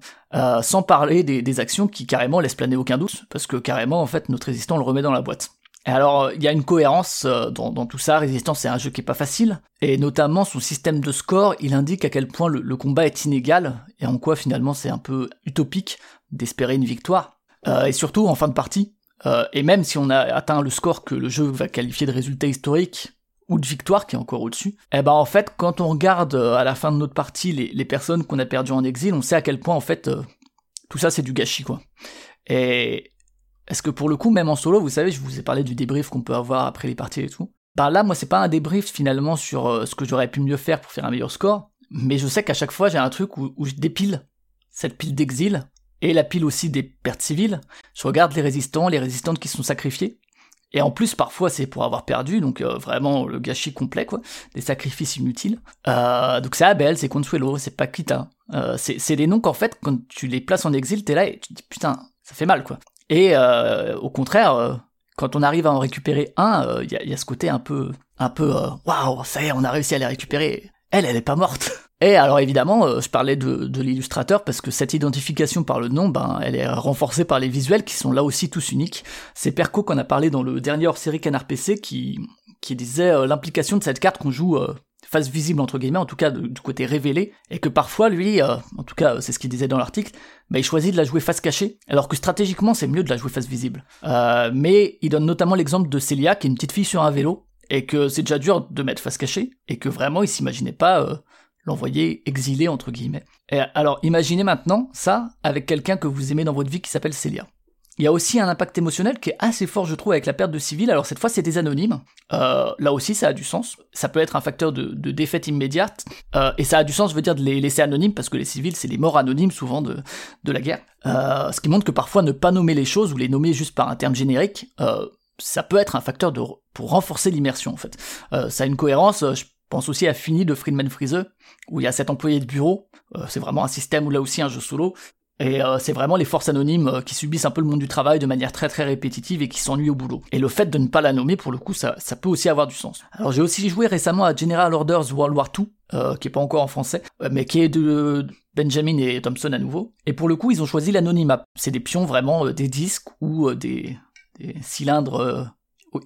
Sans parler des, actions qui carrément laissent planer aucun doute, parce que carrément, en fait, notre résistant le remet dans la boîte. Et alors, il y a une cohérence dans, tout ça. Résistance, c'est un jeu qui est pas facile, et notamment son système de score, il indique à quel point le combat est inégal et en quoi finalement c'est un peu utopique d'espérer une victoire. Euh, et surtout en fin de partie. Euh, et même si on a atteint le score que le jeu va qualifier de résultat historique ou de victoire qui est encore au-dessus, eh ben en fait quand on regarde euh, à la fin de notre partie les, les personnes qu'on a perdues en exil, on sait à quel point en fait tout ça c'est du gâchis quoi. Et est-ce que pour le coup même en solo, vous savez, je vous ai parlé du débrief qu'on peut avoir après les parties et tout. Bah là moi c'est pas un débrief finalement sur ce que j'aurais pu mieux faire pour faire un meilleur score, mais je sais qu'à chaque fois j'ai un truc où, je dépile cette pile d'exil et la pile aussi des pertes civiles. Je regarde les résistants, les résistantes qui sont sacrifiés. Et en plus, parfois, c'est pour avoir perdu, donc euh, vraiment le gâchis complet, quoi. Des sacrifices inutiles. Euh, donc c'est Abel, c'est Consuelo, c'est Paquita. Euh, c'est des noms qu'en fait, quand tu les places en exil, t'es là et tu te dis putain, ça fait mal, quoi. Et au contraire, quand on arrive à en récupérer un, il y, a, ce côté un peu, un peu, waouh, ça y est, on a réussi à les récupérer. Elle, elle est pas morte. Et alors évidemment, euh, je parlais de, l'illustrateur parce que cette identification par le nom, ben, elle est renforcée par les visuels qui sont là aussi tous uniques. C'est Perco qu'on a parlé dans le dernier hors-série Canard PC qui, disait euh, l'implication de cette carte qu'on joue euh, face visible entre guillemets, en tout cas du côté révélé, et que parfois lui, en tout cas c'est ce qu'il disait dans l'article, ben, il choisit de la jouer face cachée, alors que stratégiquement c'est mieux de la jouer face visible. mais il donne notamment l'exemple de Célia, qui est une petite fille sur un vélo, et que c'est déjà dur de mettre face cachée, et que vraiment il s'imaginait pas l'envoyer exilé entre guillemets. Et alors imaginez maintenant ça avec quelqu'un que vous aimez dans votre vie qui s'appelle Célia. Il y a aussi un impact émotionnel qui est assez fort, je trouve, avec la perte de civils. Alors cette fois, c'est des anonymes. Euh, là aussi, ça a du sens. Ça peut être un facteur de, défaite immédiate. Euh, et ça a du sens, je veux dire, de les laisser anonymes, parce que les civils, c'est les morts anonymes, souvent, de, la guerre. Euh, ce qui montre que parfois, ne pas nommer les choses, ou les nommer juste par un terme générique, ça peut être un facteur de, pour renforcer l'immersion, en fait. ça a une cohérence, je pense aussi à Fini de Friedman Freeze, où il y a cet employé de bureau. Euh, c'est vraiment un système où là aussi un jeu solo. Et euh, c'est vraiment les forces anonymes euh, qui subissent un peu le monde du travail de manière très très répétitive et qui s'ennuient au boulot. Et le fait de ne pas la nommer, pour le coup, ça, ça peut aussi avoir du sens. Alors j'ai aussi joué récemment à General Orders World War II, qui est pas encore en français, mais qui est de Benjamin et Thompson à nouveau. Et pour le coup, ils ont choisi l'anonymat. C'est des pions vraiment des disques ou des cylindres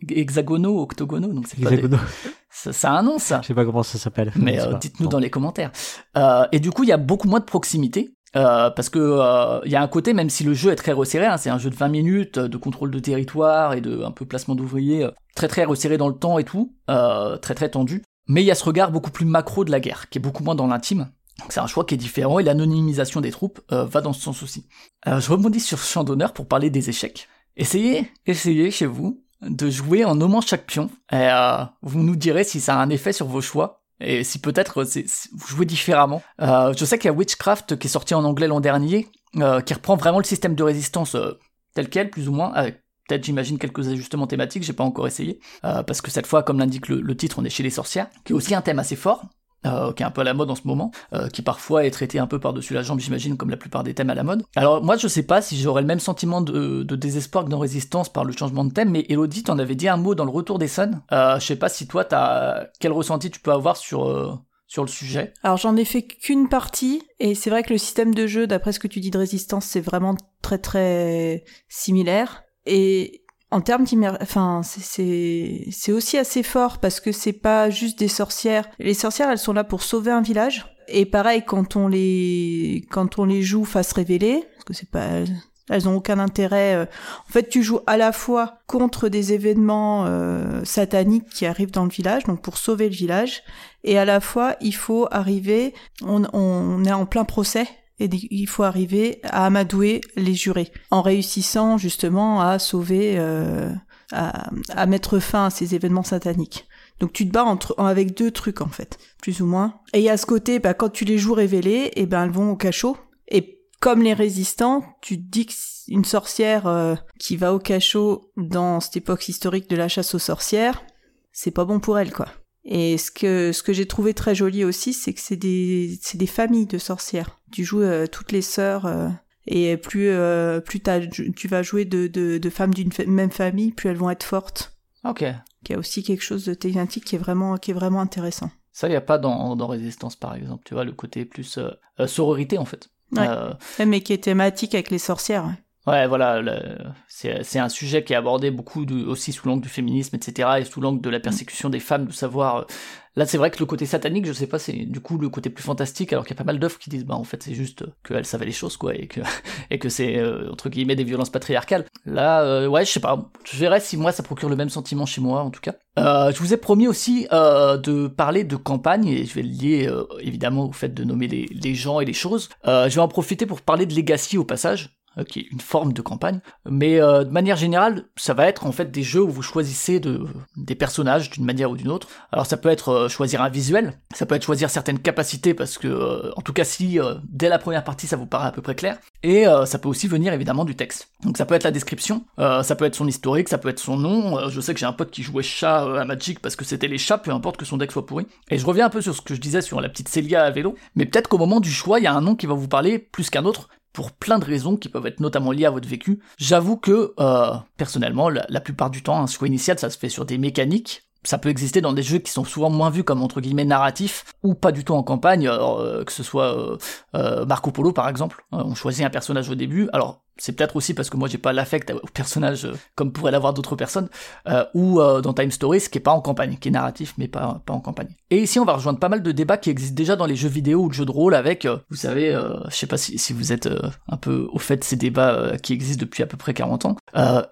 hexagonaux, octogonaux, donc c'est pas ça, ça, a un nom ça. Je sais pas comment ça s'appelle. Mais euh, dites-nous dans les commentaires. Euh, et du coup, il y a beaucoup moins de proximité. Euh, parce que il y a un côté, même si le jeu est très resserré, hein, c'est un jeu de 20 minutes de contrôle de territoire et de un peu placement d'ouvriers, très très resserré dans le temps et tout, très très tendu. Mais il y a ce regard beaucoup plus macro de la guerre, qui est beaucoup moins dans l'intime. C'est un choix qui est différent et l'anonymisation des troupes va dans ce sens aussi. je rebondis sur champ d'honneur pour parler des échecs. Essayez, essayez chez vous de jouer en nommant chaque pion. Et euh, vous nous direz si ça a un effet sur vos choix et si peut-être vous jouez différemment. Euh, je sais qu'il y a Witchcraft qui est sorti en anglais l'an dernier, euh, qui reprend vraiment le système de résistance tel quel, plus ou moins, avec peut-être j'imagine quelques ajustements thématiques, j'ai pas encore essayé, parce que cette fois, comme l'indique le, titre, on est chez les sorcières, qui est aussi un thème assez fort. Euh, qui est un peu à la mode en ce moment, euh, qui parfois est traité un peu par-dessus la jambe, j'imagine, comme la plupart des thèmes à la mode. Alors moi, je sais pas si j'aurais le même sentiment de, désespoir que dans Résistance par le changement de thème, mais Elodie, t'en avais dit un mot dans le Retour des Suns. Euh, je sais pas si toi, t'as quel ressenti tu peux avoir sur sur le sujet Alors j'en ai fait qu'une partie et c'est vrai que le système de jeu, d'après ce que tu dis de résistance, c'est vraiment très très similaire. Et en termes enfin c'est c'est aussi assez fort parce que c'est pas juste des sorcières. Les sorcières, elles sont là pour sauver un village. Et pareil quand on les quand on les joue face révélée, parce que c'est pas elles ont aucun intérêt. Euh. En fait, tu joues à la fois contre des événements euh, sataniques qui arrivent dans le village, donc pour sauver le village, et à la fois il faut arriver. On, on est en plein procès et il faut arriver à amadouer les jurés en réussissant justement à sauver, euh, à, à, mettre fin à ces événements sataniques. Donc tu te bats entre, avec deux trucs en fait, plus ou moins. Et a ce côté, bah, quand tu les joues révélés, et eh ben elles vont au cachot. Et comme les résistants, tu te dis qu'une sorcière euh, qui va au cachot dans cette époque historique de la chasse aux sorcières, c'est pas bon pour elle quoi. Et ce que, ce que j'ai trouvé très joli aussi, c'est que c'est des, c'est des familles de sorcières. Tu joues euh, toutes les sœurs, euh, et plus, euh, plus tu vas jouer de, de, de femmes d'une même famille, plus elles vont être fortes. Ok. Il y a aussi quelque chose de thématique qui est vraiment, qui est vraiment intéressant. Ça, il n'y a pas dans, dans Résistance, par exemple. Tu vois, le côté plus sororité, en fait. Ouais. mais qui est thématique avec les sorcières. Ouais, voilà, c'est un sujet qui est abordé beaucoup aussi sous l'angle du féminisme, etc., et sous l'angle de la persécution des femmes, de savoir. Euh, là, c'est vrai que le côté satanique, je sais pas, c'est du coup le côté plus fantastique, alors qu'il y a pas mal d'œuvres qui disent, bah en fait, c'est juste qu'elle savait les choses, quoi, et que et que c'est euh, entre guillemets des violences patriarcales. Là, euh, ouais, je sais pas, je verrai si moi ça procure le même sentiment chez moi, en tout cas. je vous ai promis aussi de parler de campagne, et je vais le lier évidemment au fait de nommer les, les gens et les choses. je vais en profiter pour parler de Legacy au passage. Euh, qui est une forme de campagne. Mais euh, de manière générale, ça va être en fait des jeux où vous choisissez de, des personnages d'une manière ou d'une autre. Alors ça peut être euh, choisir un visuel, ça peut être choisir certaines capacités parce que, en tout cas si dès la première partie ça vous paraît à peu près clair, et ça peut aussi venir évidemment du texte. Donc ça peut être la description, ça peut être son historique, ça peut être son nom. je sais que j'ai un pote qui jouait chat à Magic parce que c'était les chats, peu importe que son deck soit pourri. Et je reviens un peu sur ce que je disais sur la petite Célia à vélo, mais peut-être qu'au moment du choix, il y a un nom qui va vous parler plus qu'un autre, pour plein de raisons qui peuvent être notamment liées à votre vécu. J'avoue que, euh, personnellement, la, plupart du temps, un choix initial, ça se fait sur des mécaniques. Ça peut exister dans des jeux qui sont souvent moins vus comme entre guillemets narratifs ou pas du tout en campagne, euh, que ce soit euh, Marco Polo par exemple. on choisit un personnage au début. Alors c'est peut-être aussi parce que moi j'ai pas l'affect au personnage euh, comme pourraient l'avoir d'autres personnes, euh, ou euh, dans Time Stories, qui est pas en campagne, qui est narratif mais pas, pas en campagne. Et ici on va rejoindre pas mal de débats qui existent déjà dans les jeux vidéo ou le jeu de rôle avec, vous savez, je sais pas si, si vous êtes un peu au fait de ces débats qui existent depuis à peu près 40 ans.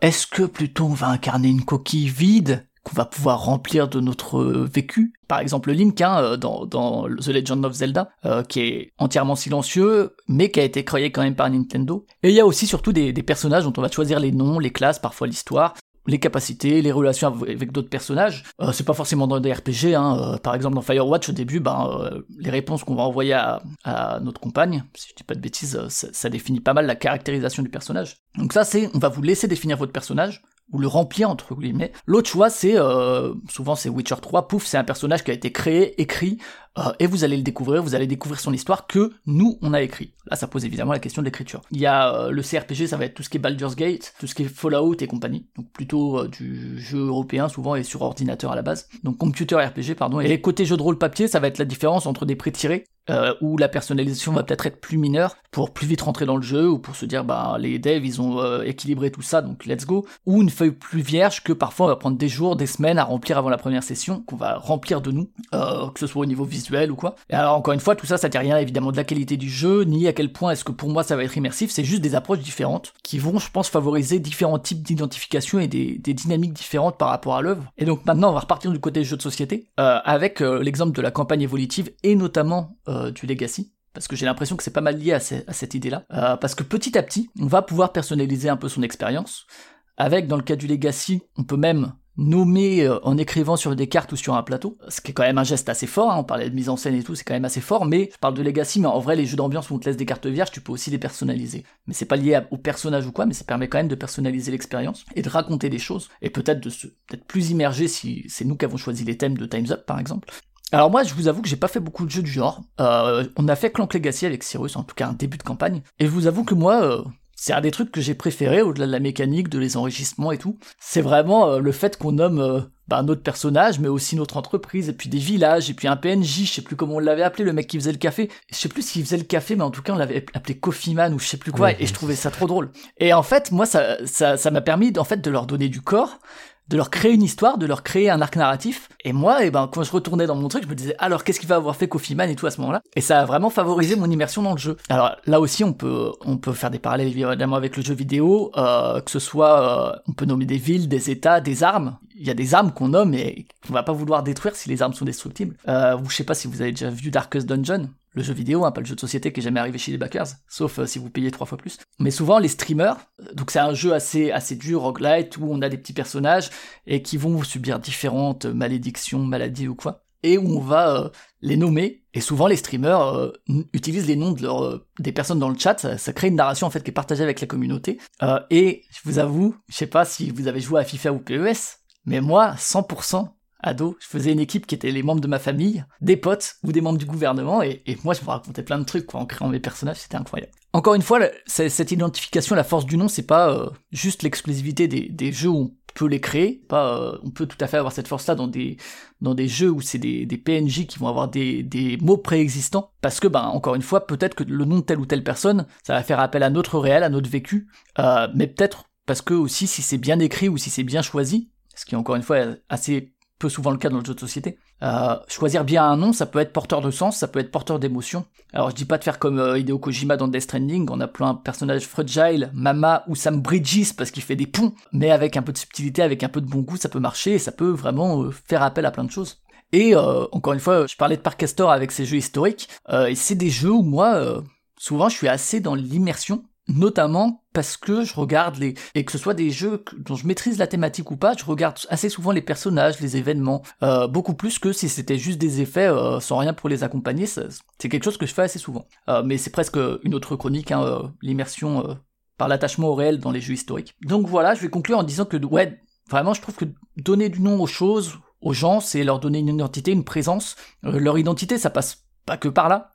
Est-ce que plutôt on va incarner une coquille vide qu'on va pouvoir remplir de notre vécu. Par exemple, Link hein, euh, dans, The Legend of Zelda, euh, qui est entièrement silencieux, mais qui a été créé quand même par Nintendo. Et il y a aussi surtout des, personnages dont on va choisir les noms, les classes, parfois l'histoire, les capacités, les relations avec d'autres personnages. Euh, c'est pas forcément dans des RPG, hein. Par exemple dans Firewatch au début, ben, les réponses qu'on va envoyer à, à, notre compagne, si je dis pas de bêtises, ça, ça, définit pas mal la caractérisation du personnage. Donc ça c'est, on va vous laisser définir votre personnage, ou le remplir entre guillemets. L'autre choix c'est euh, souvent c'est Witcher 3, pouf, c'est un personnage qui a été créé, écrit euh, et vous allez le découvrir, vous allez découvrir son histoire que nous on a écrit. Là ça pose évidemment la question de l'écriture. Il y a euh, le CRPG, ça va être tout ce qui est Baldur's Gate, tout ce qui est Fallout et compagnie, donc plutôt du jeu européen souvent et sur ordinateur à la base. Donc computer RPG pardon. Et côté jeu de rôle papier, ça va être la différence entre des pré-tirés euh, où la personnalisation va peut-être être plus mineure pour plus vite rentrer dans le jeu ou pour se dire bah les devs ils ont euh, équilibré tout ça donc let's go ou une feuille plus vierge que parfois on va prendre des jours des semaines à remplir avant la première session qu'on va remplir de nous euh, que ce soit au niveau visuel ou quoi et alors encore une fois tout ça ça tient rien évidemment de la qualité du jeu ni à quel point est-ce que pour moi ça va être immersif c'est juste des approches différentes qui vont je pense favoriser différents types d'identification et des, dynamiques différentes par rapport à l'œuvre et donc maintenant on va repartir du côté jeu de société avec l'exemple de la campagne évolutive et notamment euh, du Legacy parce que j'ai l'impression que c'est pas mal lié à, cette idée-là. Euh, parce que petit à petit, on va pouvoir personnaliser un peu son expérience. Avec, dans le cas du Legacy, on peut même nommer euh, en écrivant sur des cartes ou sur un plateau, ce qui est quand même un geste assez fort, hein. on parlait de mise en scène et tout, c'est quand même assez fort, mais je parle de Legacy, mais en vrai les jeux d'ambiance où on te laisse des cartes vierges, tu peux aussi les personnaliser. Mais c'est pas lié au personnage ou quoi, mais ça permet quand même de personnaliser l'expérience et de raconter des choses, et peut-être de se peut-être plus immerger si c'est nous qui avons choisi les thèmes de Time's Up par exemple, Alors moi, je vous avoue que j'ai pas fait beaucoup de jeux du genre. Euh, on a fait Clank Legacy avec Cyrus, en tout cas un début de campagne. Et je vous avoue que moi, euh, c'est un des trucs que j'ai préféré, au-delà de la mécanique, de les enrichissements et tout. C'est vraiment euh, le fait qu'on nomme euh, bah, notre personnage, mais aussi notre entreprise, et puis des villages, et puis un PNJ, je sais plus comment on l'avait appelé, le mec qui faisait le café. Je sais plus s'il faisait le café, mais en tout cas on l'avait appelé Coffee Man ou je sais plus quoi, Ouais. et je trouvais ça trop drôle. Et en fait, moi, ça, ça, ça m'a permis en fait de leur donner du corps, de leur créer une histoire, de leur créer un arc narratif. Et moi, et ben, quand je retournais dans mon truc, je me disais, alors qu'est-ce qu'il va avoir fait Coffee Man et tout à ce moment-là? Et ça a vraiment favorisé mon immersion dans le jeu. Alors là aussi, on peut, on peut faire des parallèles évidemment avec le jeu vidéo, euh, que ce soit, euh, on peut nommer des villes, des états, des armes. Il y a des armes qu'on nomme et qu'on va pas vouloir détruire si les armes sont destructibles. Euh, je sais pas si vous avez déjà vu Darkest Dungeon, le jeu vidéo, hein, pas le jeu de société qui est jamais arrivé chez les backers, sauf euh, si vous payez trois fois plus. Mais souvent les streamers, euh, donc c'est un jeu assez assez dur, roguelite, où on a des petits personnages et qui vont subir différentes malédictions, maladies ou quoi, et où on va euh, les nommer. Et souvent les streamers euh, utilisent les noms de leur, euh, des personnes dans le chat, ça, ça crée une narration en fait qui est partagée avec la communauté. Euh, et je vous avoue, je sais pas si vous avez joué à FIFA ou PES, mais moi 100% ado, je faisais une équipe qui était les membres de ma famille, des potes ou des membres du gouvernement, et, moi je me racontais plein de trucs en créant mes personnages, c'était incroyable. Encore une fois, cette identification, la force du nom, c'est pas euh, juste l'exclusivité des, jeux où on peut les créer, pas, euh, on peut tout à fait avoir cette force-là dans des, dans des jeux où c'est des, PNJ qui vont avoir des, des mots préexistants, parce que, ben, encore une fois, peut-être que le nom de telle ou telle personne, ça va faire appel à notre réel, à notre vécu, euh, mais peut-être parce que aussi, si c'est bien écrit ou si c'est bien choisi, ce qui est encore une fois assez peu souvent le cas dans le jeu de société. Euh, choisir bien un nom, ça peut être porteur de sens, ça peut être porteur d'émotion. Alors je dis pas de faire comme euh, Hideo Kojima dans Death Stranding, on appelle un personnage fragile, Mama ou Sam Bridges parce qu'il fait des ponts, mais avec un peu de subtilité, avec un peu de bon goût, ça peut marcher et ça peut vraiment euh, faire appel à plein de choses. Et encore une fois, je parlais de Park Castor avec ses jeux historiques, et c'est des jeux où moi, souvent, je suis assez dans l'immersion, notamment parce que je regarde les et que ce soit des jeux dont je maîtrise la thématique ou pas, je regarde assez souvent les personnages, les événements, euh, beaucoup plus que si c'était juste des effets euh, sans rien pour les accompagner. C'est quelque chose que je fais assez souvent. Euh, mais c'est presque une autre chronique, hein, euh, l'immersion euh, par l'attachement au réel dans les jeux historiques. Donc voilà, je vais conclure en disant que ouais, vraiment, je trouve que donner du nom aux choses, aux gens, c'est leur donner une identité, une présence. Euh, leur identité, ça passe pas que par là.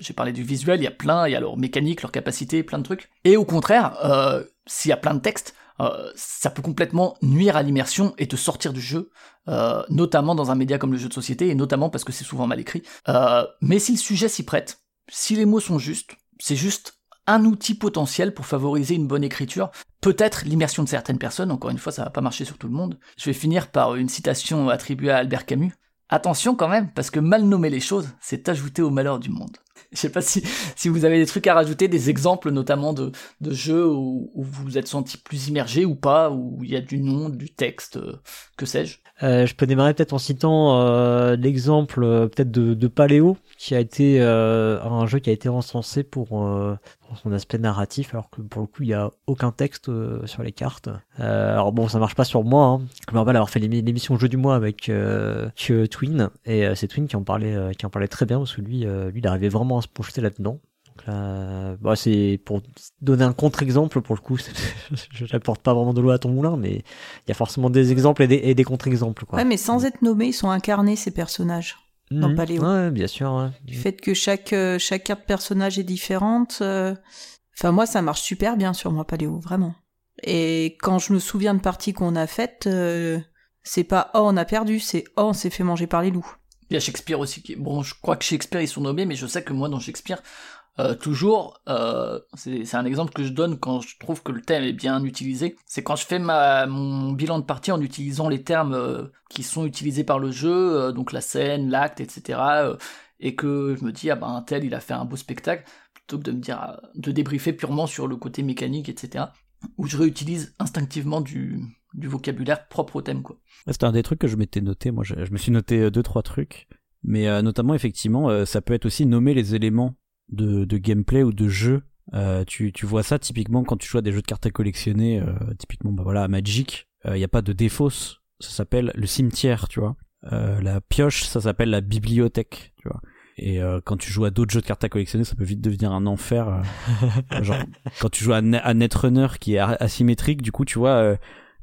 J'ai parlé du visuel, il y a plein, il y a leur mécanique, leur capacité, plein de trucs. Et au contraire, euh, s'il y a plein de textes, euh, ça peut complètement nuire à l'immersion et te sortir du jeu, euh, notamment dans un média comme le jeu de société, et notamment parce que c'est souvent mal écrit. Mais si le sujet s'y prête, si les mots sont justes, c'est juste un outil potentiel pour favoriser une bonne écriture, peut-être l'immersion de certaines personnes, encore une fois ça va pas marcher sur tout le monde. Je vais finir par une citation attribuée à Albert Camus. Attention quand même, parce que mal nommer les choses, c'est ajouter au malheur du monde. Je sais pas si, si vous avez des trucs à rajouter, des exemples notamment de, jeux où, où vous vous êtes senti plus immergé ou pas, où il y a du nom, du texte, euh, que sais-je. Euh, je peux démarrer peut-être en citant euh, l'exemple euh, peut-être de, de Paléo, qui a été un jeu qui a été encensé pour, pour son aspect narratif, alors que pour le coup il y a aucun texte sur les cartes. Alors bon, ça marche pas sur moi. Hein. Je me rappelle avoir fait l'émi- l'émission Jeu du mois avec Twin, et c'est Twin qui en parlait, qui en parlait très bien parce que lui, lui, il arrivait vraiment à se projeter là-dedans. Donc là, bah, c'est pour donner un contre-exemple pour le coup. Je n'apporte pas vraiment de l'eau à ton moulin, mais il y a forcément des exemples et des, et des contre-exemples. Quoi. Ouais, mais sans être nommés, ils sont incarnés, ces personnages. dans Mhm. Paléo. Ouais, bien sûr. ouais. Du fait que chaque, euh, chaque carte personnage est différente. euh, Enfin, moi, ça marche super bien sur moi, Paléo, vraiment. Et quand je me souviens de parties qu'on a faites, euh, c'est pas oh, on a perdu, c'est oh, on s'est fait manger par les loups. Il y a Shakespeare aussi qui. Bon, je crois que Shakespeare ils sont nommés, mais je sais que moi dans Shakespeare, euh, toujours, euh, c'est c'est un exemple que je donne quand je trouve que le thème est bien utilisé. C'est quand je fais mon bilan de partie en utilisant les termes euh, qui sont utilisés par le jeu, donc la scène, l'acte, etc. et que je me dis ah ben tel il a fait un beau spectacle, plutôt que de me dire de débriefer purement sur le côté mécanique, etc. Où je réutilise instinctivement du vocabulaire propre au thème quoi. C'était un des trucs que je m'étais noté. Moi, je, me suis noté deux trois trucs, mais notamment effectivement, ça peut être aussi nommer les éléments de, de gameplay ou de jeu. Euh, tu, tu vois ça typiquement quand tu joues à des jeux de cartes à collectionner. euh, typiquement, bah voilà, à Magic, il n'y a pas de défausse. Ça s'appelle le cimetière, tu vois. Euh, la pioche, ça s'appelle la bibliothèque, tu vois. Et euh, quand tu joues à d'autres jeux de cartes à collectionner, ça peut vite devenir un enfer. euh, genre, quand tu joues à, à Netrunner qui est asymétrique, du coup, tu vois, euh,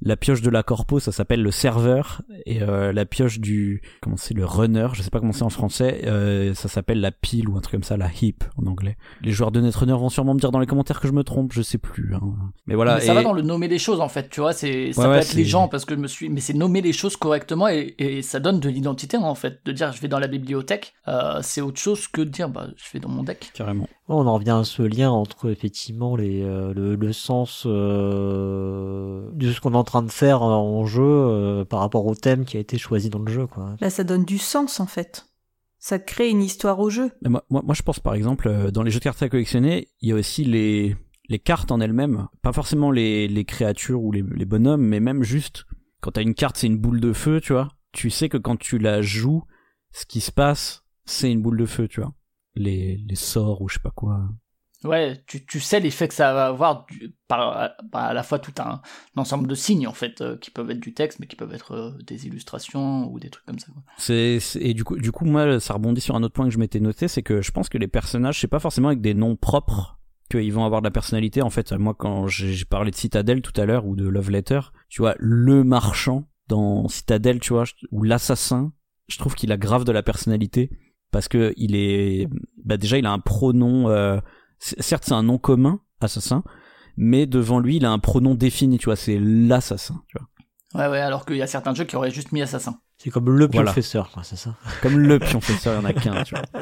la pioche de la corpo, ça s'appelle le serveur, et euh, la pioche du, comment c'est, le runner, je sais pas comment c'est en français, euh, ça s'appelle la pile ou un truc comme ça, la heap en anglais. Les joueurs de Netrunner vont sûrement me dire dans les commentaires que je me trompe, je sais plus. Hein. Mais voilà. Mais ça va dans le nommer les choses en fait, tu vois, c'est ça peut être les gens parce que je me suis, mais c'est nommer les choses correctement et, et ça donne de l'identité en fait, de dire je vais dans la bibliothèque, euh, c'est autre chose que de dire bah je vais dans mon deck. Carrément. On en revient à ce lien entre effectivement les, euh, le, le, sens euh, de ce qu'on est en train de faire en jeu euh, par rapport au thème qui a été choisi dans le jeu. Quoi. Là, ça donne du sens en fait. Ça crée une histoire au jeu. Mais moi, moi, moi, je pense par exemple, euh, dans les jeux de cartes à collectionner, il y a aussi les, les cartes en elles-mêmes. Pas forcément les, les créatures ou les, les bonhommes, mais même juste quand t'as une carte, c'est une boule de feu, tu vois. Tu sais que quand tu la joues, ce qui se passe, c'est une boule de feu, tu vois les, les sorts ou je sais pas quoi. Ouais, tu, tu sais l'effet que ça va avoir du, par, par, à la fois tout un, un, ensemble de signes en fait euh, qui peuvent être du texte mais qui peuvent être euh, des illustrations ou des trucs comme ça. C'est et du coup du coup moi ça rebondit sur un autre point que je m'étais noté c'est que je pense que les personnages c'est pas forcément avec des noms propres qu'ils vont avoir de la personnalité en fait moi quand j'ai parlé de Citadel tout à l'heure ou de Love Letter tu vois le marchand dans Citadel tu vois ou l'assassin je trouve qu'il a grave de la personnalité parce que il est bah déjà il a un pronom euh, certes c'est un nom commun assassin mais devant lui il a un pronom défini tu vois c'est l'assassin tu vois. Ouais ouais alors qu'il y a certains jeux qui auraient juste mis assassin. C'est comme le pionfesseur voilà. c'est ça. Comme le pionfesseur il y en a qu'un tu vois.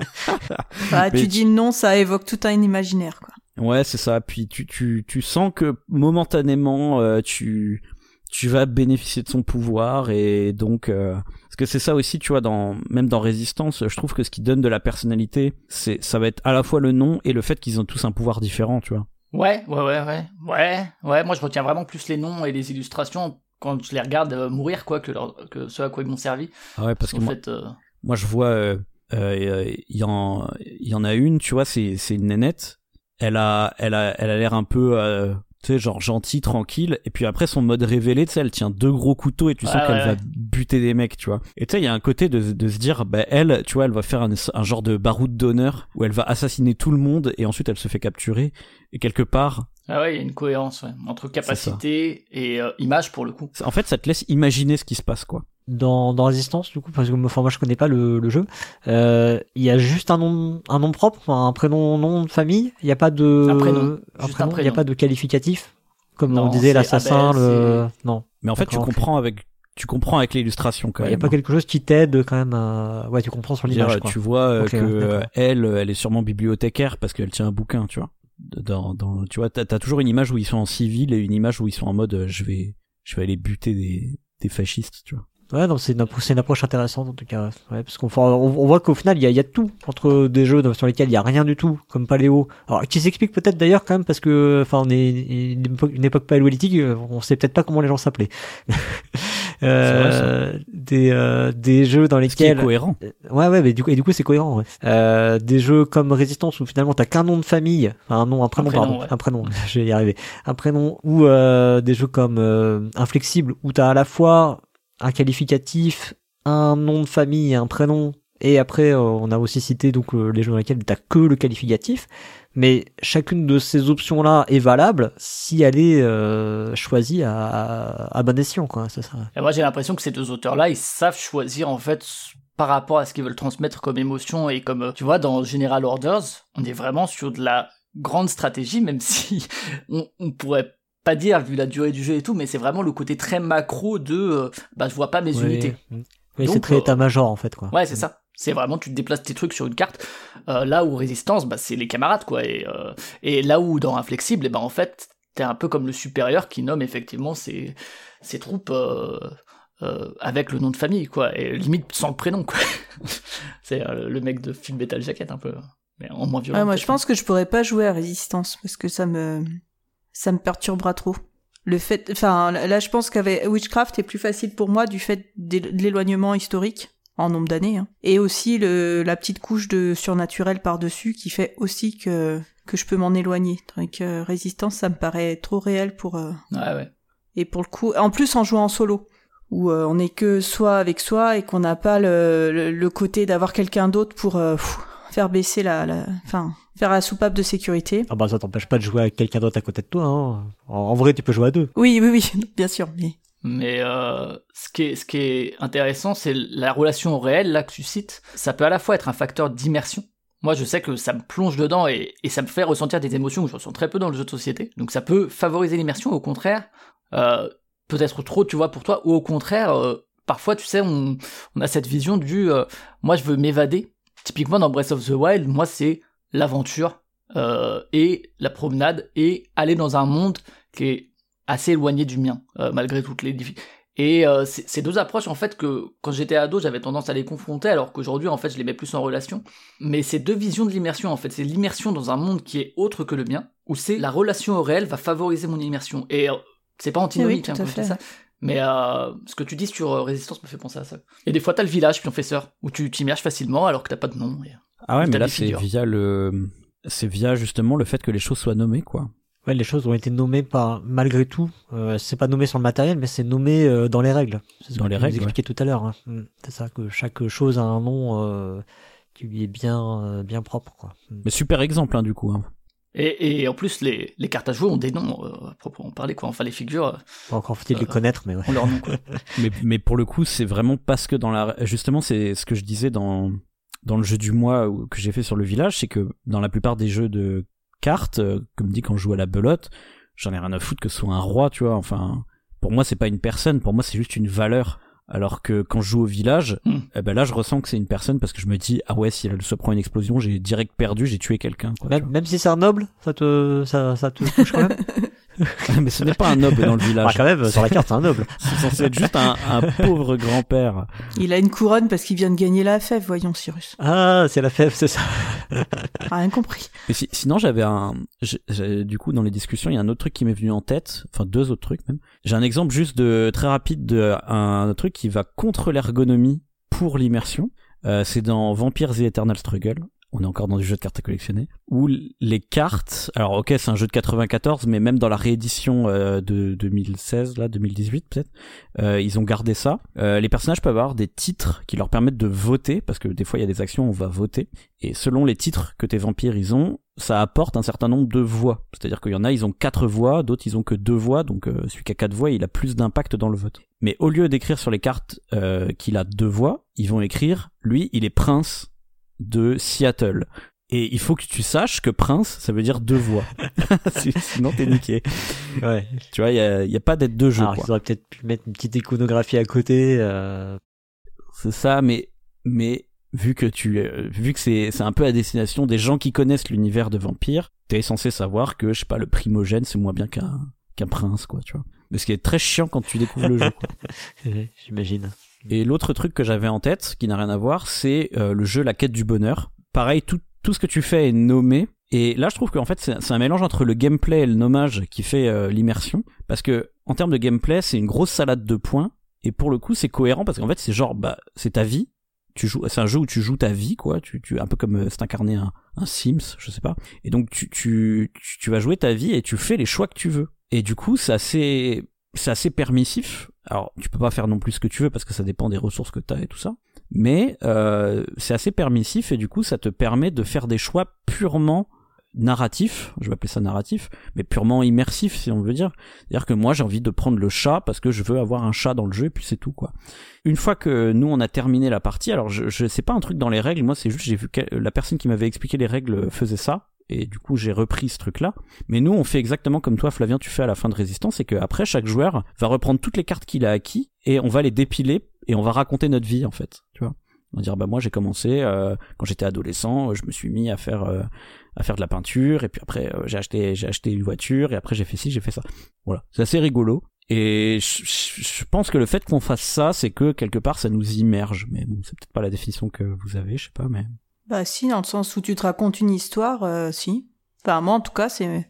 Bah, tu dis non ça évoque tout un imaginaire quoi. Ouais c'est ça. Puis tu tu tu sens que momentanément euh, tu tu vas bénéficier de son pouvoir et donc euh, parce que c'est ça aussi tu vois dans même dans résistance je trouve que ce qui donne de la personnalité c'est ça va être à la fois le nom et le fait qu'ils ont tous un pouvoir différent tu vois. Ouais ouais ouais ouais. Ouais ouais moi je retiens vraiment plus les noms et les illustrations quand je les regarde euh, mourir quoi que, leur, que ce à quoi ils m'ont servi. Ah ouais parce, parce que moi, fait, euh... moi je vois il y en il y en a une tu vois c'est c'est une nénette. Elle a elle a elle a l'air un peu tu sais genre gentil tranquille et puis après son mode révélé tu sais elle tient deux gros couteaux et tu sens qu'elle ouais. va buter des mecs tu vois et tu sais il y a un côté de, de se dire bah elle tu vois elle va faire un, un genre de baroud d'honneur où elle va assassiner tout le monde et ensuite elle se fait capturer et quelque part ah ouais il y a une cohérence ouais, entre capacité et euh, image pour le coup en fait ça te laisse imaginer ce qui se passe quoi dans, dans Résistance, du coup, parce que enfin, moi je connais pas le, le jeu, euh, il y a juste un nom, un nom propre, un prénom, nom de famille. Il n'y a pas de, un prénom, un prénom, il n'y a pas de qualificatif, comme non, on disait l'assassin, le, non. Mais en fait, tu comprends avec, tu comprends avec l'illustration quand Il même. n'y a pas quelque chose qui t'aide quand même à, ouais, tu comprends sur l'image. Tu vois euh, okay, que elle, elle est sûrement bibliothécaire parce qu'elle tient un bouquin, tu vois. Dans, dans, tu vois, t'as as toujours une image où ils sont en civil et une image où ils sont en mode, je vais, je vais aller buter des, des fascistes, tu vois. Ouais, donc c'est une, une, approche intéressante en tout cas. Ouais, parce qu'on on, on voit qu'au final il y a, y a, tout entre des jeux sur lesquels il y a rien du tout, comme Paléo. Alors qui s'explique peut-être d'ailleurs quand même parce que, enfin, on est une époque, une époque paléolithique, on sait peut-être pas comment les gens s'appelaient. euh, des euh, des jeux dans lesquels. C'est cohérent. Ouais, ouais, mais du coup, et du coup c'est cohérent. Ouais. Euh, des jeux comme Résistance où finalement t'as qu'un nom de famille, enfin un nom, un prénom, un prénom pardon, ouais. un prénom. je vais y arriver. Un prénom ou euh, des jeux comme euh, Inflexible où t'as à la fois un qualificatif, un nom de famille et un prénom. Et après, euh, on a aussi cité donc euh, les jeux dans lesquels t'as que le qualificatif. Mais chacune de ces options-là est valable si elle est euh, choisie à, à, à bon escient, quoi. Ça, ça. Et moi, j'ai l'impression que ces deux auteurs-là, ils savent choisir en fait par rapport à ce qu'ils veulent transmettre comme émotion et comme euh, tu vois dans General Orders, on est vraiment sur de la grande stratégie, même si on, on pourrait pas dire vu la durée du jeu et tout, mais c'est vraiment le côté très macro de euh, bah je vois pas mes oui. unités. Oui, c'est très état-major en fait quoi. Ouais, c'est ça. C'est vraiment tu te déplaces tes trucs sur une carte. Euh, là où résistance, bah c'est les camarades quoi. Et, euh, et là où dans inflexible, et ben en fait t'es un peu comme le supérieur qui nomme effectivement ses ses troupes. Euh, avec le nom de famille quoi et limite sans le prénom quoi c'est le mec de Full Metal Jacket un peu mais en moins violent ah, moi je pense que je pourrais pas jouer à résistance parce que ça me ça me perturbera trop. Le fait, enfin, là, je pense qu'avec Witchcraft est plus facile pour moi du fait de l'éloignement historique en nombre d'années, hein. et aussi le, la petite couche de surnaturel par-dessus qui fait aussi que que je peux m'en éloigner. Donc euh, résistance, ça me paraît trop réel pour. Euh... Ouais, ouais. Et pour le coup, en plus en jouant en solo, où euh, on est que soi avec soi et qu'on n'a pas le, le, le côté d'avoir quelqu'un d'autre pour euh, pff, faire baisser la, la, enfin, faire la soupape de sécurité. Ah bah ça t'empêche pas de jouer avec quelqu'un d'autre à côté de toi. Hein. En, en, vrai, tu peux jouer à deux. Oui, oui, oui, bien sûr. Mais Mais euh, ce, qui est, intéressant, c'est la relation réelle là que tu cites. Ça peut à la fois être un facteur d'immersion. Moi, je sais que ça me plonge dedans et, ça me fait ressentir des émotions que je ressens très peu dans le jeu de société. Donc ça peut favoriser l'immersion. Au contraire, euh, peut-être trop, tu vois, pour toi. Ou au contraire, euh, parfois, tu sais, on, a cette vision du moi, je veux m'évader. Typiquement dans Breath of the Wild, moi, c'est l'aventure et la promenade et aller dans un monde qui est assez éloigné du mien, euh, malgré toutes les difficultés. Et euh, ces deux approches, en fait, que quand j'étais ado, j'avais tendance à les confronter, alors qu'aujourd'hui, en fait, je les mets plus en relation. Mais ces deux visions de l'immersion, en fait, c'est l'immersion dans un monde qui est autre que le mien, où c'est la relation au réel va favoriser mon immersion. Et euh, c'est pas antinomique, oui, hein, quand je dis ça. Mais euh, ce que tu dis sur euh, Résistance me fait penser à ça. Et des fois, t'as le village Pionfesseur, où tu t'immerges facilement alors que t'as pas de nom. Et, ah ouais, mais là, c'est via le, c'est via justement le fait que les choses soient nommées, quoi. Ouais, les choses ont été nommées par malgré tout. Euh, c'est pas nommé sur le matériel, mais c'est nommé euh, dans les règles. C'est ce Dans que les tu nous règles, expliquais tout à l'heure. Hein. Mm. C'est ça que chaque chose a un nom euh, qui lui est bien euh, bien propre. Quoi. Mm. Mais super exemple, hein, du coup. Hein. Et, et en plus, les, les cartes à jouer ont des noms, euh, à proprement parler, quoi. Enfin, les figures euh, Pas encore faut-il les connaître, mais ouais. ont leur nom, quoi. mais, mais pour le coup, c'est vraiment parce que dans la, justement, c'est ce que je disais dans, dans le jeu du mois que j'ai fait sur le village, c'est que dans la plupart des jeux de cartes, euh, comme dit quand je joue à la belote, j'en ai rien à foutre que ce soit un roi, tu vois. Enfin, pour moi, c'est pas une personne, pour moi, c'est juste une valeur. Alors que quand je joue au village, Hmm. eh ben là, je ressens que c'est une personne parce que je me dis, ah ouais, si elle se prend une explosion, j'ai direct perdu, j'ai tué quelqu'un. Même, même si c'est un noble, ça te ça, ça te touche quand même. Mais ce n'est pas un noble dans le Ah, village. quand même, sur la carte, c'est un noble. C'est censé être juste un, un pauvre grand-père. Il a une couronne parce qu'il vient de gagner la fève, voyons, Cyrus. Ah, c'est la fève, c'est ça. Rien compris. Mais si- sinon, j'avais un, j'ai- j'ai- du coup, dans les discussions, il y a un autre truc qui m'est venu en tête, enfin deux autres trucs même. J'ai un exemple juste de très rapide de un truc qui va contre l'ergonomie pour l'immersion. Euh, c'est dans Vampires The Eternal Struggle. On est encore dans du jeu de cartes à collectionner. Où les cartes, alors ok, c'est un jeu de 94, mais même dans la réédition euh, de 2016, là, 2018 peut-être, euh, ils ont gardé ça. Euh, les personnages peuvent avoir des titres qui leur permettent de voter, parce que des fois il y a des actions où on va voter. Et selon les titres que tes vampires ils ont, ça apporte un certain nombre de voix. C'est-à-dire qu'il y en a, ils ont quatre voix, d'autres ils ont que deux voix, donc euh, celui qui a quatre voix, il a plus d'impact dans le vote. Mais au lieu d'écrire sur les cartes qu'il a deux voix, ils vont écrire, lui, il est prince de Seattle. Et il faut que tu saches que prince, ça veut dire deux voix. Si- Sinon t'es niqué. Ouais. Tu vois, il y a, il y a pas d'être deux jeux. Alors, quoi. ils auraient peut-être pu mettre une petite iconographie à côté. Euh... C'est ça, mais mais vu que tu euh, vu que c'est c'est un peu à destination des gens qui connaissent l'univers de vampires, t'es censé savoir que je sais pas le primogène c'est moins bien qu'un qu'un prince quoi, tu vois. Mais ce qui est très chiant quand tu découvres le jeu. Quoi. J'imagine. Et l'autre truc que j'avais en tête, qui n'a rien à voir, c'est euh, le jeu La quête du bonheur. Pareil, tout tout ce que tu fais est nommé. Et là, je trouve qu'en fait, c'est un mélange entre le gameplay et le nommage qui fait euh, l'immersion. Parce que, en termes de gameplay, c'est une grosse salade de points. Et pour le coup, c'est cohérent parce qu'en fait, c'est genre, bah, c'est ta vie. Tu joues, c'est un jeu où tu joues ta vie, quoi. Tu, tu, un peu comme euh, c'est incarné un, un Sims, je sais pas. Et donc, tu, tu, tu, tu vas jouer ta vie et tu fais les choix que tu veux. Et du coup, c'est assez, c'est assez permissif. Alors, tu peux pas faire non plus ce que tu veux parce que ça dépend des ressources que tu as et tout ça. Mais euh, c'est assez permissif et du coup, ça te permet de faire des choix purement narratifs, je vais appeler ça narratif, mais purement immersif si on veut dire. C'est-à-dire que moi j'ai envie de prendre le chat parce que je veux avoir un chat dans le jeu et puis c'est tout quoi. Une fois que nous on a terminé la partie, alors je, je sais pas un truc dans les règles, moi c'est juste j'ai vu que la personne qui m'avait expliqué les règles faisait ça et du coup j'ai repris ce truc là. Mais nous on fait exactement comme toi Flavien tu fais à la fin de Résistance, c'est qu'après chaque joueur va reprendre toutes les cartes qu'il a acquis et on va les dépiler et on va raconter notre vie en fait, tu vois. On va dire bah moi j'ai commencé euh, quand j'étais adolescent, je me suis mis à faire euh, à faire de la peinture et puis après euh, j'ai acheté j'ai acheté une voiture et après j'ai fait ci, j'ai fait ça. Voilà, c'est assez rigolo et je- je pense que le fait qu'on fasse ça, c'est que quelque part ça nous immerge mais bon, c'est peut-être pas la définition que vous avez, je sais pas mais Bah si, dans le sens où tu te racontes une histoire, euh, si. Enfin, moi, en tout cas, c'est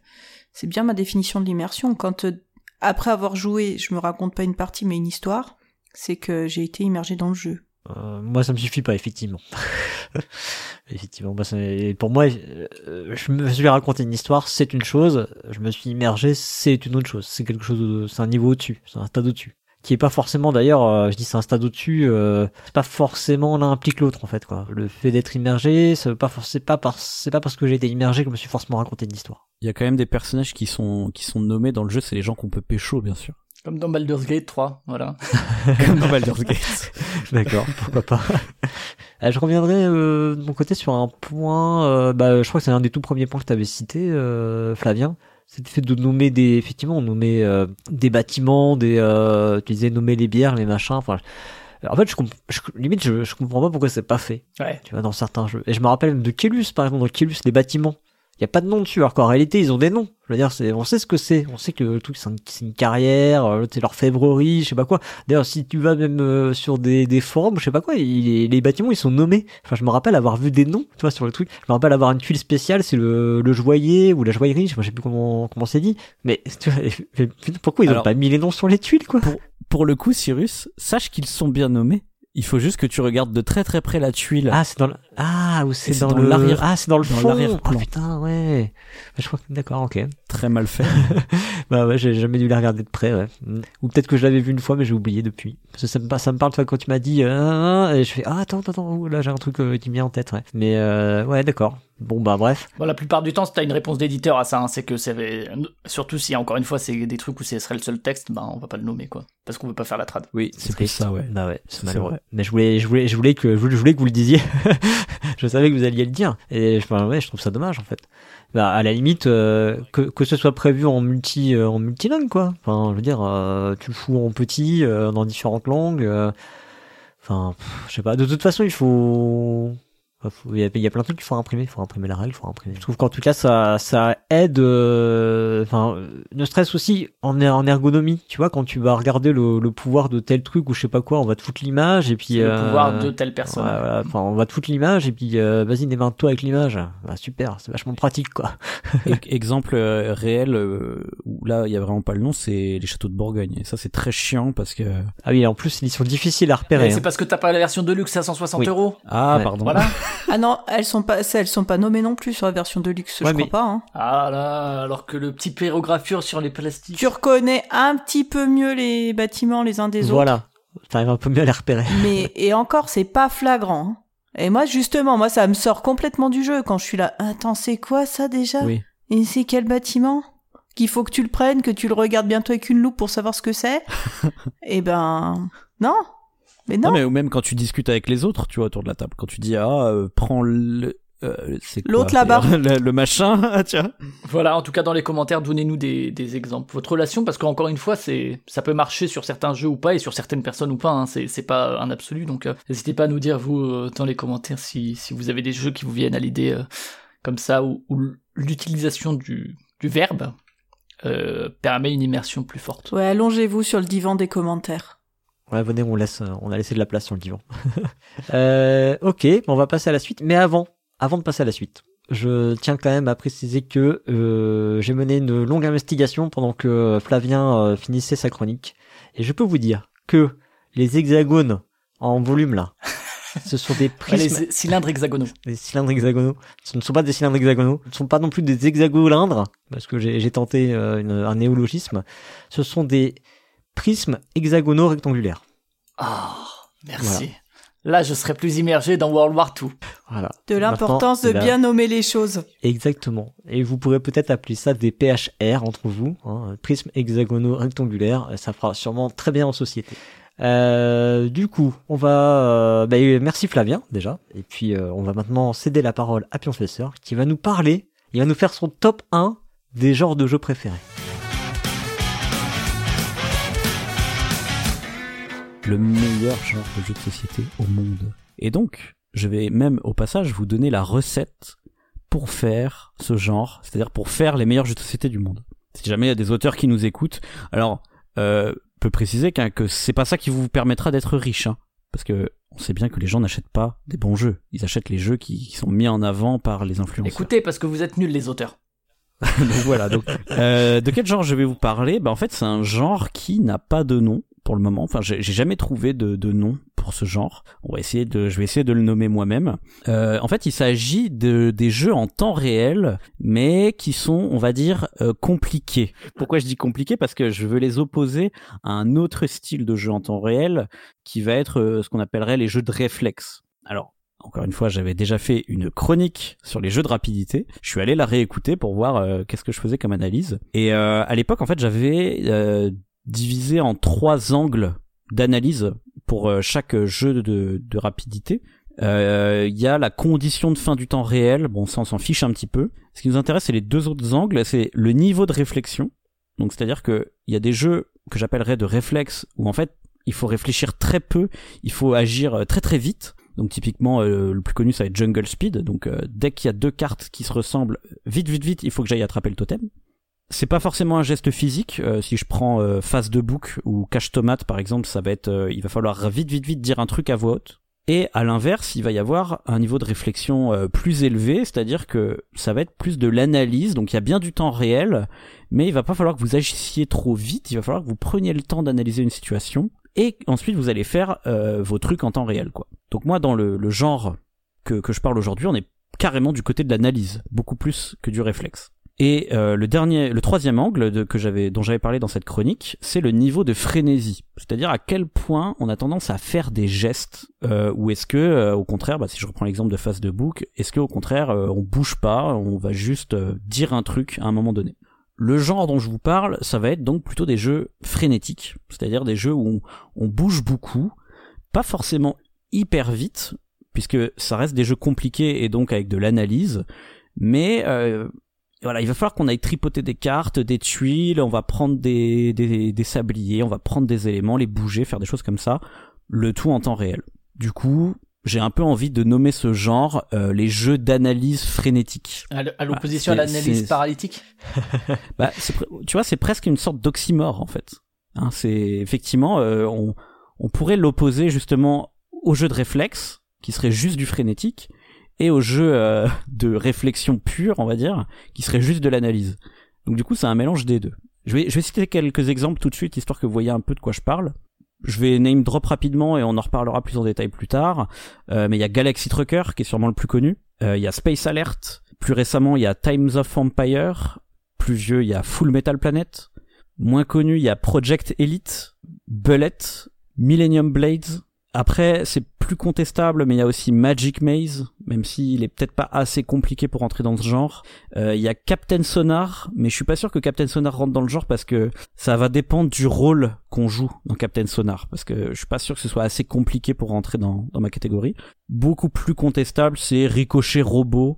c'est bien ma définition de l'immersion. Quand, euh, après avoir joué, je me raconte pas une partie, mais une histoire, c'est que j'ai été immergé dans le jeu. Euh, moi, ça me suffit pas, effectivement. effectivement, et pour moi, euh, je me suis raconté une histoire, c'est une chose. Je me suis immergé, c'est une autre chose. C'est quelque chose, c'est un niveau au-dessus, c'est un stade au-dessus. Qui est pas forcément, d'ailleurs, euh, je dis c'est un stade au-dessus, euh, c'est pas forcément l'un implique l'autre en fait quoi. Le fait d'être immergé, ça veut pas forcément pas parce, c'est pas parce que j'ai été immergé que je me suis forcément raconté une histoire. il y a quand même des personnages qui sont qui sont nommés dans le jeu, c'est les gens qu'on peut pécho bien sûr. Comme dans Baldur's Gate 3, voilà. Comme dans Baldur's Gate. D'accord, pourquoi pas. Euh, je reviendrai euh, de mon côté sur un point, euh, bah, je crois que c'est un des tout premiers points que tu avais cité, euh, Flavien. C'est le fait de nommer des, effectivement, on nommait euh, des bâtiments, des, euh, tu disais nommer les bières, les machins. Enfin, en fait, je, comp- je limite, je, je comprends pas pourquoi c'est pas fait. Ouais. Tu vois, dans certains jeux. Et je me rappelle même de Kélus, par exemple, dans Kélus, les bâtiments. Il y a pas de nom dessus, alors qu'en réalité, ils ont des noms. Je veux dire, c'est, on sait ce que c'est. On sait que le truc, c'est, un- c'est une carrière, euh, c'est leur févrerie, je sais pas quoi. D'ailleurs, si tu vas même euh, sur des, des forums, je sais pas quoi, il- les bâtiments, ils sont nommés. Enfin, je me rappelle avoir vu des noms, tu vois, sur le truc. Je me rappelle avoir une tuile spéciale, c'est le, le joaillier ou la joaillerie, je sais plus comment, comment c'est dit. Mais, tu vois, pourquoi ils ont Alors- pas mis les noms sur les tuiles, quoi? Pour le coup, Cyrus, sache qu'ils sont bien nommés. Il faut juste que tu regardes de très très près la tuile. Ah, c'est dans le... Ah, ou c'est c'est dans, dans le... l'arrière- Ah, c'est dans le dans fond. l'arrière-plan. Ah, putain, ouais. Je crois que... D'accord, ok. Très mal fait. Bah ouais, j'ai jamais dû les regarder de près, ouais. Mm. Ou peut-être que je l'avais vu une fois, mais j'ai oublié depuis. Parce que ça me, par- ça me parle, toi, quand tu m'as dit, euh, et je fais, ah, attends, attends, là, j'ai un truc euh, qui me vient en tête, ouais. Mais, euh, ouais, d'accord. Bon, bah, bref. Bon, la plupart du temps, si t'as une réponse d'éditeur à ça, hein, c'est que c'est surtout si encore une fois c'est des trucs où ce serait le seul texte, ben on va pas le nommer quoi, parce qu'on veut pas faire la trad. Oui, c'est plus ça, ouais. Bah ouais, c'est C'est malheureux. vrai. Mais je voulais, je voulais, je voulais que, je voulais que vous le disiez. je savais que vous alliez le dire. Et je, ouais, je trouve ça dommage, en fait. Bah, à la limite, euh, que, que ce soit prévu en multi, euh, en multilangue, quoi. Enfin, je veux dire, euh, tu le fous en petit, euh, dans différentes langues. euh, Enfin, je sais pas. De toute façon, il faut. Il y, a, il y a plein de trucs qu'il faut imprimer. Il faut imprimer la règle, il faut imprimer. Je trouve qu'en tout cas, ça, ça aide. euh, Enfin, euh, ne stress aussi en, er- en ergonomie. Tu vois, quand tu vas regarder le, le pouvoir de tel truc ou je sais pas quoi, on va te foutre l'image et puis. C'est le euh, pouvoir de telle personne. Ouais, voilà. Enfin, on va te foutre l'image et puis euh, vas-y, démarre-toi avec l'image. Bah, super, c'est vachement pratique, quoi. Exemple euh, réel euh, où là il y a vraiment pas le nom, c'est les châteaux de Bourgogne. Et ça c'est très chiant parce que Ah oui, en plus, ils sont difficiles à Mais repérer. c'est hein. parce que t'as pas la version de luxe à 160 Oui. euros. ah Ouais. pardon. Voilà. Ah non, elles sont pas, elles sont pas nommées non plus sur la version de luxe, Ouais, je mais- crois pas. Hein. Ah là, alors que le petit pérographure sur les plastiques. Tu reconnais un petit peu mieux les bâtiments les uns des autres. Voilà. T'arrives un peu mieux à les repérer. Mais et encore, c'est pas flagrant. hein. Et moi, justement, moi, ça me sort complètement du jeu quand je suis là. Attends, c'est quoi ça déjà? Oui. Et c'est quel bâtiment? Qu'il faut que tu le prennes, que tu le regardes bientôt avec une loupe pour savoir ce que c'est? Eh ben, non. Mais non. Non mais ou même quand tu discutes avec les autres, tu vois autour de la table, quand tu dis ah euh, prends le euh, L'autre là-bas. le, le machin, tu vois. Voilà, en tout cas dans les commentaires, donnez-nous des, des exemples. Votre relation, parce qu'encore une fois, c'est ça peut marcher sur certains jeux ou pas, et sur certaines personnes ou pas. Hein, c'est c'est pas un absolu, donc euh, n'hésitez pas à nous dire vous euh, dans les commentaires si si vous avez des jeux qui vous viennent à l'idée euh, comme ça, où, où l'utilisation du du verbe euh, permet une immersion plus forte. Ouais, allongez-vous sur le divan des commentaires. Ouais, venez, on laisse, euh, on a laissé de la place sur le divan. euh, ok, on va passer à la suite. Mais avant, avant de passer à la suite, je tiens quand même à préciser que euh, j'ai mené une longue investigation pendant que Flavien euh, finissait sa chronique. Et je peux vous dire que les hexagones en volume là, ce sont des Ouais, prismes, les cylindres hexagonaux. des cylindres hexagonaux. Ce ne sont pas des cylindres hexagonaux. Ce ne sont pas non plus des hexagolindres, parce que j'ai j'ai tenté euh, une- un néologisme. Ce sont des prismes hexagonaux rectangulaires. Ah, merci. Là, je serais plus immergé dans World War II. Voilà. De l'importance de bien nommer les choses. Exactement. Et vous pourrez peut-être appeler ça des PHR entre vous, hein, prismes hexagonaux rectangulaires. Ça fera sûrement très bien en société. Euh, du coup, on va. euh, bah, euh, merci Flavien déjà. Et puis euh, on va maintenant céder la parole à Pionfesseur qui va nous parler. Il va nous faire son top 1 des genres de jeux préférés. Le meilleur genre de jeu de société au monde. Et donc, je vais même au passage vous donner la recette pour faire ce genre, c'est-à-dire pour faire les meilleurs jeux de société du monde. Si jamais il y a des auteurs qui nous écoutent, alors euh, peut préciser qu'un- que c'est pas ça qui vous permettra d'être riche, hein, parce que on sait bien que les gens n'achètent pas des bons jeux, ils achètent les jeux qui, qui sont mis en avant par les influenceurs. Écoutez, parce que vous êtes nuls les auteurs. donc voilà. Donc, euh, de quel genre je vais vous parler? Bah en fait, c'est un genre qui n'a pas de nom pour le moment. Enfin, j'ai jamais trouvé de, de nom pour ce genre. On va essayer de, je vais essayer de le nommer moi-même. Euh, en fait, il s'agit de des jeux en temps réel, mais qui sont, on va dire, euh, compliqués. Pourquoi je dis compliqués Parce que je veux les opposer à un autre style de jeu en temps réel, qui va être euh, ce qu'on appellerait les jeux de réflexe. Alors. Encore une fois, j'avais déjà fait une chronique sur les jeux de rapidité. Je suis allé la réécouter pour voir euh, qu'est-ce que je faisais comme analyse. Et euh, à l'époque, en fait, j'avais euh, divisé en trois angles d'analyse pour euh, chaque jeu de, de rapidité. Euh, il y a la condition de fin du temps réel, bon ça on s'en fiche un petit peu. Ce qui nous intéresse c'est les deux autres angles, c'est le niveau de réflexion. Donc c'est-à-dire que il y a des jeux que j'appellerais de réflexe où en fait il faut réfléchir très peu, il faut agir euh, très très vite. Donc typiquement le plus connu ça va être Jungle Speed. Donc dès qu'il y a deux cartes qui se ressemblent, vite vite vite, il faut que j'aille attraper le totem c'est pas forcément un geste physique. Euh, si je prends euh, face de bouc ou cache tomate par exemple, ça va être, euh, il va falloir vite vite vite dire un truc à voix haute. Et à l'inverse, il va y avoir un niveau de réflexion plus élevé, c'est-à-dire que ça va être plus de l'analyse, donc il y a bien du temps réel, mais il va pas falloir que vous agissiez trop vite, il va falloir que vous preniez le temps d'analyser une situation, et ensuite vous allez faire vos trucs en temps réel, quoi. Donc moi, dans le, genre que je parle aujourd'hui, on est carrément du côté de l'analyse, beaucoup plus que du réflexe. Et euh, le dernier, le troisième angle de, que j'avais, dont j'avais parlé dans cette chronique, c'est le niveau de frénésie, c'est-à-dire à quel point on a tendance à faire des gestes, euh, ou est-ce que, euh, au contraire, bah, si je reprends l'exemple de face de book, est-ce que au contraire euh, on bouge pas, on va juste dire un truc à un moment donné? Le genre dont je vous parle, ça va être donc plutôt des jeux frénétiques, c'est-à-dire des jeux où on, on bouge beaucoup, pas forcément hyper vite, puisque ça reste des jeux compliqués et donc avec de l'analyse, mais euh, voilà, il va falloir qu'on aille tripoter des cartes, des tuiles, on va prendre des, des, des, sabliers, on va prendre des éléments, les bouger, faire des choses comme ça, le tout en temps réel. Du coup, j'ai un peu envie de nommer ce genre euh, les jeux d'analyse frénétique. À l'opposition à l'analyse paralytique? Bah, Tu vois, c'est presque une sorte d'oxymore en fait. Hein, c'est effectivement, euh, on, on pourrait l'opposer justement au jeu de réflexe, qui serait juste du frénétique, et au jeu euh, de réflexion pure, on va dire, qui serait juste de l'analyse. Donc du coup, c'est un mélange des deux. Je vais, je vais citer quelques exemples tout de suite, histoire que vous voyez un peu de quoi je parle. Je vais name drop rapidement et on en reparlera plus en détail plus tard. Euh, mais il y a Galaxy Trucker qui est sûrement le plus connu. Euh, il y a Space Alert. Plus récemment, il y a Times of Empire. Plus vieux, il y a Full Metal Planet. Moins connu, il y a Project Elite, Bullet, Millennium Blades, après, c'est plus contestable, mais il y a aussi Magic Maze, même s'il est peut-être pas assez compliqué pour entrer dans ce genre. Euh, il y a Captain Sonar, mais je suis pas sûr que Captain Sonar rentre dans le genre parce que ça va dépendre du rôle qu'on joue dans Captain Sonar, parce que je suis pas sûr que ce soit assez compliqué pour rentrer dans, dans ma catégorie. Beaucoup plus contestable, c'est Ricochet Robot.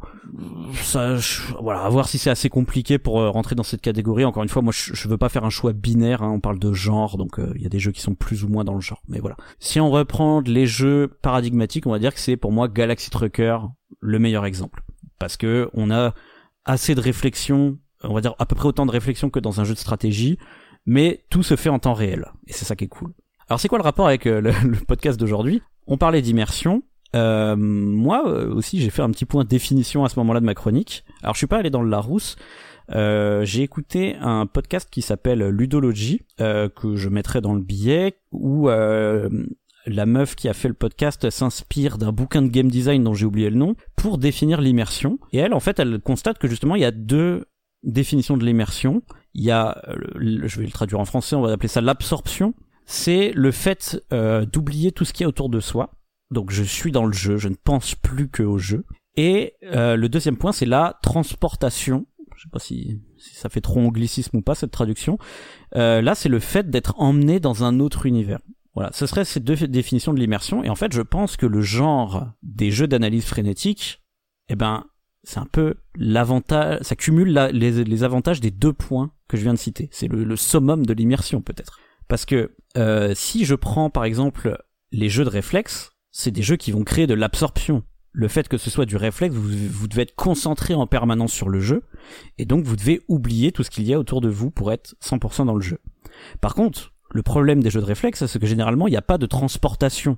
Ça, voilà, à voir si c'est assez compliqué pour euh, rentrer dans cette catégorie. Encore une fois, moi, je, veux pas faire un choix binaire. Hein, on parle de genre, donc euh, il y a des jeux qui sont plus ou moins dans le genre. Mais voilà. Si on reprend les jeux paradigmatiques, on va dire que c'est pour moi Galaxy Trucker le meilleur exemple, parce que on a assez de réflexion, on va dire à peu près autant de réflexion que dans un jeu de stratégie mais tout se fait en temps réel. Et c'est ça qui est cool. Alors c'est quoi le rapport avec euh, le, podcast d'aujourd'hui? On parlait d'immersion. Euh, moi euh, aussi j'ai fait un petit point de définition à ce moment-là de ma chronique. Alors je suis pas allé dans le Larousse. J'ai écouté un podcast qui s'appelle Ludology que je mettrai dans le billet où la meuf qui a fait le podcast s'inspire d'un bouquin de game design dont j'ai oublié le nom pour définir l'immersion. Et elle, en fait, elle constate que justement, il y a deux définitions de l'immersion il y a, euh, je vais le traduire en français, on va appeler ça l'absorption. C'est le fait euh, d'oublier tout ce qui est autour de soi. Donc je suis dans le jeu, je ne pense plus que au jeu. Et euh, le deuxième point, c'est la transportation. Je sais pas si, si, ça fait trop anglicisme ou pas cette traduction. Euh, là, c'est le fait d'être emmené dans un autre univers. Voilà, ce serait ces deux définitions de l'immersion. Et en fait, je pense que le genre des jeux d'analyse frénétique, eh ben, c'est un peu l'avantage, ça cumule les, avantages des deux points que je viens de citer. C'est le, summum de l'immersion peut-être. Parce que euh, si je prends par exemple les jeux de réflexe, c'est des jeux qui vont créer de l'absorption. Le fait que ce soit du réflexe, vous devez être concentré en permanence sur le jeu, et donc vous devez oublier tout ce qu'il y a autour de vous pour être 100% dans le jeu. Par contre, le problème des jeux de réflexe, c'est que généralement il n'y a pas de transportation.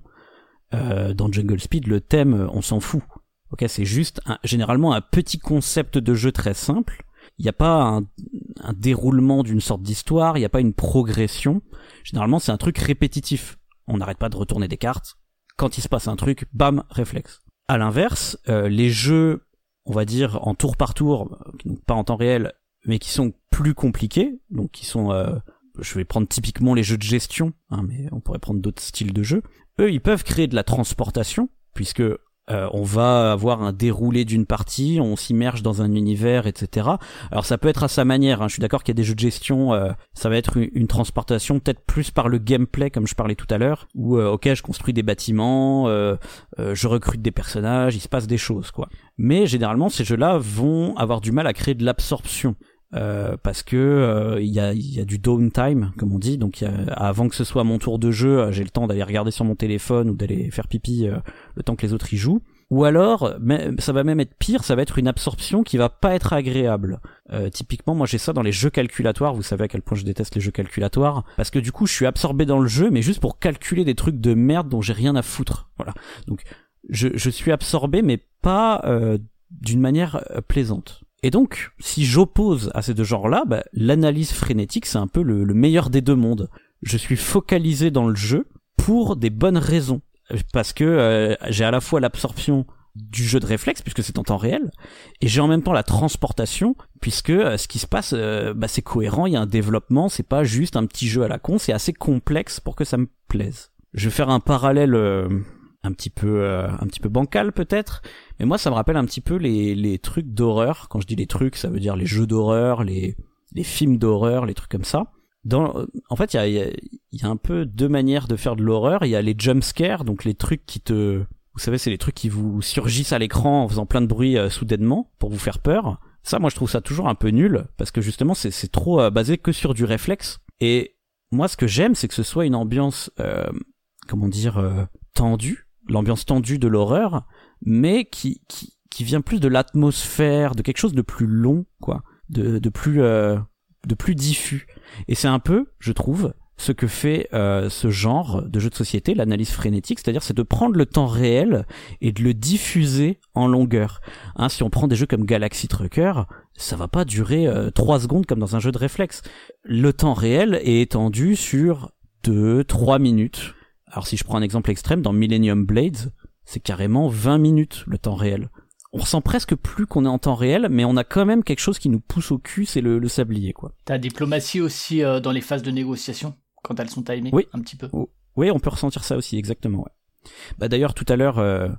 Euh, dans Jungle Speed, le thème, on s'en fout. Ok, c'est juste généralement un petit concept de jeu très simple. Il n'y a pas un, déroulement d'une sorte d'histoire, il n'y a pas une progression. Généralement, c'est un truc répétitif. On n'arrête pas de retourner des cartes. Quand il se passe un truc, bam, réflexe. À l'inverse, euh, les jeux, on va dire en tour par tour, pas en temps réel, mais qui sont plus compliqués, donc qui sont, euh, je vais prendre typiquement les jeux de gestion, hein, mais on pourrait prendre d'autres styles de jeux. Eux, ils peuvent créer de la transportation, puisque Euh, on va avoir un déroulé d'une partie, on s'immerge dans un univers, etc. Alors ça peut être à sa manière. Hein. Je suis d'accord qu'il y a des jeux de gestion, euh, ça va être une, transportation peut-être plus par le gameplay, comme je parlais tout à l'heure, où euh, ok, je construis des bâtiments, je recrute des personnages, il se passe des choses, quoi. Mais généralement, ces jeux-là vont avoir du mal à créer de l'absorption. Euh, parce que euh, il y, a, du downtime comme on dit. Donc avant que ce soit mon tour de jeu j'ai le temps d'aller regarder sur mon téléphone ou d'aller faire pipi euh, le temps que les autres y jouent. Ou alors ça va même être pire ça va être une absorption qui va pas être agréable. Typiquement moi j'ai ça dans les jeux calculatoires. Vous savez à quel point je déteste les jeux calculatoires. Parce que du coup je suis absorbé dans le jeu mais juste pour calculer des trucs de merde dont j'ai rien à foutre. Voilà. Donc je suis absorbé mais pas d'une manière plaisante et donc, si j'oppose à ces deux genres-là, bah, l'analyse frénétique, c'est un peu le, meilleur des deux mondes. Je suis focalisé dans le jeu pour des bonnes raisons. Parce que euh, j'ai à la fois l'absorption du jeu de réflexe, puisque c'est en temps réel, et j'ai en même temps la transportation, puisque euh, ce qui se passe, euh, bah, c'est cohérent, il y a un développement, c'est pas juste un petit jeu à la con, c'est assez complexe pour que ça me plaise. Je vais faire un parallèle un petit peu un petit peu bancal peut-être mais moi, ça me rappelle un petit peu les, les trucs d'horreur. Quand je dis les trucs, ça veut dire les jeux d'horreur, les, les films d'horreur, les trucs comme ça. Dans, en fait, il y a, y a, un peu deux manières de faire de l'horreur. Il y a les jump scares, donc les trucs qui te... Vous savez, c'est les trucs qui vous surgissent à l'écran en faisant plein de bruit euh, soudainement pour vous faire peur. Ça, moi, je trouve ça toujours un peu nul, parce que justement, c'est trop euh, basé que sur du réflexe. Et moi, ce que j'aime, c'est que ce soit une ambiance, euh, comment dire, tendue, l'ambiance tendue de l'horreur, mais qui, qui, qui vient plus de l'atmosphère, de quelque chose de plus long, quoi, de, de plus euh, de plus diffus. Et c'est un peu, je trouve, ce que fait euh, ce genre de jeu de société, l'analyse frénétique, c'est-à-dire c'est de prendre le temps réel et de le diffuser en longueur. Hein, si on prend des jeux comme Galaxy Trucker, ça va pas durer euh, 3 secondes comme dans un jeu de réflexe. Le temps réel est étendu sur 2-3 minutes. Alors si je prends un exemple extrême, dans Millennium Blades, c'est carrément 20 minutes le temps réel. On ressent presque plus qu'on est en temps réel, mais on a quand même quelque chose qui nous pousse au cul, c'est le, sablier, quoi. T'as diplomatie aussi euh, dans les phases de négociation, quand elles sont timées, oui. un petit peu. Oh. Oui, on peut ressentir ça aussi, exactement. Ouais. Bah d'ailleurs, tout à l'heure, euh,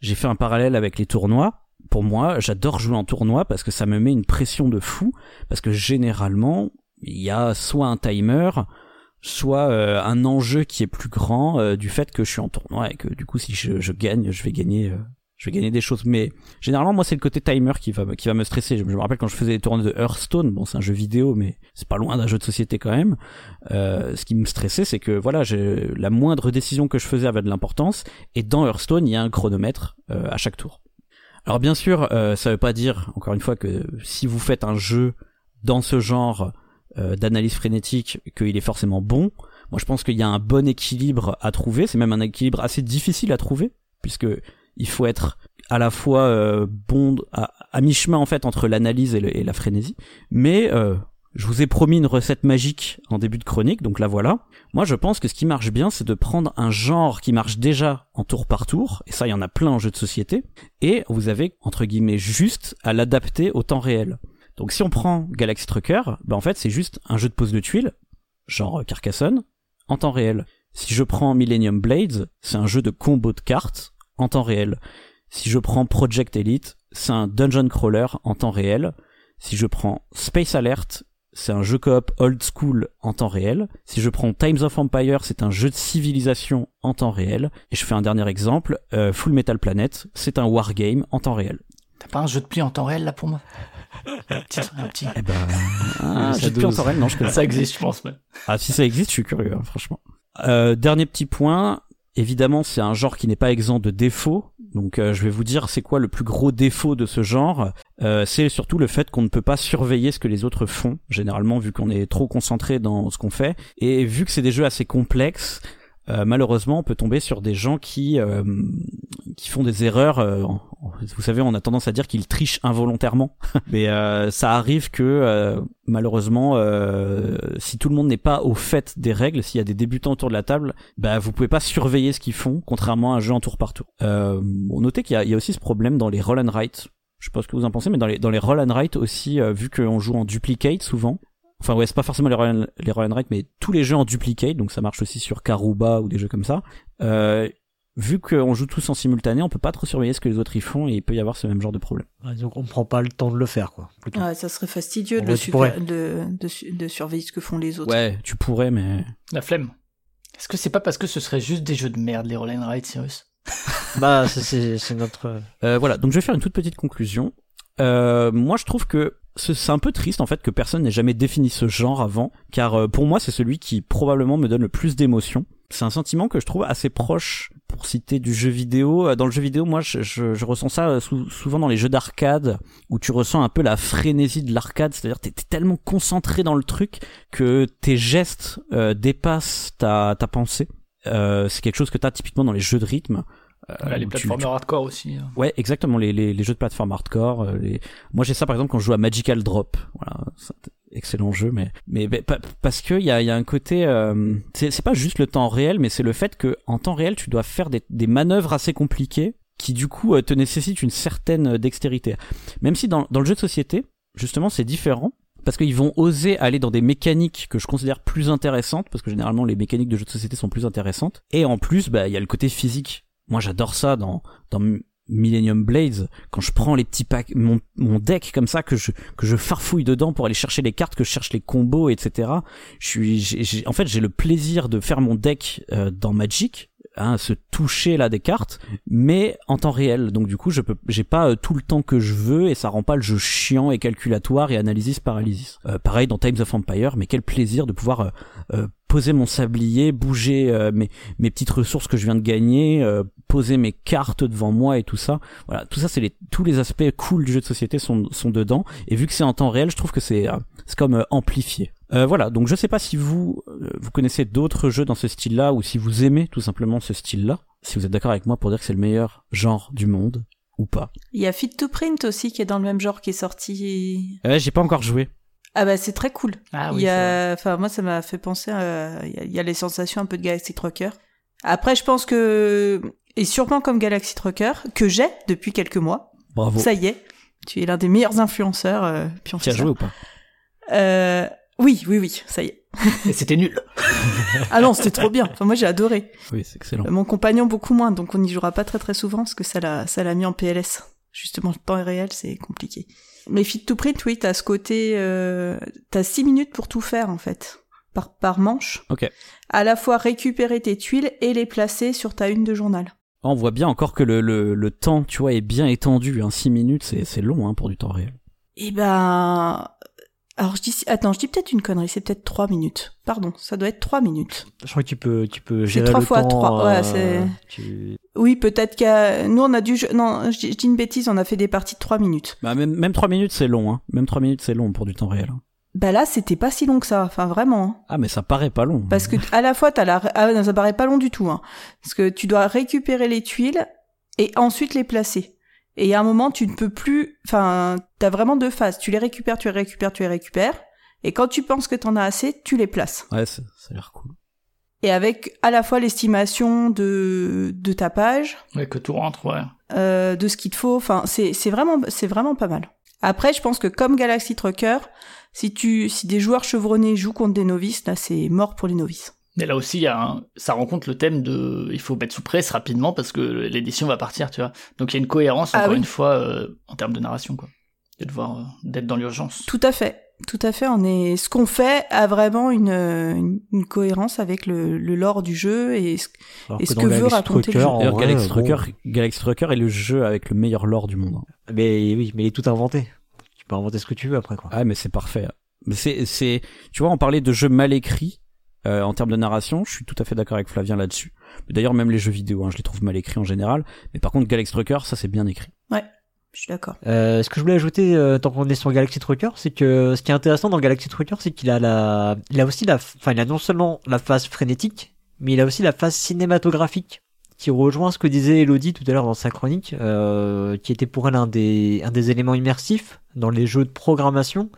j'ai fait un parallèle avec les tournois. Pour moi, j'adore jouer en tournoi parce que ça me met une pression de fou, parce que généralement, il y a soit un timer, soit euh, un enjeu qui est plus grand euh, du fait que je suis en tournoi et que du coup si je, gagne je vais gagner euh, je vais gagner des choses. Mais généralement moi c'est le côté timer qui va qui va me stresser. Je, me rappelle quand je faisais les tournois de Hearthstone bon c'est un jeu vidéo mais c'est pas loin d'un jeu de société quand même. Ce qui me stressait c'est que voilà la moindre décision que je faisais avait de l'importance. Et dans Hearthstone il y a un chronomètre à chaque tour. Alors bien sûr ça veut pas dire encore une fois que si vous faites un jeu dans ce genre euh, d'analyse frénétique qu'il est forcément bon. Moi, je pense qu'il y a un bon équilibre à trouver. C'est même un équilibre assez difficile à trouver, puisque il faut être à la fois euh, bon à, mi-chemin en fait entre l'analyse et, la frénésie. Mais euh, je vous ai promis une recette magique en début de chronique, donc la voilà. Moi, je pense que ce qui marche bien, c'est de prendre un genre qui marche déjà en tour par tour, et ça, il y en a plein en jeu de société, et vous avez, entre guillemets, juste à l'adapter au temps réel. Donc si on prend Galaxy Trucker, bah en fait c'est juste un jeu de pose de tuiles, genre Carcassonne, en temps réel. Si je prends Millennium Blades, c'est un jeu de combo de cartes en temps réel. Si je prends Project Elite, c'est un dungeon crawler en temps réel. Si je prends Space Alert, c'est un jeu coop old school en temps réel. Si je prends Times of Empire, c'est un jeu de civilisation en temps réel. Et je fais un dernier exemple, euh, Full Metal Planet, c'est un wargame en temps réel. T'as pas un jeu de pli en temps réel là pour moi? Un petit. Eh ben, ah, j'ai plus en temps réel, non, je connais. Ça existe, je pense. Mais... Ah, si ça existe, je suis curieux, hein, franchement. Euh, dernier petit point. Évidemment, c'est un genre qui n'est pas exempt de défauts. Donc, euh, je vais vous dire, c'est quoi le plus gros défaut de ce genre? Euh, C'est surtout le fait qu'on ne peut pas surveiller ce que les autres font. Généralement, vu qu'on est trop concentré dans ce qu'on fait, et vu que c'est des jeux assez complexes, euh, malheureusement, on peut tomber sur des gens qui euh, qui font des erreurs. Euh, vous savez, on a tendance à dire qu'ils trichent involontairement, mais ça arrive que malheureusement, si tout le monde n'est pas au fait des règles, s'il y a des débutants autour de la table, bah vous pouvez pas surveiller ce qu'ils font, contrairement à un jeu en tour par tour. bon, notez qu'il y, y, a aussi ce problème dans les roll and write. Je sais pas ce que vous en pensez, mais dans les dans les roll and write aussi, vu qu'on joue en duplicate souvent, enfin ouais c'est pas forcément les roll, les mais tous les jeux en duplicate donc ça marche aussi sur Karuba ou des jeux comme ça euh, vu qu'on joue tous en simultané, on peut pas trop surveiller ce que les autres y font et il peut y avoir ce même genre de problème. donc on prend pas le temps de le faire, quoi. Ouais, ça serait fastidieux de, de, de, de, surveiller ce que font les autres. Ouais, tu pourrais, mais... La flemme. Est-ce que c'est pas parce que ce serait juste des jeux de merde, les Roll and Ride, Cyrus? Bah, c'est notre... Euh, voilà, donc je vais faire une toute petite conclusion. Euh, moi, je trouve que c'est un peu triste en fait que personne n'ait jamais défini ce genre avant, car euh, pour moi c'est celui qui probablement me donne le plus d'émotions. C'est un sentiment que je trouve assez proche, pour citer du jeu vidéo. Euh, dans le jeu vidéo, moi je, je, ressens ça euh, souvent dans les jeux d'arcade, où tu ressens un peu la frénésie de l'arcade, c'est-à-dire t'es es tellement concentré dans le truc que tes gestes dépassent ta, ta pensée. c'est quelque chose que t'as typiquement dans les jeux de rythme. Euh, les plateformes hardcore aussi. Hein. Ouais, exactement, les, les, les, jeux de plateforme hardcore. Euh, les... Moi j'ai ça par exemple quand je joue à Magical Drop. Voilà, excellent jeu, mais mais, parce que il y a, y a un côté, euh, c'est pas juste le temps réel, mais c'est le fait que en temps réel tu dois faire des, des manœuvres assez compliquées qui du coup te nécessitent une certaine dextérité. Même si dans, dans le jeu de société, justement, c'est différent parce qu'ils vont oser aller dans des mécaniques que je considère plus intéressantes, parce que généralement les mécaniques de jeux de société sont plus intéressantes. Et en plus, bah il y a le côté physique moi, j'adore ça dans, dans Millennium Blades, quand je prends les petits packs, mon, mon deck comme ça, que je, que je farfouille dedans pour aller chercher les cartes, que je cherche les combos, etc. Je suis, en fait, j'ai le plaisir de faire mon deck euh, dans Magic, hein, se toucher là des cartes, mais en temps réel. Donc du coup, je peux, j'ai pas euh, tout le temps que je veux et ça rend pas le jeu chiant et calculatoire et analysis paralysis. Euh, pareil dans Times of Empire, mais quel plaisir de pouvoir poser mon sablier, bouger mes, mes petites ressources que je viens de gagner, poser mes cartes devant moi et tout ça. Voilà, tout ça, c'est les, tous les aspects cool du jeu de société sont, sont dedans. Et vu que c'est en temps réel, je trouve que c'est, c'est comme amplifié. Euh, voilà, donc je sais pas si vous euh, vous connaissez d'autres jeux dans ce style-là ou si vous aimez tout simplement ce style-là. Si vous êtes d'accord avec moi pour dire que c'est le meilleur genre du monde ou pas. Il y a Fit to Print aussi qui est dans le même genre qui est sorti. Ouais, j'ai pas encore joué. Ah bah c'est très cool. Ah oui. Il y a... enfin moi ça m'a fait penser à... il y a les sensations un peu de Galaxy Trucker. Après je pense que et sûrement comme Galaxy Trucker que j'ai depuis quelques mois. Bravo. Ça y est, tu es l'un des meilleurs influenceurs. Euh, tu as joué ou pas? Euh, oui, oui, oui, ça y est. Et c'était nul. ah non, c'était trop bien. Enfin, moi, j'ai adoré. Oui, c'est excellent. Mon compagnon, beaucoup moins, donc on n'y jouera pas très très souvent parce que ça l'a, ça l'a mis en PLS. Justement, le temps est réel, c'est compliqué. Mais Fit to Print, oui, t'as ce côté, euh, t'as six minutes pour tout faire, en fait. Par, par manche. Ok. À la fois récupérer tes tuiles et les placer sur ta une de journal. On voit bien encore que le, le, le temps, tu vois, est bien étendu. Hein. 6 minutes, c'est, c'est long hein, pour du temps réel. Eh ben, alors je dis attends, je dis peut-être une connerie, c'est peut-être 3 minutes. Pardon, ça doit être 3 minutes. Je crois que tu peux tu peux gérer 3 le fois temps. 3, ouais, euh, c'est Oui, peut-être qu'à nous on a dû non, je dis, une bêtise, on a fait des parties de 3 minutes. Bah même même 3 minutes c'est long hein. Même 3 minutes c'est long pour du temps réel. Hein. Bah là, c'était pas si long que ça, enfin vraiment. Ah mais ça paraît pas long. Parce que à la fois t'as la ah, non, ça paraît pas long du tout hein. Parce que tu dois récupérer les tuiles et ensuite les placer. Et à un moment, tu ne peux plus, enfin, t'as vraiment deux phases. Tu les récupères, tu les récupères, tu les récupères. Et quand tu penses que t'en as assez, tu les places. Ouais, ça, a l'air cool. Et avec à la fois l'estimation de, de ta page. Ouais, que tout rentre, ouais. Euh, de ce qu'il te faut. Enfin, c'est, c'est vraiment, c'est vraiment pas mal. Après, je pense que comme Galaxy Trucker, si tu, si des joueurs chevronnés jouent contre des novices, là, c'est mort pour les novices. Mais là aussi, y a un... ça rencontre le thème de, il faut mettre sous presse rapidement parce que l'édition va partir, tu vois. Donc il y a une cohérence ah encore une fois euh, en termes de narration, quoi. De devoir euh, d'être dans l'urgence. Tout à fait. Tout à fait, on est. Ce qu'on fait a vraiment une, une, cohérence avec le, le, lore du jeu et ce, et ce que veut raconter le jeu. Galaxy, Trucker, Galaxy Trucker est le jeu avec le meilleur lore du monde. Hein. Mais oui, mais il est tout inventé. Tu peux inventer ce que tu veux après quoi. Ah mais c'est parfait. Mais c'est c'est tu vois on parlait de jeux mal écrits euh, en termes de narration, je suis tout à fait d'accord avec Flavien là-dessus. D'ailleurs même les jeux vidéo, hein, je les trouve mal écrits en général. Mais par contre Galaxy Trucker, ça c'est bien écrit. Ouais. Je suis d'accord. Euh, ce que je voulais ajouter euh, tant qu'on est sur Galaxy Trucker, c'est que ce qui est intéressant dans Galaxy Trucker, c'est qu'il a la, il a aussi la, enfin il a non seulement la phase frénétique, mais il a aussi la phase cinématographique qui rejoint ce que disait Elodie tout à l'heure dans sa chronique, euh, qui était pour elle un des, un des éléments immersifs dans les jeux de programmation,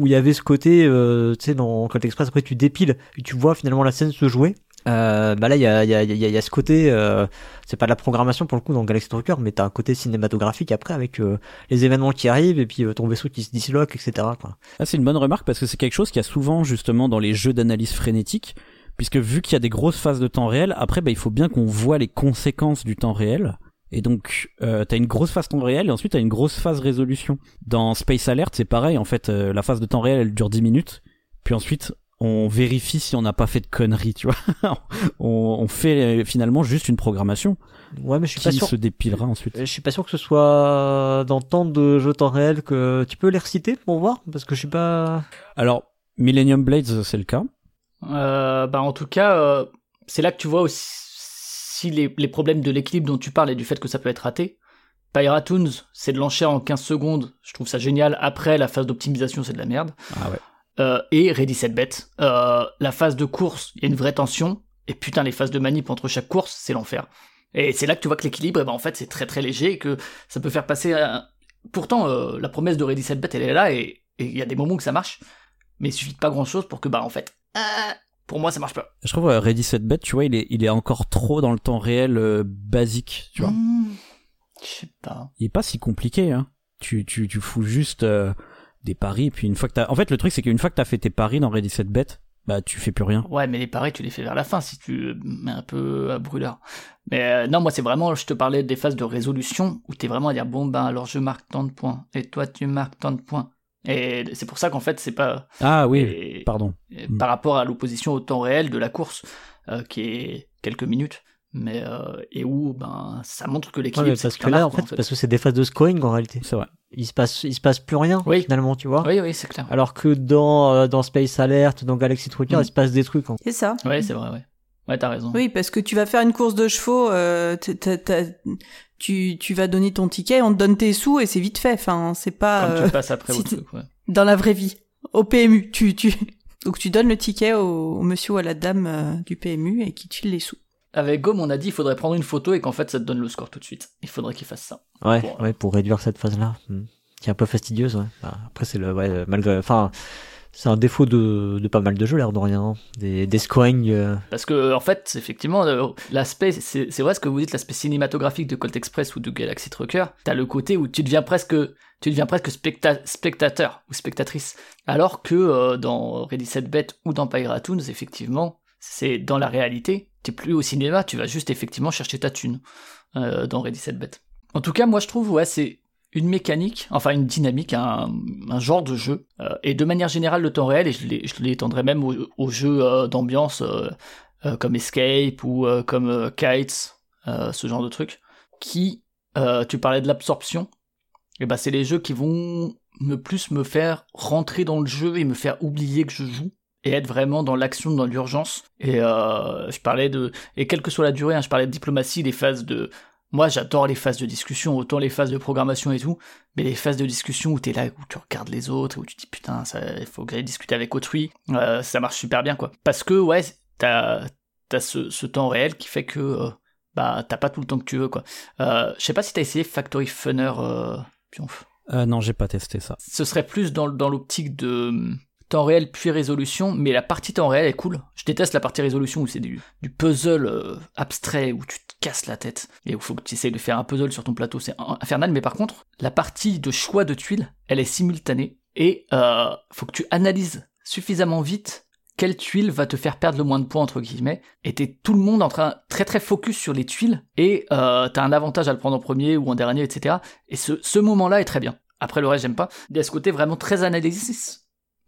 où il y avait ce côté, euh, tu sais, dans Code Express, après tu dépiles et tu vois finalement la scène se jouer. Euh, bah là, il y a, y, a, y a, ce côté, euh, c'est pas de la programmation pour le coup dans Galaxy Trucker, mais t'as un côté cinématographique après avec euh, les événements qui arrivent et puis euh, ton vaisseau qui se disloque, etc. Quoi. Ah, c'est une bonne remarque parce que c'est quelque chose qui a souvent justement dans les jeux d'analyse frénétique puisque vu qu'il y a des grosses phases de temps réel, après bah, il faut bien qu'on voit les conséquences du temps réel. Et donc, euh, t'as une grosse phase temps réel et ensuite t'as une grosse phase résolution. Dans Space Alert, c'est pareil. En fait, euh, la phase de temps réel, elle dure 10 minutes. Puis ensuite, on vérifie si on n'a pas fait de conneries, tu vois. on, on fait euh, finalement juste une programmation Ouais, mais je suis pas qui sûr. se dépilera ensuite. Je suis pas sûr que ce soit dans tant de jeux temps réel que tu peux les reciter pour voir parce que je suis pas. Alors, Millennium Blades, c'est le cas. Euh, bah en tout cas, euh, c'est là que tu vois aussi les, les problèmes de l'équilibre dont tu parles et du fait que ça peut être raté. Pyratoons, c'est de l'enchère en 15 secondes, je trouve ça génial. Après, la phase d'optimisation, c'est de la merde. Ah ouais. Euh, et Ready Set Bet, euh, la phase de course, il y a une vraie tension. Et putain, les phases de manip entre chaque course, c'est l'enfer. Et c'est là que tu vois que l'équilibre, eh ben, en fait, c'est très très léger et que ça peut faire passer. un- Pourtant, euh, la promesse de Ready Set Bet, elle est là et il y a des moments que ça marche. Mais il suffit de pas grand chose pour que, bah, en fait, euh, pour moi, ça marche pas. Je trouve euh, Ready Set Bet, tu vois, il est, il est encore trop dans le temps réel euh, basique, tu vois. Mmh, Je sais pas. Il est pas si compliqué, hein. Tu, tu, tu fous juste euh, des paris, puis une fois que t'as... En fait, le truc, c'est qu'une fois que t'as fait tes paris dans Ready Set Bet, bah, tu fais plus rien. Ouais, mais les paris, tu les fais vers la fin si tu mets un peu à brûleur. Mais euh, non, moi, c'est vraiment, je te parlais des phases de résolution où t'es vraiment à dire, bon, ben, alors je marque tant de points, et toi, tu marques tant de points. Et c'est pour ça qu'en fait, c'est pas. Ah oui, et- pardon. et par rapport à l'opposition au temps réel de la course, euh, qui est quelques minutes, mais euh, et où ben ça montre que Ouais, l'équilibre. c'est parce ce que là, marque, en quoi, fait, parce que c'est des phases de scoring en réalité. C'est vrai. Il se passe, il se passe plus rien Oui. finalement, tu vois. Oui, oui, c'est clair. Alors que dans euh, dans Space Alert, dans Galaxy Trucker, Mm. il se passe des trucs. hein. C'est ça. Ouais, c'est vrai, ouais. Ouais, t'as raison. Oui, parce que tu vas faire une course de chevaux, euh, tu, tu vas donner ton ticket, on te donne tes sous et c'est vite fait. Enfin, c'est pas Comme euh, tu passes après si au tu- truc, ouais. dans la vraie vie. Au PMU, tu, tu... donc tu donnes le ticket au, au monsieur ou à la dame euh, du PMU et qui te file les sous. Avec Gom, on a dit il faudrait prendre une photo et qu'en fait ça te donne le score tout de suite. Il faudrait qu'il fasse ça. Ouais, Bon, ouais, pour réduire cette phase-là, hmm. qui est un peu fastidieuse. Ouais. Bah, après, c'est le, ouais, euh, malgré, enfin, c'est un défaut de, pas mal de jeux, l'air de rien. hein. Des, des scoring. euh, Parce que en fait, effectivement, euh, l'aspect, c'est vrai ce que vous dites, l'aspect cinématographique de Colt Express ou de Galaxy Trucker, t'as le côté où tu deviens presque, tu deviens presque specta- spectateur ou spectatrice. Alors que euh, dans Ready Set Bet ou dans Pyratoons, effectivement, c'est dans la réalité, t'es plus au cinéma, tu vas juste effectivement chercher ta thune dans Ready Set Bet. En tout cas, moi je trouve, ouais, c'est une mécanique, enfin une dynamique, un, genre de jeu, euh, et de manière générale le temps réel, et je l'étendrai même aux, aux jeux euh, d'ambiance euh, comme Escape ou comme Kites, ce genre de trucs, qui, tu parlais de l'absorption, et ben c'est les jeux qui vont me plus me faire rentrer dans le jeu et me faire oublier que je joue et être vraiment dans l'action, dans l'urgence. Et je parlais de et quelle que soit la durée, hein, je parlais de diplomatie, des phases de moi j'adore les phases de discussion, autant les phases de programmation et tout, mais les phases de discussion où t'es là, où tu regardes les autres, où tu te dis putain, il faut que j'aille discuter avec autrui, euh, ça marche super bien quoi. Parce que ouais, t'as as ce, ce temps réel qui fait que euh, bah t'as pas tout le temps que tu veux quoi. Euh, je sais pas si t'as essayé Factory Funner, Pionf. Non, j'ai pas testé ça. Ce serait plus dans, dans l'optique de temps réel puis résolution, mais la partie temps réel est cool. Je déteste la partie résolution où c'est du, puzzle euh, abstrait, où tu te casses la tête, et où faut que tu essayes de faire un puzzle sur ton plateau, c'est in- infernal, mais par contre, la partie de choix de tuiles, elle est simultanée, et euh, faut que tu analyses suffisamment vite quelle tuile va te faire perdre le moins de points entre guillemets. Et t'es tout le monde en train très très focus sur les tuiles et euh, t'as un avantage à le prendre en premier ou en dernier etc et ce, ce moment là est très bien. Après le reste j'aime pas. Il y a ce côté vraiment très analysis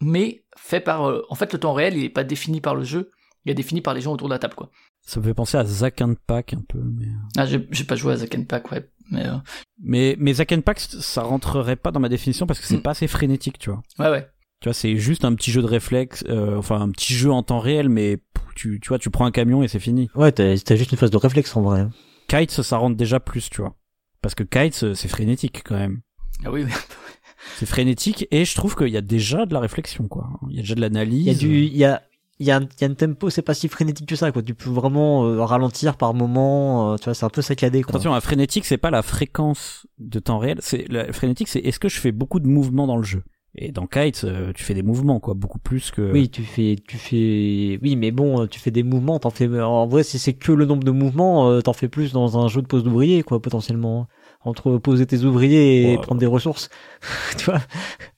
mais fait par euh, en fait le temps réel il est pas défini par le jeu il est défini par les gens autour de la table quoi Ça me fait penser à Zack and Pack un peu. Mais, ah j'ai j'ai pas joué à Zack and Pack ouais mais euh, mais, mais Zack and Pack, ça rentrerait pas dans ma définition parce que c'est Mm. pas assez frénétique, tu vois. ouais ouais Tu vois, c'est juste un petit jeu de réflexe, euh, enfin un petit jeu en temps réel, mais pff, tu, tu vois, tu prends un camion et c'est fini. Ouais, t'as juste une phase de réflexe en vrai. hein. Kites, ça rentre déjà plus, tu vois. Parce que Kites, c'est frénétique quand même. ah oui oui C'est frénétique et je trouve qu'il y a déjà de la réflexion, quoi. Il y a déjà de l'analyse. Il y a du, il y a, il y a un, il y a un tempo, c'est pas si frénétique que ça, quoi. Tu peux vraiment euh, ralentir par moment. euh, tu vois, c'est un peu saccadé, quoi. Attention, la frénétique, c'est pas la fréquence de temps réel. C'est la frénétique, c'est est-ce que je fais beaucoup de mouvements dans le jeu? Et dans Kites, euh, tu fais des mouvements, quoi, beaucoup plus que. Oui, tu fais, tu fais, oui, mais bon, tu fais des mouvements, t'en fais, en vrai, si c'est que le nombre de mouvements, t'en fais plus dans un jeu de pose d'ouvrier, quoi, potentiellement. Entre poser tes ouvriers et Ouais. prendre des ressources. tu vois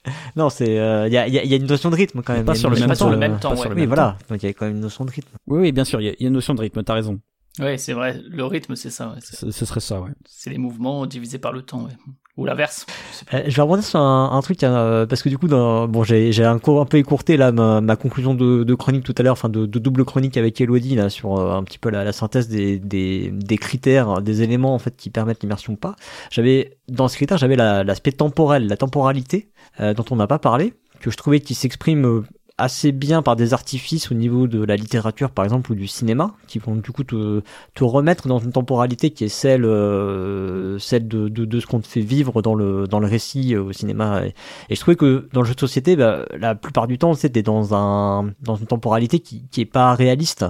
Non, c'est il y, a, y, a, y a une notion de rythme quand même. Pas sur le même pas sur de- le même temps, ouais. Oui, voilà. Donc il y a quand même une notion de rythme. Oui, oui, bien sûr, il y, y a une notion de rythme, t'as raison. Ouais, c'est vrai, le rythme, c'est ça. ouais. Ce, ce serait ça, ouais. C'est les mouvements divisés par le temps, ouais. Ou l'inverse. je. Euh, je vais rebondir sur un, un truc euh, parce que du coup, dans, bon, j'ai un, cours un peu écourté là ma, ma conclusion de, de chronique tout à l'heure, enfin de, de double chronique avec Elodie là sur euh, un petit peu la, la synthèse des, des, des critères, des éléments en fait qui permettent l'immersion ou pas. J'avais dans ce critère, j'avais la- l'aspect temporel, la temporalité euh, dont on n'a pas parlé, que je trouvais qui s'exprime euh, assez bien par des artifices au niveau de la littérature par exemple ou du cinéma qui vont du coup te, te remettre dans une temporalité qui est celle euh, celle de, de, de ce qu'on te fait vivre dans le dans le récit euh, au cinéma. Et, et je trouvais que dans le jeu de société bah, la plupart du temps c'était dans un dans une temporalité qui qui est pas réaliste.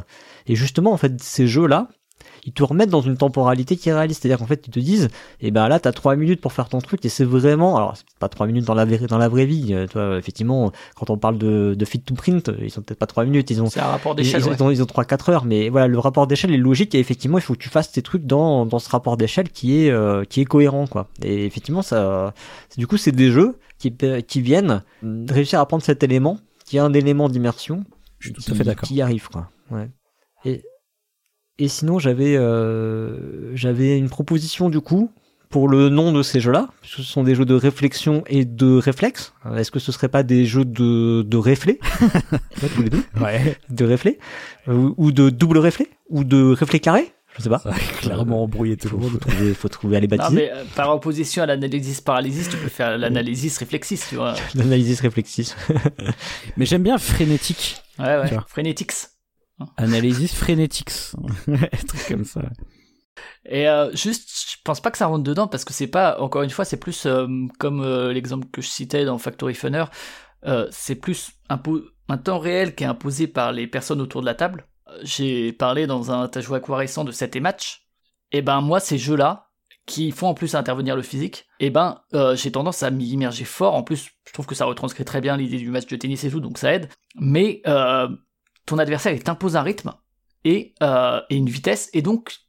Et justement en fait ces jeux là ils te remettent dans une temporalité qui est réaliste c'est à dire qu'en fait ils te disent et ben là t'as trois minutes pour faire ton truc et c'est vraiment alors c'est pas trois minutes dans la vraie dans la vraie vie euh, toi effectivement quand on parle de, de fit to print ils sont peut-être pas trois minutes ils ont C'est un rapport d'échelle, ils ont- ouais. ils ont, ils ont 3-4 heures, mais voilà, le rapport d'échelle est logique et effectivement, il faut que tu fasses tes trucs dans, dans ce rapport d'échelle qui est, euh, qui est cohérent, quoi. Et effectivement, ça, c'est- du coup, c'est des jeux qui, pe- qui viennent réussir à prendre cet élément, qui est un élément d'immersion, Je suis tout qui, à fait d'accord. qui y arrive, quoi. Ouais. Et, et sinon, j'avais, euh, j'avais une proposition, du coup, pour le nom de ces jeux-là, puisque ce sont des jeux de réflexion et de réflexe. Euh, Est-ce que ce serait pas des jeux de, de réflé Ouais, tous les deux Ouais. de réflé euh, ou de double réflé ou de réflé carré je sais pas Ça va clairement embrouiller tout faut, le faut monde. trouver faut trouver à les Non, baptiser mais euh, par opposition à l'analysis paralysis, tu peux faire l'analysis réflexis, tu vois. l'analysis réflexis Mais j'aime bien frénétique. Ouais, ouais. Tu vois. Frénétics. Analysis. Un truc comme ça. Et euh, juste, je pense pas que ça rentre dedans parce que c'est pas, encore une fois, c'est plus euh, comme euh, l'exemple que je citais dans Factory Funner, euh, c'est plus un, temps réel qui est imposé par les personnes autour de la table. J'ai parlé dans un tas joué récent de 7 et match. Et ben moi, ces jeux-là, qui font en plus intervenir le physique, et ben euh, j'ai tendance à m'y immerger fort. En plus, je trouve que ça retranscrit très bien l'idée du match de tennis et tout, donc ça aide. Mais euh, ton adversaire, il t'impose un rythme et, euh, et une vitesse, et donc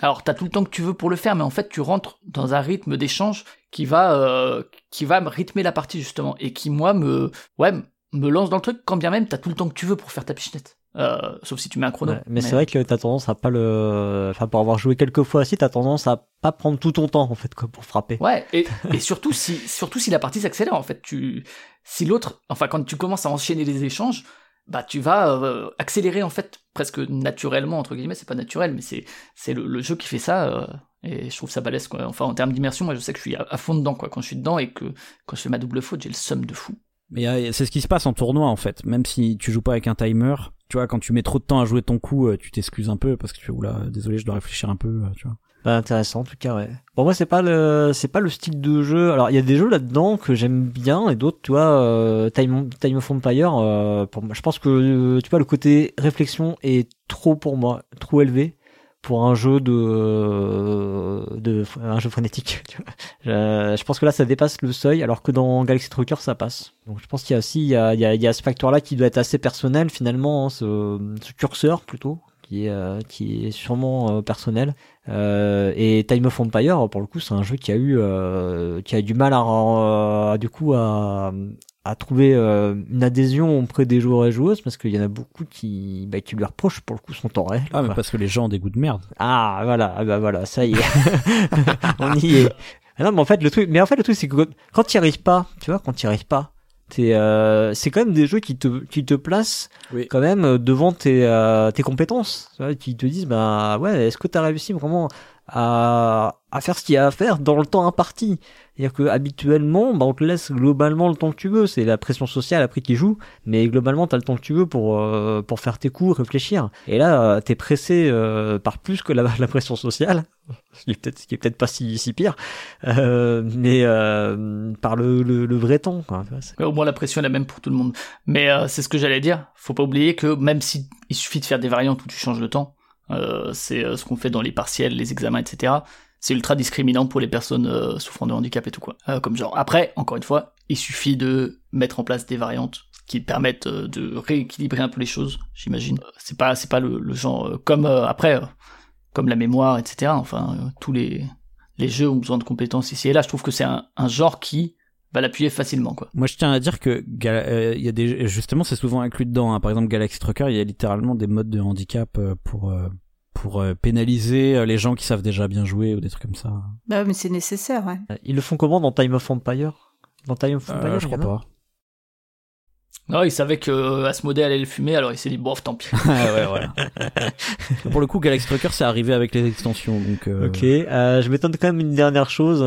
alors, t'as tout le temps que tu veux pour le faire, mais en fait, tu rentres dans un rythme d'échange qui va, euh, qui va me rythmer la partie justement, et qui moi me, ouais, me lance dans le truc quand bien même t'as tout le temps que tu veux pour faire ta pichenette. Euh, sauf si tu mets un chrono. Ouais, mais, c'est vrai que t'as tendance à pas le enfin pour avoir joué quelques fois aussi t'as tendance à pas prendre tout ton temps en fait quoi pour frapper Ouais, et, et surtout si, surtout si la partie s'accélère en fait, tu, si l'autre, enfin quand tu commences à enchaîner les échanges, bah tu vas euh, accélérer en fait presque naturellement entre guillemets, c'est pas naturel, mais c'est, le, jeu qui fait ça. euh, et je trouve ça balèze quoi. Enfin en termes d'immersion, moi je sais que je suis à, fond dedans quoi. Quand je suis dedans et que quand je fais ma double faute, j'ai le somme de fou. Mais euh, c'est ce qui se passe en tournoi en fait. Même si tu joues pas avec un timer, tu vois, quand tu mets trop de temps à jouer ton coup, tu t'excuses un peu parce que tu oula, désolé, je dois réfléchir un peu, tu vois. Bah, intéressant en tout cas ouais. Bon moi c'est pas le c'est pas le style de jeu. Alors il y a des jeux là-dedans que j'aime bien et d'autres tu vois euh, Time Time of Empire euh, pour je pense que euh, tu vois le côté réflexion est trop pour moi trop élevé pour un jeu de euh, de un jeu frénétique. Tu vois. Je, pense que là ça dépasse le seuil alors que dans Galaxy Trucker ça passe. Donc je pense qu'il y a aussi il y a il y a, il y a ce facteur là qui doit être assez personnel finalement hein, ce, ce curseur plutôt qui est euh, qui est sûrement euh, personnel. Euh, et Time of Empire, pour le coup, c'est un jeu qui a eu, euh, qui a eu du mal à, à- du coup, à, à trouver euh, une adhésion auprès des joueurs et joueuses parce qu'il y en a beaucoup qui, bah, qui lui reprochent pour le coup son temps réel. Ah, mais parce que les gens ont des goûts de merde. Ah, voilà, ah bah voilà, ça y est, on y est. Ah non, mais en fait le truc, mais en fait le truc c'est que quand tu y arrives pas, tu vois, quand tu y arrives pas, euh, c'est quand même des jeux qui te, qui te placent Oui. quand même euh, devant tes, euh, tes compétences, tu vois, qui te disent bah ouais, est-ce que t'as réussi vraiment à, à faire ce qu'il y a à faire dans le temps imparti C'est-à-dire que habituellement, bah, on te laisse globalement le temps que tu veux, c'est la pression sociale après qui joue, mais globalement t'as le temps que tu veux pour euh, pour faire tes coups, réfléchir. Et là, euh, t'es pressé euh, par plus que la, la pression sociale, ce qui est peut-être qui est peut-être pas si si pire, euh, mais euh, par le, le, le vrai temps. Quoi. Mais au moins la pression est la même pour tout le monde. Mais euh, c'est ce que j'allais dire. Faut pas oublier que même si il suffit de faire des variantes où tu changes le temps, c'est euh, ce qu'on fait dans les partiels, les examens, etc. C'est ultra discriminant pour les personnes euh, souffrant de handicap et tout quoi. Euh, comme genre. Après, encore une fois, il suffit de mettre en place des variantes qui permettent euh, de rééquilibrer un peu les choses. J'imagine. Euh, C'est pas c'est pas le, genre euh, comme euh, après euh, comme la mémoire, etc. Enfin euh, tous les les jeux ont besoin de compétences ici et là. Je trouve que c'est un, un genre qui va l'appuyer facilement, quoi. Moi, je tiens à dire que euh, il y a des justement, c'est souvent inclus dedans. Hein. Par exemple, Galaxy Trucker, il y a littéralement des modes de handicap euh, pour euh, pour pénaliser les gens qui savent déjà bien jouer ou des trucs comme ça. Bah, mais c'est nécessaire, ouais. Ils le font comment dans Time of Empire? Dans Time of Empire, je crois pas. Non, il savait que Asmodée allait le fumer, alors il s'est dit, bof, tant pis. ouais, voilà. Pour le coup, Galaxy Trucker, c'est arrivé avec les extensions, donc. Ok, je m'étonne quand même une dernière chose,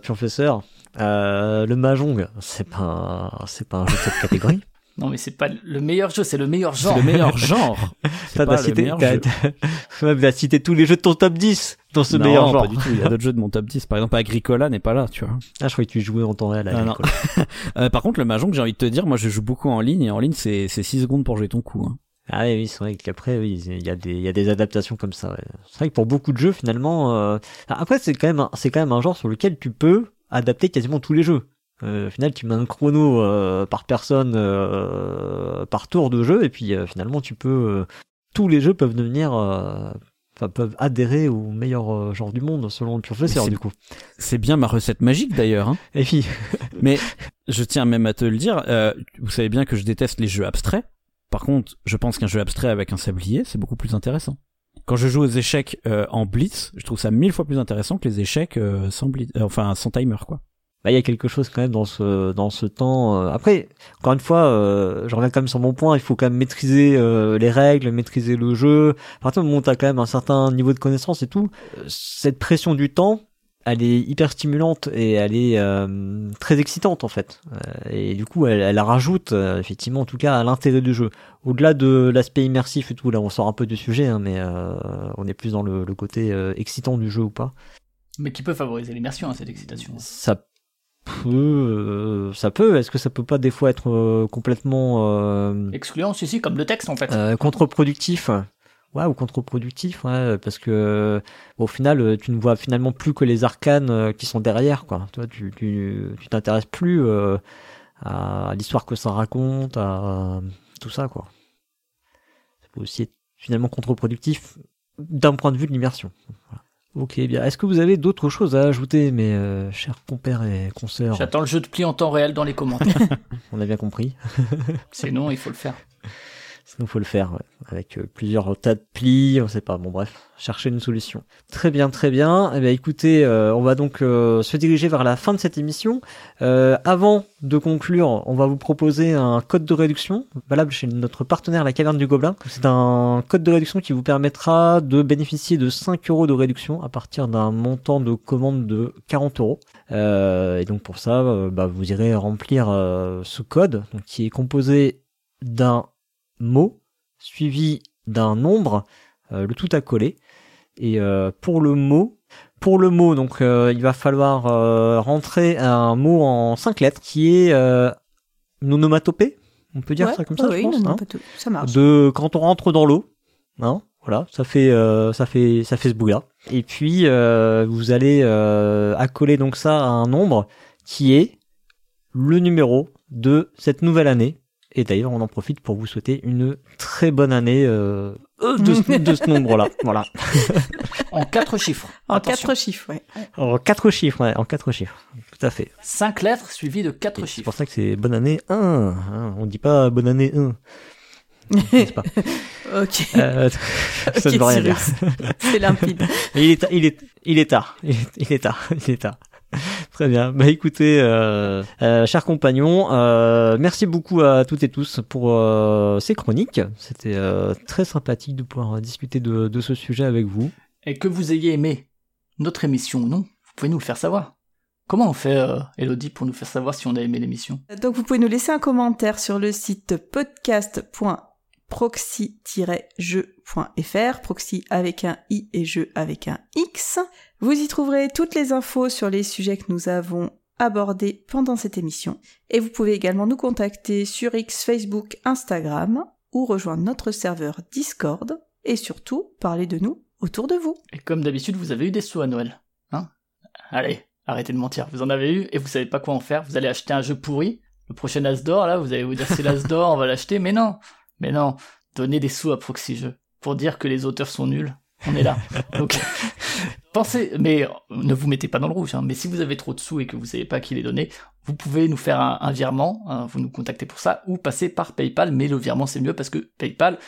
professeur. Euh, le Mahjong, c'est pas, c'est pas un jeu de cette catégorie. Non, mais c'est pas le meilleur jeu, c'est le meilleur genre. C'est le meilleur genre. T'as pas cité, t'as cité tous les jeux de ton top 10 dans ce meilleur genre. pas du tout. Il y a d'autres jeux de mon top 10. Par exemple, Agricola n'est pas là, tu vois. Ah, je croyais que tu jouais en temps réel à Agricola. euh, par contre, le Mahjong, j'ai envie de te dire, moi, je joue beaucoup en ligne et en ligne, c'est, c'est 6 secondes pour jouer ton coup, hein. Ah oui, c'est vrai qu'après, oui, il y a des, il y a des adaptations comme ça. C'est vrai que pour beaucoup de jeux, finalement, euh... après, c'est quand même, c'est quand même un genre sur lequel tu peux adapter quasiment tous les jeux. Euh, au final, tu mets un chrono euh, par personne, euh, par tour de jeu, et puis finalement, tu peux. tous les jeux peuvent devenir. Enfin, peuvent adhérer au meilleur genre du monde selon le professeur du coup. C'est bien ma recette magique d'ailleurs. Hein. Et puis. Mais je tiens même à te le dire. vous savez bien que je déteste les jeux abstraits. Par contre, je pense qu'un jeu abstrait avec un sablier, c'est beaucoup plus intéressant. Quand je joue aux échecs en blitz, je trouve ça mille fois plus intéressant que les échecs sans blitz, enfin sans timer quoi bah, il y a quelque chose quand même dans ce dans ce temps. Euh. Après, encore une fois, euh, je reviens quand même sur mon point. Il faut quand même maîtriser euh, les règles, maîtriser le jeu. À partir du moment où t'as quand même un certain niveau de connaissance et tout, cette pression du temps, elle est hyper stimulante et elle est très excitante en fait. et du coup, elle, elle rajoute effectivement, en tout cas, à l'intérêt du jeu. Au-delà de l'aspect immersif et tout, là, on sort un peu du sujet, hein, mais on est plus dans le, le côté excitant du jeu ou pas. Mais qui peut favoriser l'immersion, hein, cette excitation. Ça peut, euh, ça peut. Est-ce que ça peut pas des fois être euh, complètement euh, excluant, si si, comme le texte en fait, contre-productif? Ouais, ou contre-productif, ouais, parce que au final, tu ne vois finalement plus que les arcanes qui sont derrière, quoi. Toi, tu tu t'intéresses plus à l'histoire que ça raconte, à tout ça, quoi. Ça peut aussi être finalement contre-productif d'un point de vue de l'immersion. Voilà. Ok, bien. Est-ce que vous avez d'autres choses à ajouter, mes euh, chers compères et consoeurs? J'attends le jeu de pli en temps réel dans les commentaires. On a bien compris. Sinon, il faut le faire. Sinon, faut le faire avec euh, plusieurs tas de plis, on sait pas. Bon, bref, chercher une solution. Très bien, très bien. Eh bien, écoutez, euh, on va donc euh, se diriger vers la fin de cette émission. avant de conclure, on va vous proposer un code de réduction valable chez notre partenaire La Caverne du Gobelin. C'est un code de réduction qui vous permettra de bénéficier de 5 euros de réduction à partir d'un montant de commande de 40 euros. et donc pour ça, bah, vous irez remplir ce code, donc, qui est composé d'un mot suivi d'un nombre, euh, le tout à coller. Et euh, pour le mot, pour le mot, donc euh, il va falloir rentrer un mot en cinq lettres qui est une onomatopée. On peut dire ça comme ça, je pense. Hein. ça marche. De quand on rentre dans l'eau, hein, voilà, ça fait ça fait ça fait ce bruit-là. Et puis vous allez accoler donc ça à un nombre qui est le numéro de cette nouvelle année et d'ailleurs, on en profite pour vous souhaiter une très bonne année euh, de, ce, nombre-là. Voilà. en quatre chiffres. En quatre chiffres, ouais. En quatre chiffres, ouais. En quatre chiffres. Tout à fait. Cinq lettres suivies de quatre chiffres. C'est pour ça que c'est bonne année 1. Hein. On dit pas bonne année 1. pas. ok. Euh, ça ne veut rien dire. C'est limpide. il est, il est, il est tard. Il est, il est tard. Il est tard. Très bien. Bah écoutez, euh, euh, chers compagnons, euh, merci beaucoup à toutes et tous pour euh, ces chroniques. C'était euh, très sympathique de pouvoir discuter de, de, ce sujet avec vous. Et que vous ayez aimé notre émission ou non, vous pouvez nous le faire savoir. Comment on fait, Elodie, pour nous faire savoir si on a aimé l'émission? Donc vous pouvez nous laisser un commentaire sur le site podcast.com proxy-jeu.fr, proxy avec un i et jeu avec un x. Vous y trouverez toutes les infos sur les sujets que nous avons abordés pendant cette émission. Et vous pouvez également nous contacter sur X, Facebook, Instagram ou rejoindre notre serveur Discord et surtout parler de nous autour de vous. Et comme d'habitude, vous avez eu des sous à Noël. Hein? Allez, arrêtez de mentir. Vous en avez eu et vous savez pas quoi en faire. Vous allez acheter un jeu pourri. Le prochain As d'or, là, vous allez vous dire c'est l'As d'or, on va l'acheter. Mais non, mais non, donnez des sous à Proxy Jeux pour dire que les auteurs sont nuls. on est là. Donc, pensez, mais ne vous mettez pas dans le rouge. Hein, mais si vous avez trop de sous et que vous savez pas qui les donner, vous pouvez nous faire un, virement. Hein, vous nous contactez pour ça ou passer par PayPal. Mais le virement c'est mieux parce que PayPal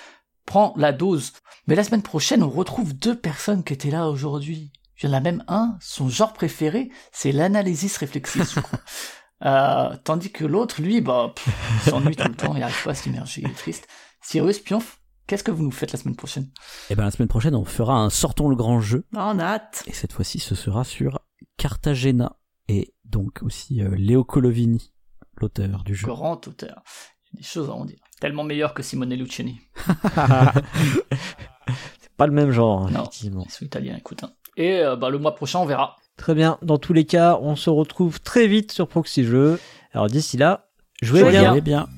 prend la dose. Mais la semaine prochaine, on retrouve deux personnes qui étaient là aujourd'hui. Il y en a même un, son genre préféré, c'est l'analysis réflexive, euh, tandis que l'autre, lui, bah, s'ennuie tout le temps, il n'arrive pas à s'immerger, il est triste. Cyrus, Pionf, qu'est-ce que vous nous faites la semaine prochaine? Eh ben la semaine prochaine, on fera un Sortons le grand jeu. En hâte. Et cette fois-ci, ce sera sur Cartagena et donc aussi euh, Léo Colovini, l'auteur du jeu. Grand auteur. Il y a des choses à en dire. Tellement meilleur que Simone Luciani. c'est pas le même genre, non, effectivement. Ils sont italiens, écoute. Hein. Et euh, bah, le mois prochain, on verra. Très bien. Dans tous les cas, on se retrouve très vite sur Proxy Jeux. Alors d'ici là, jouez, bien. Jouez bien.